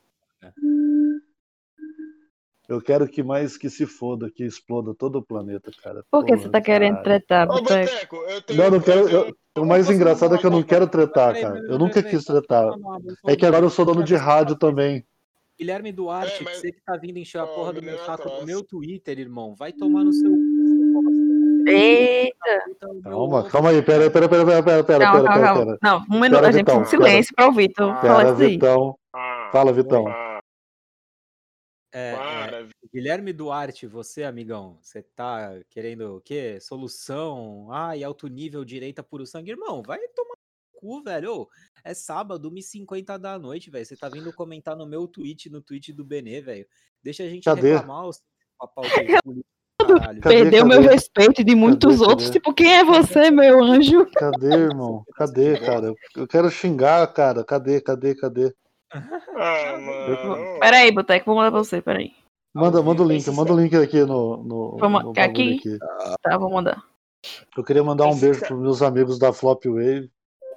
Eu quero que mais que se foda, que exploda todo o planeta, cara. Por que você tá querendo caralho. tretar, Ô, Boteco? Eu tenho. Não, não quero. eu o mais engraçado é que eu não quero tretar, cara. Eu nunca quis tretar. É que agora eu sou dono de rádio também. Guilherme Duarte, É, mas- você que tá vindo encher a porra do meu saco no meu Twitter, irmão. Vai tomar no seu. Eita. Calma, calma aí, pera, pera, pera, pera, pera, pera, Calma, pera, calma, pera, pera. Não, um minuto, a gente Vitão, precisa de silêncio para o Vitor Pera, aí. Vitão. Fala, Vitão. É, é, Guilherme Duarte, você, amigão, você tá querendo o quê? Solução? Ah, e alto nível, direita puro sangue. Irmão, vai tomar no cu, velho. Ô, é sábado, 1h50 da noite, velho. Você tá vindo comentar no meu tweet, no tweet do Benê, velho. Deixa a gente Cadê? reclamar os papau caralho. Perdeu meu respeito de muitos Cadê, outros. cadê? Tipo, quem é você, meu anjo? Cadê, irmão? Cadê, cara? Eu quero xingar, cara. Cadê, cadê, cadê? Ah, mano. Peraí, Boteco, vou mandar pra você, peraí. Manda, manda o link, manda o link aqui no, no, Vamos, no aqui? aqui. Tá, vou mandar. Eu queria mandar um beijo pros meus amigos da Flop Wave.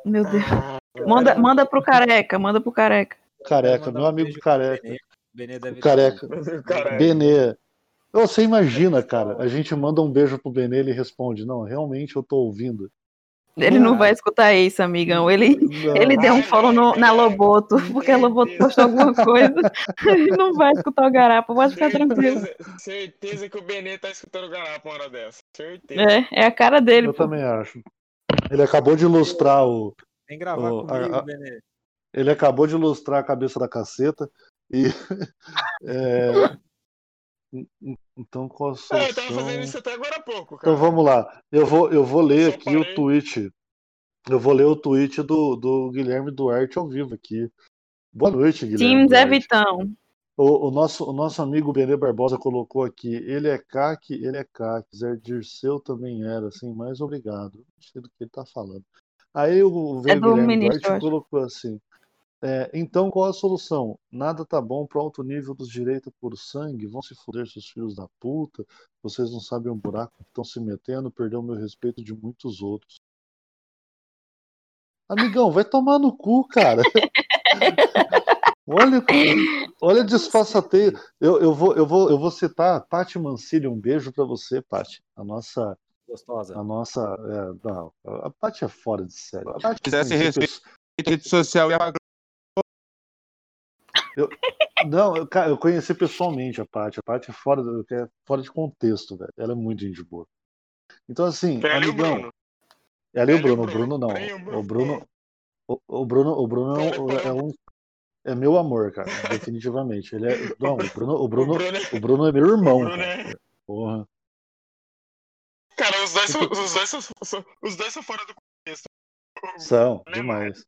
Meu Deus. Manda, manda pro careca, manda pro careca. Careca, meu amigo careca. Benê deve Careca. Careca. Benê. Você imagina, cara, a gente manda um beijo pro Benê e ele responde: Não, realmente eu tô ouvindo. Ele não vai escutar isso, amigão. Ele, Não. ele deu um follow no- na Loboto, porque a Loboto postou alguma coisa. Ele não vai escutar o Garapa, pode ficar tranquilo. Certeza, certeza que o Benê tá escutando o Garapa uma hora dessa. Certeza. É, é a cara dele, Eu pô. também acho. Ele acabou de ilustrar o. Vem gravar o- a- comigo, a- Benê. Ele acabou de ilustrar a cabeça da caceta. E. é, Então, qual a É, eu tava fazendo solução? isso até agora há pouco, cara. Então vamos lá. Eu vou, eu vou ler Só aqui o parei. tweet. Eu vou ler o tweet do, do Guilherme Duarte ao vivo aqui. Boa noite, Guilherme. Tim Zé. Vitão. O, o nosso, o nosso amigo Benê Barbosa colocou aqui. Ele é CAC, ele é CAC. Zé Dirceu também era, assim, mais obrigado. Não sei do que ele tá falando. Aí o, o É Guilherme ministro, eu Duarte colocou assim. É, então, qual a solução? Nada tá bom pro alto nível dos direitos por sangue. Vão se foder, seus filhos da puta. Vocês não sabem o buraco que estão se metendo. Perdeu o meu respeito de muitos outros. Amigão, vai tomar no cu, cara. Olha, olha a disfarçateio. Eu, eu, vou, eu, vou, eu vou citar Paty Mancini. Um beijo pra você, Paty. A nossa. Gostosa. A nossa. É, não, a Paty é fora de série. A Se quisesse respeito rede social e a Eu, não, eu, cara, eu conheci pessoalmente a Paty. A Paty é fora, do- é fora de contexto, velho. Ela é muito gente boa. Então, assim, Tem ali o amigão. Bruno. Ela e o Bruno. O Bruno não. O Bruno. O Bruno. O, Bruno, o Bruno é um, é um- é meu amor, cara. Definitivamente. Ele é. Não, o Bruno, o Bruno, o Bruno é meu irmão, cara. Porra. Cara, os dois, são, os, dois são- os dois são fora do contexto. São, demais.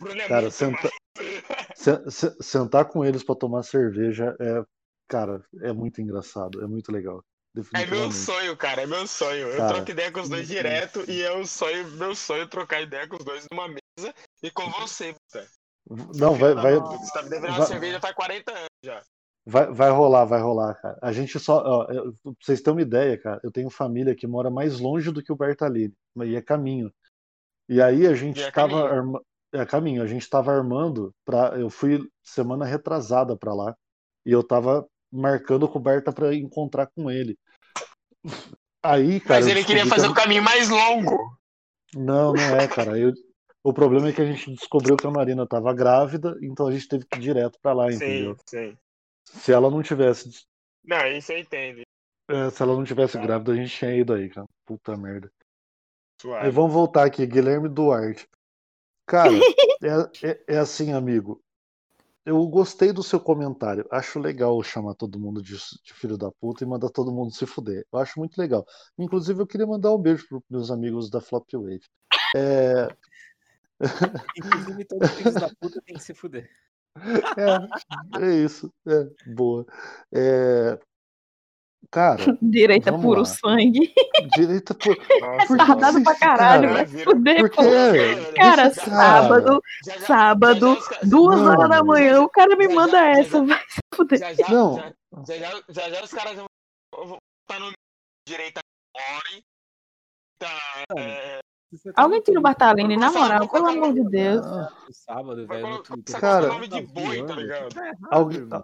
Bruno Cara, senta, se- se- sentar com eles pra tomar cerveja é. Cara, é muito engraçado. É muito legal. É meu sonho, cara, é meu sonho. Eu Cara, troco ideia com os dois direto e é o sonho, meu sonho trocar ideia com os dois numa mesa e com você. Não, vai, vai, Você tá me devendo uma vai- cerveja faz 40 anos já. Vai, vai rolar, vai rolar, cara. A gente só. Ó, eu- pra vocês terem uma ideia, cara, eu tenho família que mora mais longe do que o Bertalini, e é caminho. E aí a gente E é tava arma- é caminho, a gente tava armando para eu fui semana retrasada pra lá e eu tava marcando com o Berta pra encontrar com ele. Aí, cara, Mas ele queria fazer que o caminho mais longo. não, não é, cara. Eu- O problema é que a gente descobriu que a Marina tava grávida, então a gente teve que ir direto pra lá, Sim, entendeu? sim. Se ela não tivesse Não, isso eu entendo. É, se ela não tivesse grávida, a gente tinha ido aí, cara. Puta merda. Suave. Aí vamos voltar aqui, Guilherme Duarte. Cara, é, é- é assim, amigo. Eu gostei do seu comentário. Acho legal chamar todo mundo de, de filho da puta e mandar todo mundo se fuder. Eu acho muito legal. Inclusive, eu queria mandar um beijo pros meus amigos da Flop Wave. É, Inclusive, todos os filhos da puta tem que se fuder. é, é isso. É, boa. É, cara, Direita vamos puro lá. sangue. Direita que Retardado vocês- pra caralho, cara, vai se fuder, pô. quê? Cara, cara- sábado, sábado, duas Não, horas da mano. manhã, o cara me manda essa, vai se fuder. Já já, Não. já, já, já, já, já os caras vão tá no direita Ori. Tá. É, Alguém tira o Bartalini, na moral, pelo amor de Deus. Sábado, velho, no Twitter. Cara, nome de boi, tá ligado?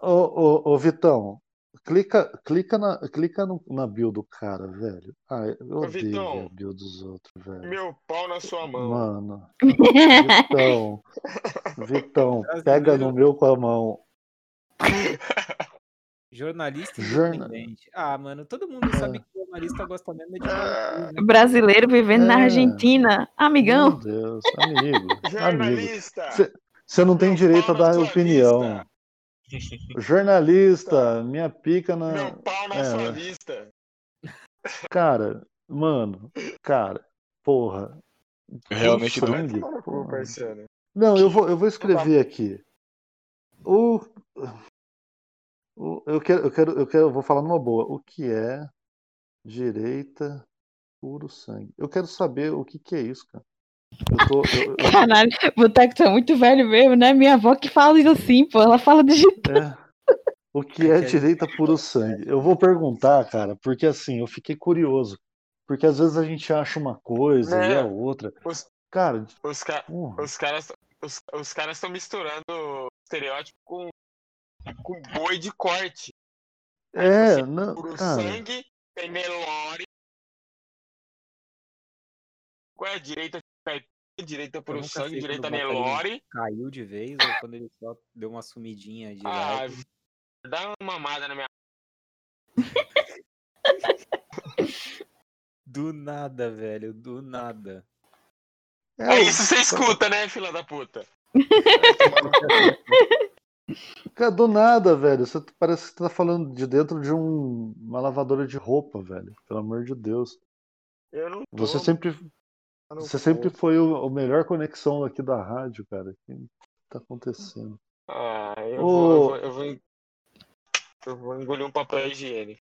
Ô, ô, ô, Vitão, clica, clica, na, clica no- na bio do cara, velho. Ai, eu odeio Vitão. a bio dos outros, velho. Meu pau na sua mão. Mano. Vitão, Vitão, pega no meu com a mão. Jornalista Jorna- independente. Ah, mano, todo mundo sabe que jornalista gosta mesmo é de cu, né? Brasileiro vivendo na É. Argentina. Amigão. Meu Deus, amigo. Jornalista! Você não tem direito a na dar sua opinião. Jornalista, minha pica na. Meu pau na É, sua vista. Cara, mano, cara, porra. Realmente sangue, porra. parceiro. Não, eu vou, eu vou escrever aqui. O, o- eu quero, eu quero, eu quero, eu vou falar numa boa. O que é direita puro sangue? Eu quero saber o que que é isso, cara. Eu tô, eu- eu- Caralho, Boteco tá muito velho mesmo, né? Minha avó que fala isso assim, pô. Ela fala de jeito. é, o que é direita puro sangue? Eu vou perguntar, cara, porque assim, eu fiquei curioso. Porque às vezes a gente acha uma coisa e Né? a outra. Os, Cara, os, ca- os caras os, os caras estão misturando estereótipo com, com boi de corte. É, não, Puro cara. sangue, tem Nelore. Qual é a direita? Direita nunca sangue, direita Nelore. Caiu de vez ou quando ele só deu uma sumidinha de Ah, dá uma mamada na minha. Do nada, velho, do nada. É isso você escuta, né, fila da puta? Cara, do nada, velho. Você parece que tá falando de dentro de um- uma lavadora de roupa, velho. Pelo amor de Deus. Eu não tô. Você sempre, você sempre foi o, o melhor conexão aqui da rádio, cara. O que tá acontecendo? Ah, eu, Ô. vou, eu, vou, eu, vou, eu vou engolir um papel higiênico.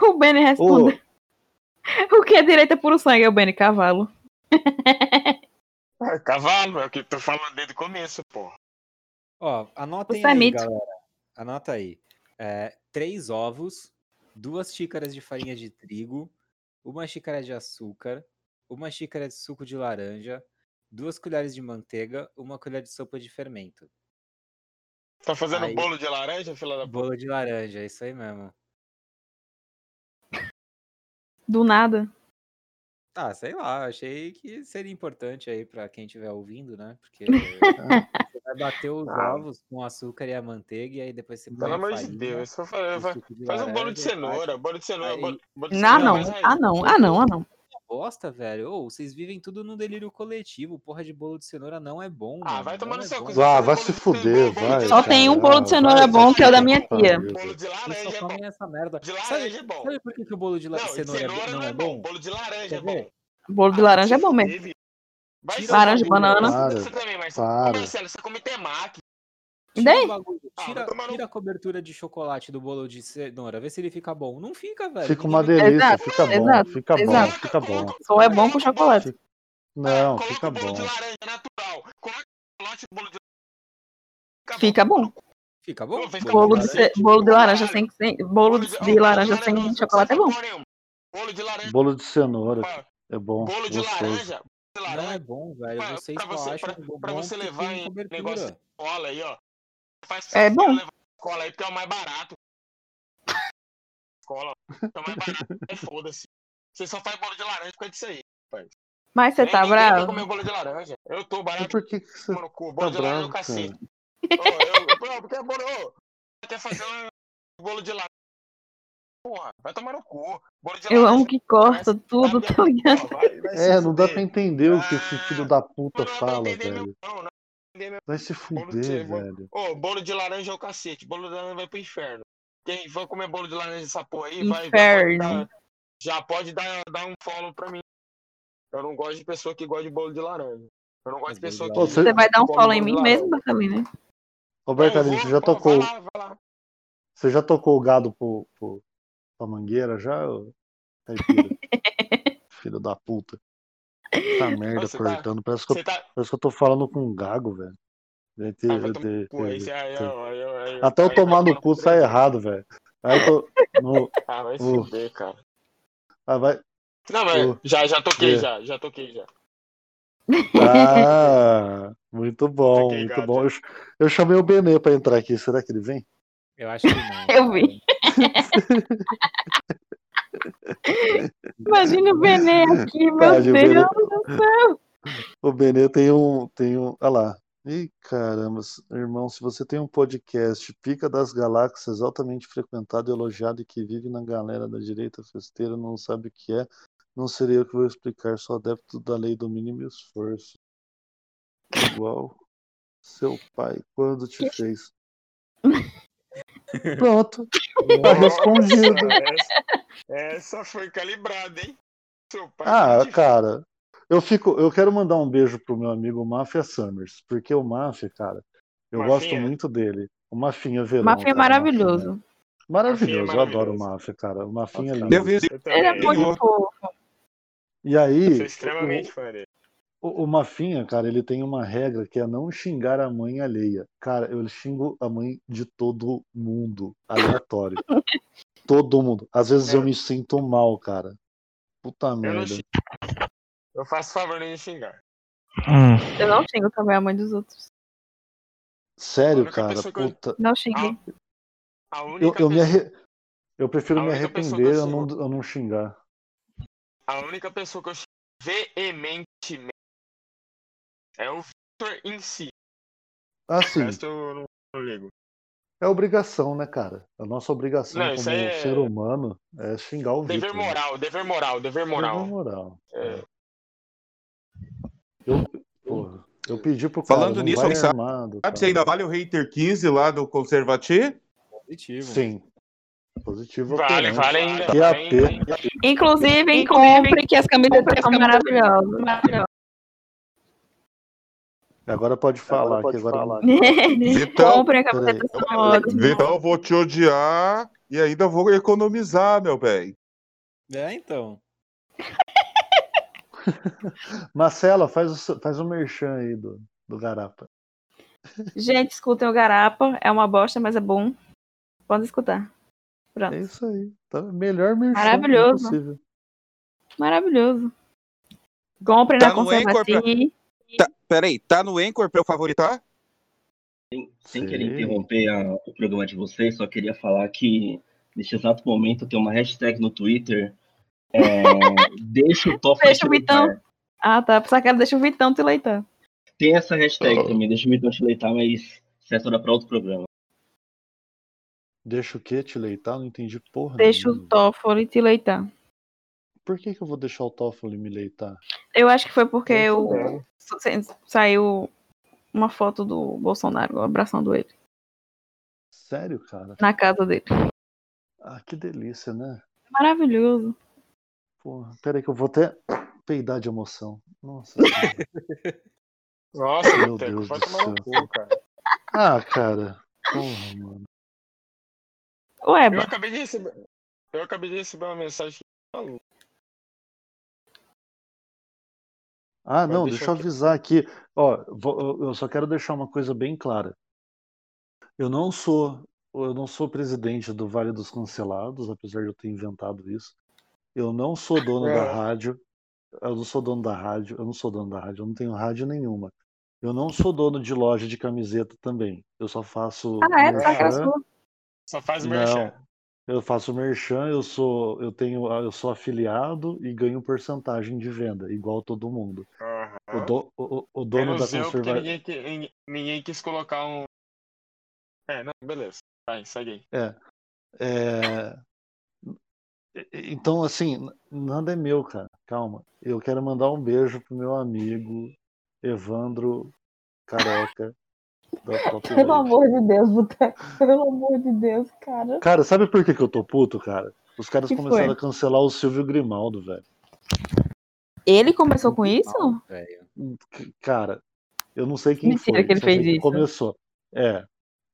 O Benny responde. O que é direita puro sangue? É o Benny Cavalo. Ah, cavalo, é o que eu tô falando desde o começo, pô. Ó, anotem Você é aí, mito. galera. Anota aí. É, três ovos, duas xícaras de farinha de trigo, uma xícara de açúcar, uma xícara de suco de laranja, duas colheres de manteiga, uma colher de sopa de fermento. Tá fazendo Aí- bolo de laranja, fila da puta? Bolo de laranja, é isso aí mesmo. Do nada. Ah, sei lá, achei que seria importante aí pra quem estiver ouvindo, né? Porque você vai bater os Ah. ovos com açúcar e a manteiga e aí depois você Pelo amor de Deus, só fa- o fa- suco de faz um bolo de cenoura, bolo de cenoura, Aí- bolo, de Ah, cenoura não. mais raiz. Ah, não. Ah, não. Ah, não. Bosta, velho. Ô, vocês vivem tudo no delírio coletivo. Porra de bolo de cenoura não é bom. Ah, mano, vai tomar no é seu cu, Ah, vai se fuder, vai. Só tem um bolo de cara. cenoura Vai bom, que é o da minha tia. Bolo de laranja só é bom. comem essa merda. De Sabe, laranja é bom. sabe por que, que o bolo de la- Não, de cenoura, cenoura não é é bom? Bolo de laranja é bom. Bolo de laranja é bom mesmo. Vai Laranja, banana. Para, Você também, Marcelo. para. Marcelo, você come temaki. E Tira, daí? o bagulho, Ah, tira, no tira a cobertura de chocolate do bolo de cenoura, vê se ele fica bom. Não fica, velho. Fica uma delícia, Exato, fica bom, exato, fica bom, exato. fica bom. Só é bom com chocolate. Não, Coloca fica bom. de laranja natural. Coloca chocolate no bolo de Fica bom. Fica bom? Fica Bolo de ce- bolo de laranja sem, sem bolo de, de laranja sem chocolate é bom. Bolo de laranja. Bolo de cenoura é bom, Bolo de gostoso. laranja. Não é bom, velho. Vocês pra só você, acham pra, bom pra você levar em cobertura. negócio de escola aí, ó. Faz É bom. levar escola aí porque é o mais barato. Escola. É o mais barato. É foda-se. Você só faz bolo de laranja por causa disso aí, rapaz. Mas você Nem tá bravo? comer bolo de laranja. Eu tô barato por que, que você no cu. tá Bolo de laranja é o bravo, cacete. Ô, eu, eu, porque é bolo, ô, quer fazer um bolo de laranja? Porra, vai tomar no cu. Bolo de Eu laranja. amo que corta tudo, tá ligado? Vai, vai É, não dá pra entender o que esse Ah, filho da puta Não dá pra fala, velho. não. Não Vai se Bolo de, fuder, bolo, velho. Ô, bolo de laranja é o cacete. Bolo de laranja vai pro inferno. Quem for comer bolo de laranja dessa porra aí, vai, já pode Inferno. dar, já pode dar, dar um follow pra mim. Eu não gosto de pessoa que gosta de bolo de laranja. Eu não gosto de Mas pessoa que. de Você- Você vai dar um follow em mim mesmo? Roberto Eu Aline, vou, você já pô, tocou, Vai lá, vai lá. você já tocou o gado pro, pro, pra mangueira já? ô caipira? Filho da puta. Tá merda Você tá- cortando. Parece, que eu, tá. parece que eu tô falando com um gago, velho. Até eu tomar vai no cu sai errado, velho. Aí eu tô. No, Ah, vai se fuder, cara. ah, vai. Não, mas o- já, já toquei, é. já, já toquei, já. Ah, muito bom, Toquei muito gato. bom. Eu, eu chamei o Benê pra entrar aqui. Será que ele vem? Eu acho que não. Eu vi. Imagina o Benê aqui, meu o Deus Benê. do céu. O Benê tem um. Tem um. Olha lá. Ih, caramba, irmão, se você tem um podcast Pica das Galáxias, altamente frequentado, elogiado e que vive na galera da direita festeira, não sabe o que é, não serei eu que vou explicar, sou adepto da lei do mínimo esforço. Igual seu pai quando te fez. Pronto, tá respondido. Essa, foi calibrada, hein? Seu pai Ah, de- cara, eu fico, eu quero mandar um beijo pro meu amigo Mafia Summers, porque o Mafia, cara, eu gosto Mafinha? muito dele. O Mafinha Verão, Mafinha é maravilhoso. Mafinha. Maravilhoso, Mafinha é eu adoro o maravilhoso. Mafia, cara. O Mafinha é Eu lindo. vi Eu Ele é muito fofo. E aí, Sou extremamente fã dele. o, o Mafinha, cara, ele tem uma regra que é não xingar a mãe alheia. Cara, eu xingo a mãe de todo mundo, aleatório. Todo mundo. Às vezes eu me sinto mal, cara. Puta Eu merda. Eu faço favor de me xingar. Eu não xingo também a mãe dos outros. A Sério, cara, que eu- puta. Não xinguei. A Eu, única, eu me pessoa, arre... eu prefiro a me arrepender eu eu não, eu não xingar. a única pessoa que eu xingo veementemente é o Victor em si. O Assim, resto eu não, não ligo. É obrigação, né, cara? A nossa obrigação Não, como é- ser humano é xingar o Dever Vitor. né? moral, dever moral, dever moral. Dever moral. É. Eu, porra, eu pedi pro cara, Falando não nisso, vai sabe- armado. Sabe se ainda vale o Hater 15 lá do Conservatir? Positivo. Sim. Positivo Vale, operante. vale ainda. Vale. AP. Inclusive, compre que as camisetas são maravilhosas. Agora pode falar, agora Vitão, Comprem a camiseta são ótimas. Vitão, vou te odiar e ainda vou economizar, meu bem. É, então. Marcela, faz o, faz o merchan aí do, do Garapa. Gente, escutem o Garapa. É uma bosta, mas é bom. Pode escutar. Pronto. É isso aí. Tá melhor merchan Maravilhoso. possível. Maravilhoso. Comprem Tá na no Anchor pra- Conservative. Tá, peraí, tá no Anchor pra eu favoritar? Sem querer interromper a- o programa de vocês, só queria falar que neste exato momento tem uma hashtag no Twitter. É, deixa o Toffoli Deixa o te Vitão. leitar. Ah, tá. Pensava que era deixa o Vitão te leitar. Tem essa hashtag também, deixa o Vitão te leitar, mas isso é para outro programa. Deixa o quê? Te leitar? Não entendi porra. Deixa o nenhuma. Toffoli te leitar. Por que, que eu vou deixar o Toffoli me leitar? Eu acho que foi porque sa- saiu uma foto do Bolsonaro abraçando ele Sério, cara? na casa dele. Ah, que delícia, né? Maravilhoso. Porra, peraí que eu vou até peidar de emoção. Nossa. Nossa, Meu Deus do céu. cu, cara. Ah, cara. Porra, mano. Ué, Eu acabei de receber. Eu acabei de receber uma mensagem que falou. Ah, não, deixa eu avisar aqui. Ó, eu- só quero deixar uma coisa bem clara. Eu não sou, eu não sou presidente do Vale dos Cancelados, apesar de eu ter inventado isso. Eu não sou dono da É. rádio. Eu não sou dono da rádio. Eu não sou dono da rádio. Eu não tenho rádio nenhuma. Eu não sou dono de loja de camiseta também. Eu só faço Ah, é? Merchan. Só faz Não, merchan. Eu faço merchan, eu sou, eu tenho, eu sou afiliado e ganho porcentagem de venda, igual todo mundo. O, do- o- o- dono da Menos eu, porque conserva... ninguém, ninguém, quis colocar um. É, não, beleza. Vai, segue aí. É, é, Então, assim, nada é meu, cara. Calma. Eu quero mandar um beijo pro meu amigo Evandro Careca Pelo amor de Deus, Boteco. Pelo amor de Deus, cara. Cara, sabe por que, que eu tô puto, cara? Os caras Que começaram foi? a cancelar o Silvio Grimaldo, velho. Ele começou com isso? C- Cara, eu não sei quem Mentira foi. que ele fez isso. Começou. É.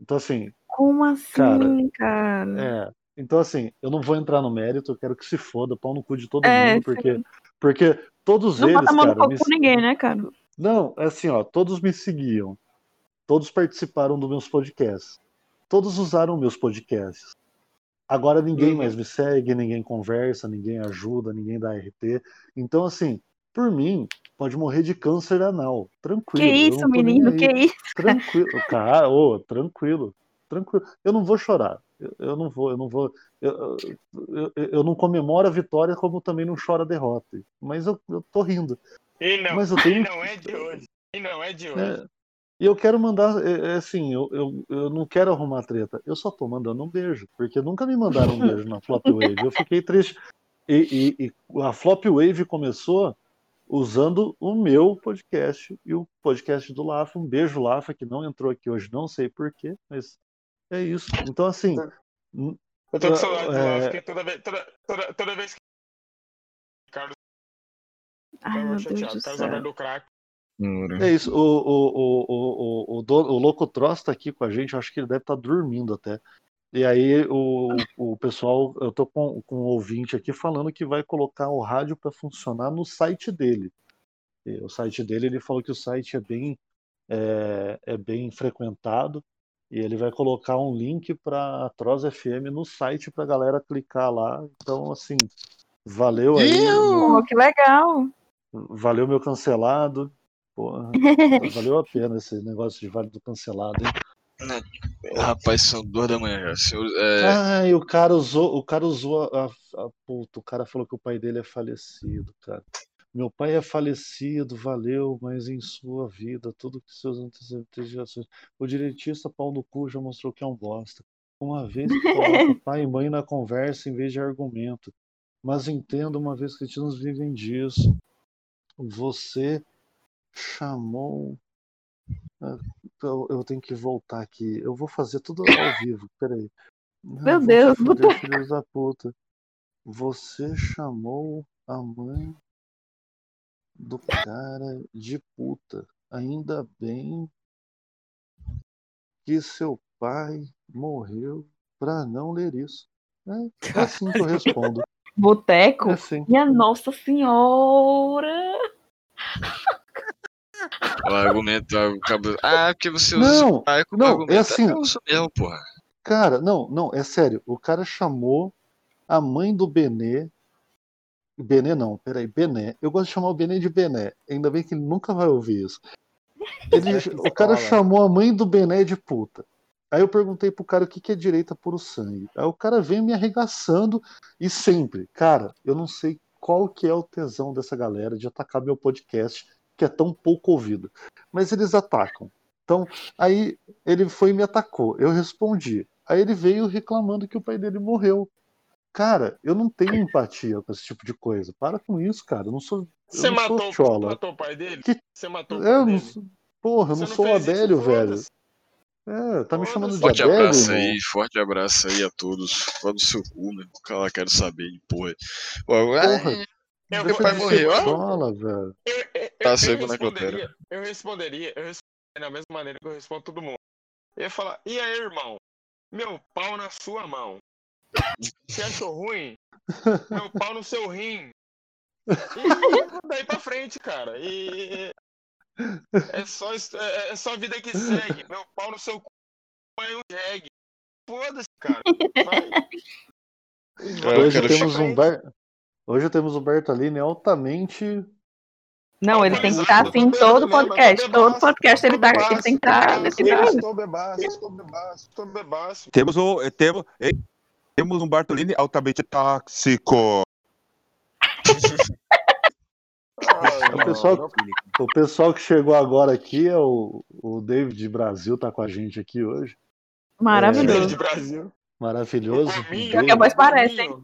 Então, assim, Como assim, Cara, cara? É, então assim, eu não vou entrar no mérito, eu quero que se foda, pau no cu de todo É, mundo, porque, porque todos Não eles, bota a mão no me... com ninguém, né, cara? Não, é assim, ó, todos me seguiam, todos participaram dos meus podcasts, todos usaram meus podcasts. Agora ninguém Uhum. mais me segue, ninguém conversa, ninguém ajuda, ninguém dá RT. Então, assim, por mim, pode morrer de câncer anal, tranquilo. Que isso, menino? Que isso? Tranquilo, cara, ô, tranquilo, tranquilo. Eu não vou chorar. Eu, eu não vou, eu não vou. Eu, eu, eu- eu não comemoro a vitória como também não choro a derrota. Mas eu, eu tô rindo. E não, Mas eu tenho- e não é de hoje. E não é de hoje. É, E eu quero mandar, é, é assim, eu, eu, eu não quero arrumar treta, eu só tô mandando um beijo, porque nunca me mandaram um beijo na Flop Wave. Eu fiquei triste. E, e- e a Flop Wave começou usando o meu podcast e o podcast do Lafa. Um beijo, Lafa, que não entrou aqui hoje, não sei porquê, mas é isso. Então, assim. Eu tô com saudade do é, Love, porque toda vez, toda, toda, toda vez que. Carlos Ai, meu Deus chateado, do Carlos céu. Do crack. É isso, o, o, o, o, o, o, dono- o Louco Tross tá aqui com a gente, eu acho que ele deve estar dormindo até. E aí o, o pessoal, eu tô com, com um ouvinte aqui falando que vai colocar o rádio para funcionar no site dele. E o site dele, ele falou que o site é bem, é, é bem frequentado e ele vai colocar um link para a Troz FM no site para galera clicar lá. Então, assim, valeu aí, Pô, que legal. valeu meu cancelado. Porra, valeu a pena esse negócio de vale do cancelado, hein? Rapaz, são duas da manhã já. Senhor, é, Ah, e o cara usou, o cara usou a, a, puta, o cara falou que o pai dele é falecido, cara. Meu pai é falecido, valeu, mas em sua vida, tudo que seus antecedentes. O direitista pau no cu já mostrou que é um bosta. Uma vez que coloca pai e mãe na conversa em vez de argumento. Mas entenda uma vez que cristãos vivem disso. Você chamou. Eu, eu tenho que voltar aqui. Eu vou fazer tudo ao vivo. Peraí. Meu vou Deus, Boteco. filhos da puta. Você chamou a mãe do cara de puta. Ainda bem que seu pai morreu pra não ler isso. É, é assim que eu respondo. Boteco? É assim. Minha Nossa Senhora! O argumento. o cabo- Ah, porque você usa Não, pai como não, argumento. é assim. Eu uso mesmo, porra. Cara, não, não, é sério. O cara chamou a mãe do Benê. Benê não, peraí, Bené. Eu gosto de chamar o Benê de Bené. Ainda bem que ele nunca vai ouvir isso. Ele, o cara chamou a mãe do Bené de puta. Aí eu perguntei pro cara o que, que é direita puro sangue. Aí o cara vem me arregaçando e sempre, cara, eu não sei qual que é o tesão dessa galera de atacar meu podcast, que é tão pouco ouvido. Mas eles atacam. Então, aí ele foi e me atacou. Eu respondi. Aí ele veio reclamando que o pai dele morreu. Cara, eu não tenho empatia com esse tipo de coisa. Para com isso, cara. Eu não sou, eu Você não matou, sou matou o pai dele? Que- Você matou o Eu pai não dele? sou, porra, eu não não sou Adélio, velho. É, tá me chamando de Forte abraço aí, forte abraço aí a todos. Fala do seu cu, meu. Cara, quero saber de porra. Pô, Porra, Eu meu pai morreu. chola, velho. Tá eu seco na eu responderia, eu responderia da mesma maneira que eu respondo todo mundo. Eu ia falar, e aí, irmão? Meu pau na sua mão. Você achou ruim? Meu pau no seu rim. E daí pra frente, cara. E é só, é, é só a vida que segue. Meu pau no seu cu é um jegue. Foda-se, cara. Vai. Hoje temos um Ber... Hoje temos um Bertolini altamente. Não, ele tem que estar assim em todo podcast. Todo podcast ele, tá, ele tem que estar nesse. Estou bebaço, estou bebaço, estou bebaço. Temos, o, eh, temos, temos um Bartolini altamente tóxico. O pessoal, o pessoal que chegou agora aqui é o, o David Brasil, tá com a gente aqui hoje. Maravilhoso. De Brasil. Maravilhoso. Pior que a voz parece, hein?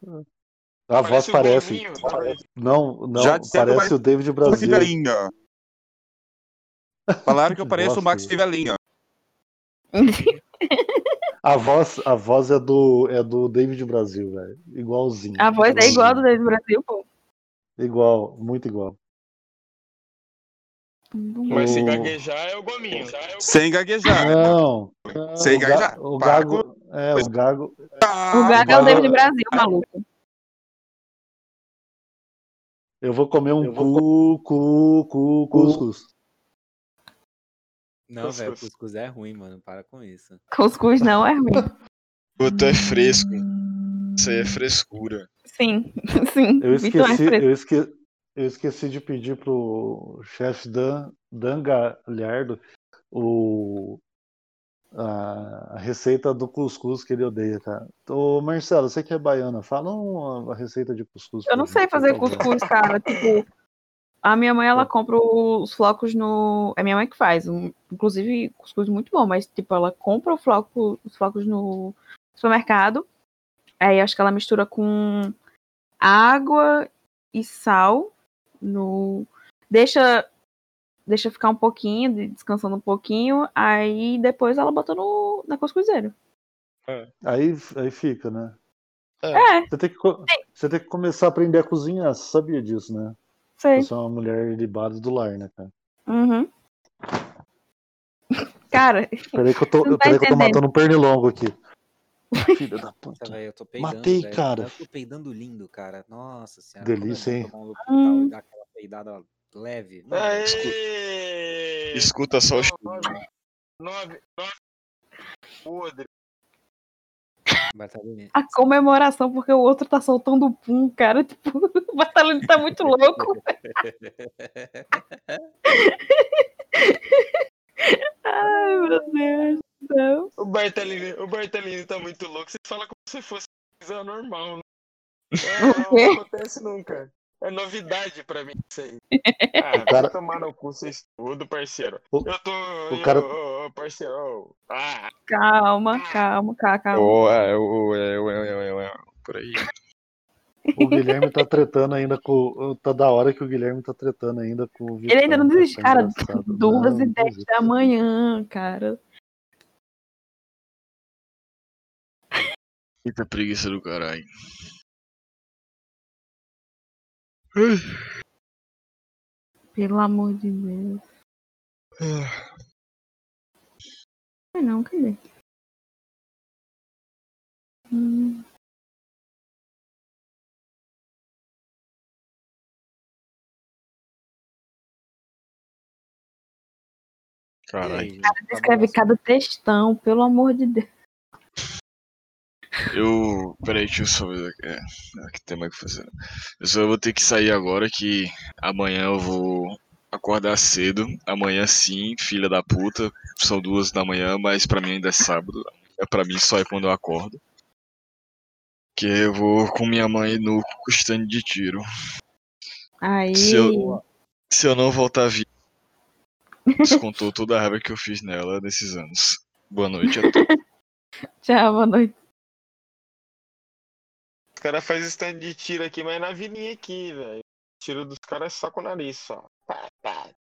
A voz Parece parece. parece. Não, não, Já parece o David Brasil. Fivelinha. Falaram que eu pareço o. Max Fivelinha. A voz, a voz é do é do David Brasil, velho. Igualzinho. A voz é igual do David Brasil, pô. Igual, muito igual. Mas se O- gaguejar é o gominho. Sem gaguejar. Não. não, Sem o, ga, gaguejar. o Gago. É, o Gago. O Gaga é o David Brasil, maluco. Eu vou comer um cu, cu, cu, cuscuz. Não, velho, cuscuz é ruim, mano. Para com isso. Cuscuz não é ruim. Pô, tu é fresco. Isso aí é frescura. Sim, sim. Eu é esqueci, fresco. eu, esque, eu esqueci de pedir pro chefe Dan, Dan Galhardo o, a, receita do cuscuz que ele odeia, cara. Ô, Marcelo, você que é baiana, fala uma, receita de cuscuz. Eu não gente, sei fazer cuscuz, cara. Tipo, A minha mãe, ela compra os flocos no. É minha mãe que faz. um- Inclusive, cuscuz muito bom, mas, tipo, ela compra o floco, os flocos no supermercado. Aí acho que ela mistura com água e sal no. Deixa. Deixa ficar um pouquinho, de- descansando um pouquinho. Aí depois ela bota no, na cuscuzeira. Aí, aí fica, né? É, Você tem, que, você tem que começar a aprender a cozinhar, você sabia disso, né? sei. Você é uma mulher de base do lar, né, cara? Uhum. Cara, Peraí que eu tô, não tá peraí que eu tô matando um pernilongo aqui. Filha da puta. Nossa, eu tô peidando, Matei, velho. cara. Eu tô peidando lindo, cara. Nossa senhora. Delícia, é hein? um Hum. e dar aquela peidada leve. Hum, Aê! Escuta só os. Nove, nove, nove. Podre. A comemoração porque o outro tá soltando pum, cara. Tipo, o Batalhão tá muito louco. Ai, meu Deus do céu. O Bartolini, o Bartolini tá muito louco. Você fala como se fosse coisa normal. Né? É, não acontece nunca. É novidade pra mim isso aí. Ah, cara- vai tomar no cu vocês tudo, parceiro. O- eu tô. o cara- eu- parceiro. ô, Ah, Calma, calma, calma, calma. Oh, é, oh, é, oh, é, por aí. O Guilherme tá tretando ainda com. Tá da hora que o Guilherme tá tretando ainda com o Ele ainda não Vitão, desiste, tá cara. Duas e dez da manhã, cara. Eita preguiça do caralho. Pelo amor de Deus. Não, não, cadê? Hum, Caralho. cara, descreve cada textão, pelo amor de Deus. Eu. Peraí, deixa eu só ver. É, aqui tem mais o que fazer. Eu só vou ter que sair agora que amanhã eu vou acordar cedo. Amanhã sim, filha da puta. São duas da manhã, mas pra mim ainda é sábado. É pra mim só é quando eu acordo. Que eu vou com minha mãe no stand de tiro. Aí. Se eu, se eu não voltar vivo, descontou toda a raiva que eu fiz nela nesses anos. Boa noite a todos. Tchau, boa noite. Os caras fazem stand de tiro aqui, mas na vilinha aqui, velho. Tiro dos caras é só com o nariz, só. Pá, pá.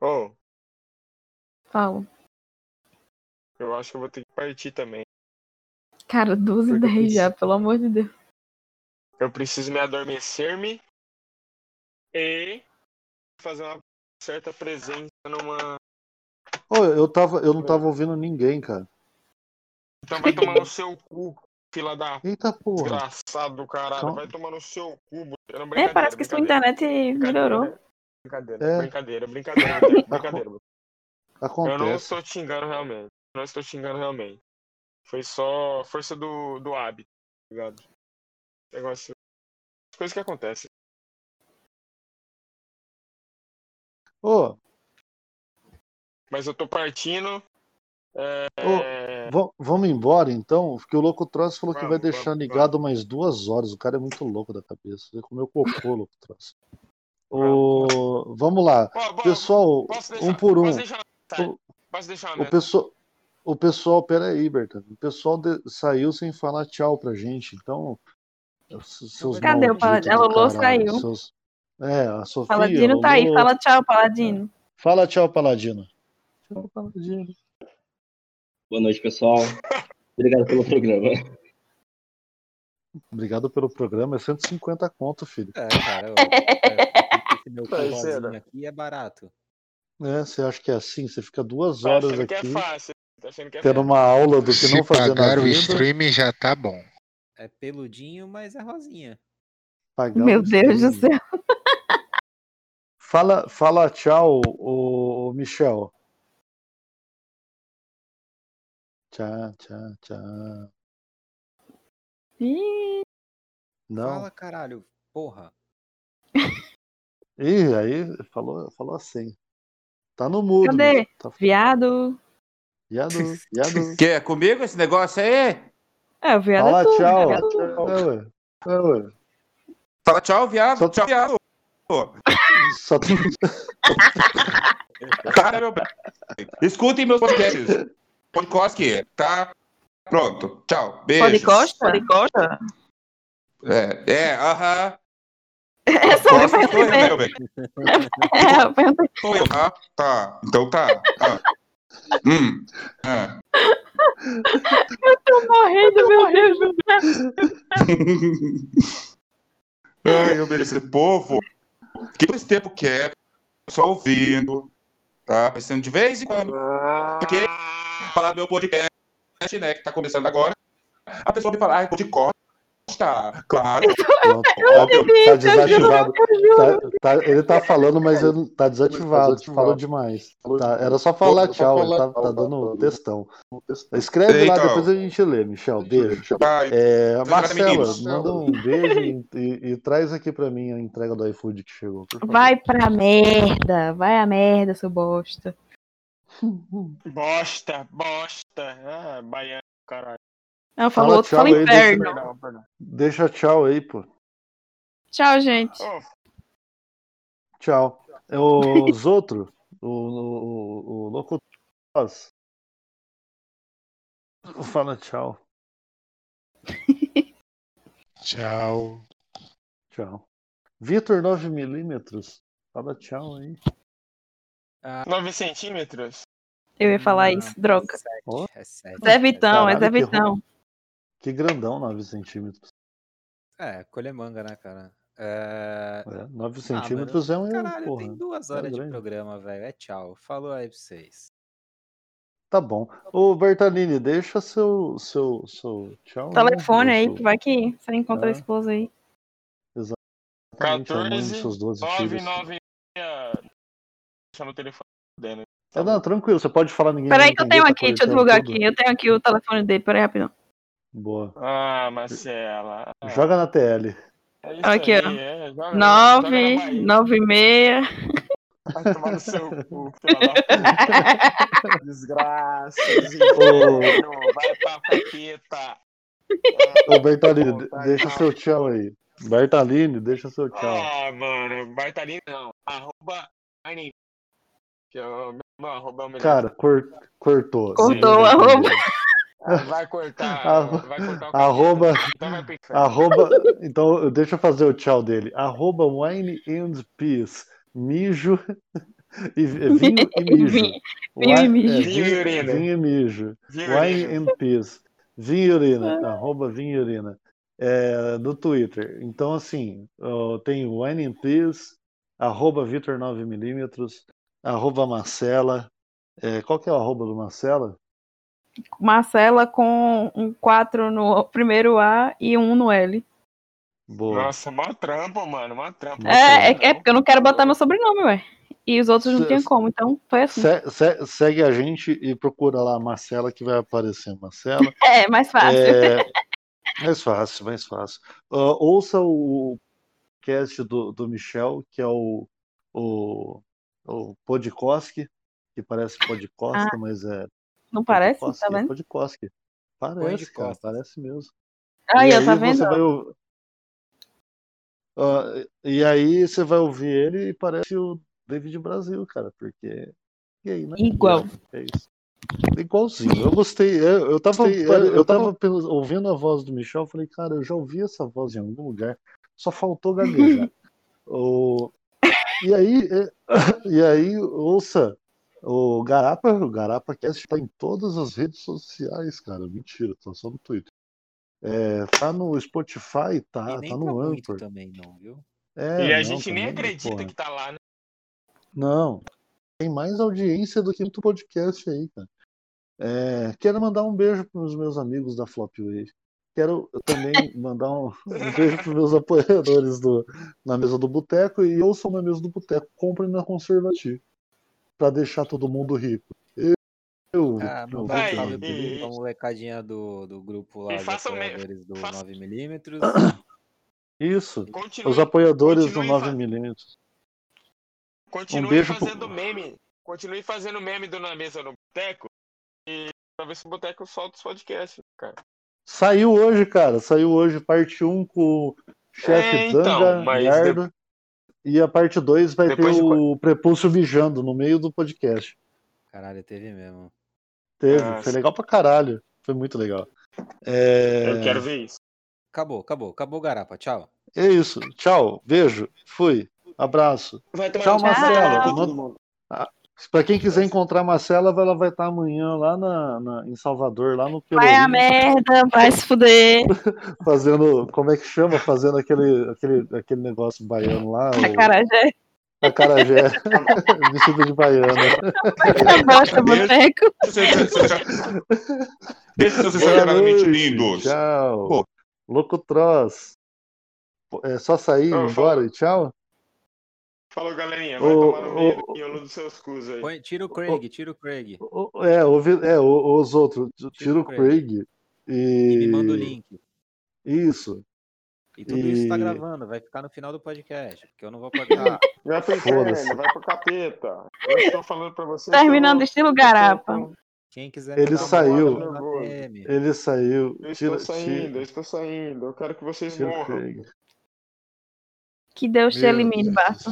Ô, Fala. eu acho que eu vou ter que partir também. Cara, 12 e Porque eu 10 já, preciso- pelo amor de Deus. Eu preciso me adormecer-me e fazer uma certa presença numa. Ô, eu, tava, eu não tava ouvindo ninguém, cara. Então vai tomar no seu cu, fila da Eita porra. desgraçado do caralho. Calma. Vai tomar no seu cu. É, brincadeira, parece que sua internet melhorou. Brincadeira, É. brincadeira, brincadeira, brincadeira, brincadeira. Eu não Acontece. estou te xingando realmente. Eu não estou te xingando realmente. Foi só força do, do hábito, tá ligado? Negócio. Coisas que acontecem. Ô, Mas eu tô partindo. É... va- vamos embora então? Porque o Louco Troço falou que vai Vamos, deixar vamos, ligado mais duas horas. O cara é muito louco da cabeça. Ele comeu cocô, Louco Troço. O... Vamos lá. Pessoal, posso um deixar- por um. Posso deixar, tá, O- posso deixar O pessoal, o pessoal, peraí, Berta. O pessoal de- saiu sem falar tchau pra gente. Então, se- seus Cadê o Paladino? A Lolo caralho, saiu. seus- É, a Sofia. Paladino tá aí, fala tchau, Paladino. Fala tchau, Paladino. Boa noite, pessoal. Obrigado pelo programa. Obrigado pelo programa. É 150 conto, filho. É, cara, ó, é, esse meu forrozinho aqui é barato. É, você acha que é assim? Você fica duas Tá horas achando que é aqui fácil. Tá achando que é tendo fácil. uma aula do que Se não fazer na pagar o vida. stream já tá bom. É peludinho, mas é rosinha. pagar Meu o Deus do céu. Fala, fala tchau, o, Michel. Tchau, tchau, tchau. Ih, Não. Fala, caralho. Porra. Ih, aí falou, falou assim. Tá no mudo. Cadê? Michel. Tá... Viado. Viado, viado. Que é comigo esse negócio aí? É, o viado Fala é tudo. tchau. viado é tudo. É, ué. É, ué. Fala tchau, viado. Só- Tchau, viado. Só tem... Cara, meu. Escutem meus podcasts. Podcast, tá? Pronto. Tchau. Beijo. Pode costa? Pode costa? É, é, aham. Essa eu Costa sou eu, perguntei. meu bem. É, eu perguntei. Sou eu, tá? Tá. Então tá. Ah. Hum. Ah. Eu tô morrendo, meu Deus do céu. Ai, eu mereço povo. Que esse tempo quieto, só ouvindo, tá? Pensando de vez em quando. Porque falar do meu podcast, né, que tá começando agora, a pessoa me fala, ai, de costa. Claro. Pronto, tá, tá desativado. Tá- tá- ele tá falando, mas ele tá desativado. Falou demais. Tá, era só falar tchau, ele tá, tá dando textão. Escreve lá, Então. depois a gente lê, Michel. Beijo. É, Marcela, manda um beijo e, e- e traz aqui pra mim a entrega do iFood que chegou. Vai pra merda. Vai a merda, seu bosta. Bosta, bosta. Ah, baiano, caralho. Não, falou Fala outro, tchau fala aí, deixa- inferno. Perdão, perdão. Deixa tchau aí, pô. Tchau, gente. Ô, Tchau. É Os outros, o, o, o, o locutor. Fala tchau. Tchau. Tchau. Vitor 9mm. Fala tchau aí. 9 centímetros? Eu ia falar isso, droga. Ó, É sério. Zé Vitão, é Zé que Vitão. Que grandão 9 centímetros. É, colher manga, né, cara? É... É, 9 Ah, centímetros é um. Caralho, porra, tem duas é horas de grande. programa, velho. É tchau. Falou aí pra vocês. Tá bom. Ô, Bertalini, deixa seu, seu, seu tchau. né? Telefone aí, Seu- que vai que você encontra a É. esposa aí. Exatamente, a mãe dos 14, seus 12 filhos. 996. Deixa no telefone. É, não, tranquilo, você pode falar ninguém. Peraí que eu tenho tá aqui, deixa eu divulgar tudo. aqui. Eu tenho aqui o telefone dele, peraí rapidão. Boa. Ah, Marcela. Joga na TL. É isso Aqui, aí, ó. é, joga- joga na Nove, Bahia. nove e meia. Vai tomar no seu cu. Desgraça, vai pra capeta. ô Bertalini, Tá, deixa tchau. seu tchau aí. Bertalini, deixa seu tchau. Ah, mano, Bartalini não. Arroba. Que é o arroba é o melhor. Cara, cor- cortou. Cortou arroba. Ah, Vai cortar. Arro- vai cortar o Arroba, Então vai arroba, então deixa eu fazer o tchau dele. Arroba wine and peace. Mijo e vinho e mijo. Vinho- vinho e mijo. é, Vinho e urina. Vinho e mijo. Vinho Wine urina. and peace. Vinho e urina. Arroba vinho e urina. É, no Twitter. Então, assim, tenho Wine and peace, arroba Vitor 9mm, arroba Marcela. É, qual que é o arroba do Marcela? Marcela com um 4 no primeiro A e um no L. Boa. Nossa, mó trampo, mano, mó trampo. É, é, é porque eu não quero botar meu sobrenome, ué. E os outros não tinham como, então foi assim. Se- se- segue a gente e procura lá a Marcela que vai aparecer. Marcela. É, mais fácil. É, mais fácil, mais fácil. Ah, ouça o cast do, do Michel, que é o, o, o Podkoski, que parece Podcosta, Ah, mas é. Não parece? Podkoski, Tá é vendo? Podkoski. Põe de Parece, cara, costas. parece mesmo. Aí, e ó, tá aí vendo? você vai Ah, e aí você vai ouvir ele e parece o David Brasil, cara, porque gay, né? Igual. É isso. Igualzinho. Eu gostei. Eu, eu tava, eu, eu tava pelo- ouvindo a voz do Michel, falei, cara, eu já ouvi essa voz em algum lugar. Só faltou gaguejar. o... E aí, é, e aí, ouça, o Garapa, o Garapa Cast tá em todas as redes sociais, cara. Mentira, tá só no Twitter. É, tá no Spotify, E tá, nem tá no muito Anchor. também, não, viu? É, e a não, gente nem também, acredita porra. que tá lá, né? Não, tem mais audiência do que muito podcast aí, cara. É, quero mandar um beijo para os meus amigos da Flopwave. Quero também mandar um, um beijo para os meus apoiadores do, na mesa do boteco e eu sou na mesa do boteco. Comprem na Conservativa para deixar todo mundo rico. Eu, eu, Ah, Aí, salve e- pra molecadinha do, do grupo lá E me- apoiadores do faça- 9mm. isso, Continue, os apoiadores do continue, fa- 9mm. continue Um beijo pro- fazendo meme. Continue fazendo meme do Na Mesa no Boteco. E pra ver se o Boteco solta os podcasts, cara. Saiu hoje, cara. Saiu hoje parte 1 com o chefe É, então, Zanga, mas Yardo. E a parte 2 vai Depois ter de o Prepúcio mijando no meio do podcast. Caralho, teve mesmo. Teve, Ah, foi legal pra caralho. Foi muito legal. É, Eu quero ver isso. Acabou, acabou, acabou o Garapa. Tchau. é isso. Tchau. Beijo. Fui. Abraço. Vai tomar Tchau, Marcelo. vai Pra quem quiser encontrar a Marcela, ela vai estar amanhã lá na, na- em Salvador, lá no Vai a Pelourinho, merda, vai se fuder. fazendo, como é que chama? Fazendo aquele, aquele, aquele negócio baiano lá, o Acarajé. acarajé, vestido de baiana. Bosta, boneco. Deixa exageradamente noite, lindos. Tchau. Pô. Louco Tross. Pô, É só sair, ir embora e tchau? Falou, galerinha. Vai Ô, tomar no meio do seus cus aí. Põe- tira o Craig, tira o Craig. O- É, ouvi, é o- os outros. Tira o Craig. Craig E me manda o e. link. Isso. E tudo isso tá E- gravando, vai ficar no final do podcast, porque eu não vou cortar. Vai pro Foda-se. inferno, vai pro capeta. Eu estou falando pra vocês. Terminando eu estilo garapa. Quem quiser Ele saiu. manda DM. Ele saiu. Eu Tira, estou saindo, eu tira, estou saindo. Eu quero que vocês tira o morram. Craig. Que Deus te Meu elimine, Deus. Barça.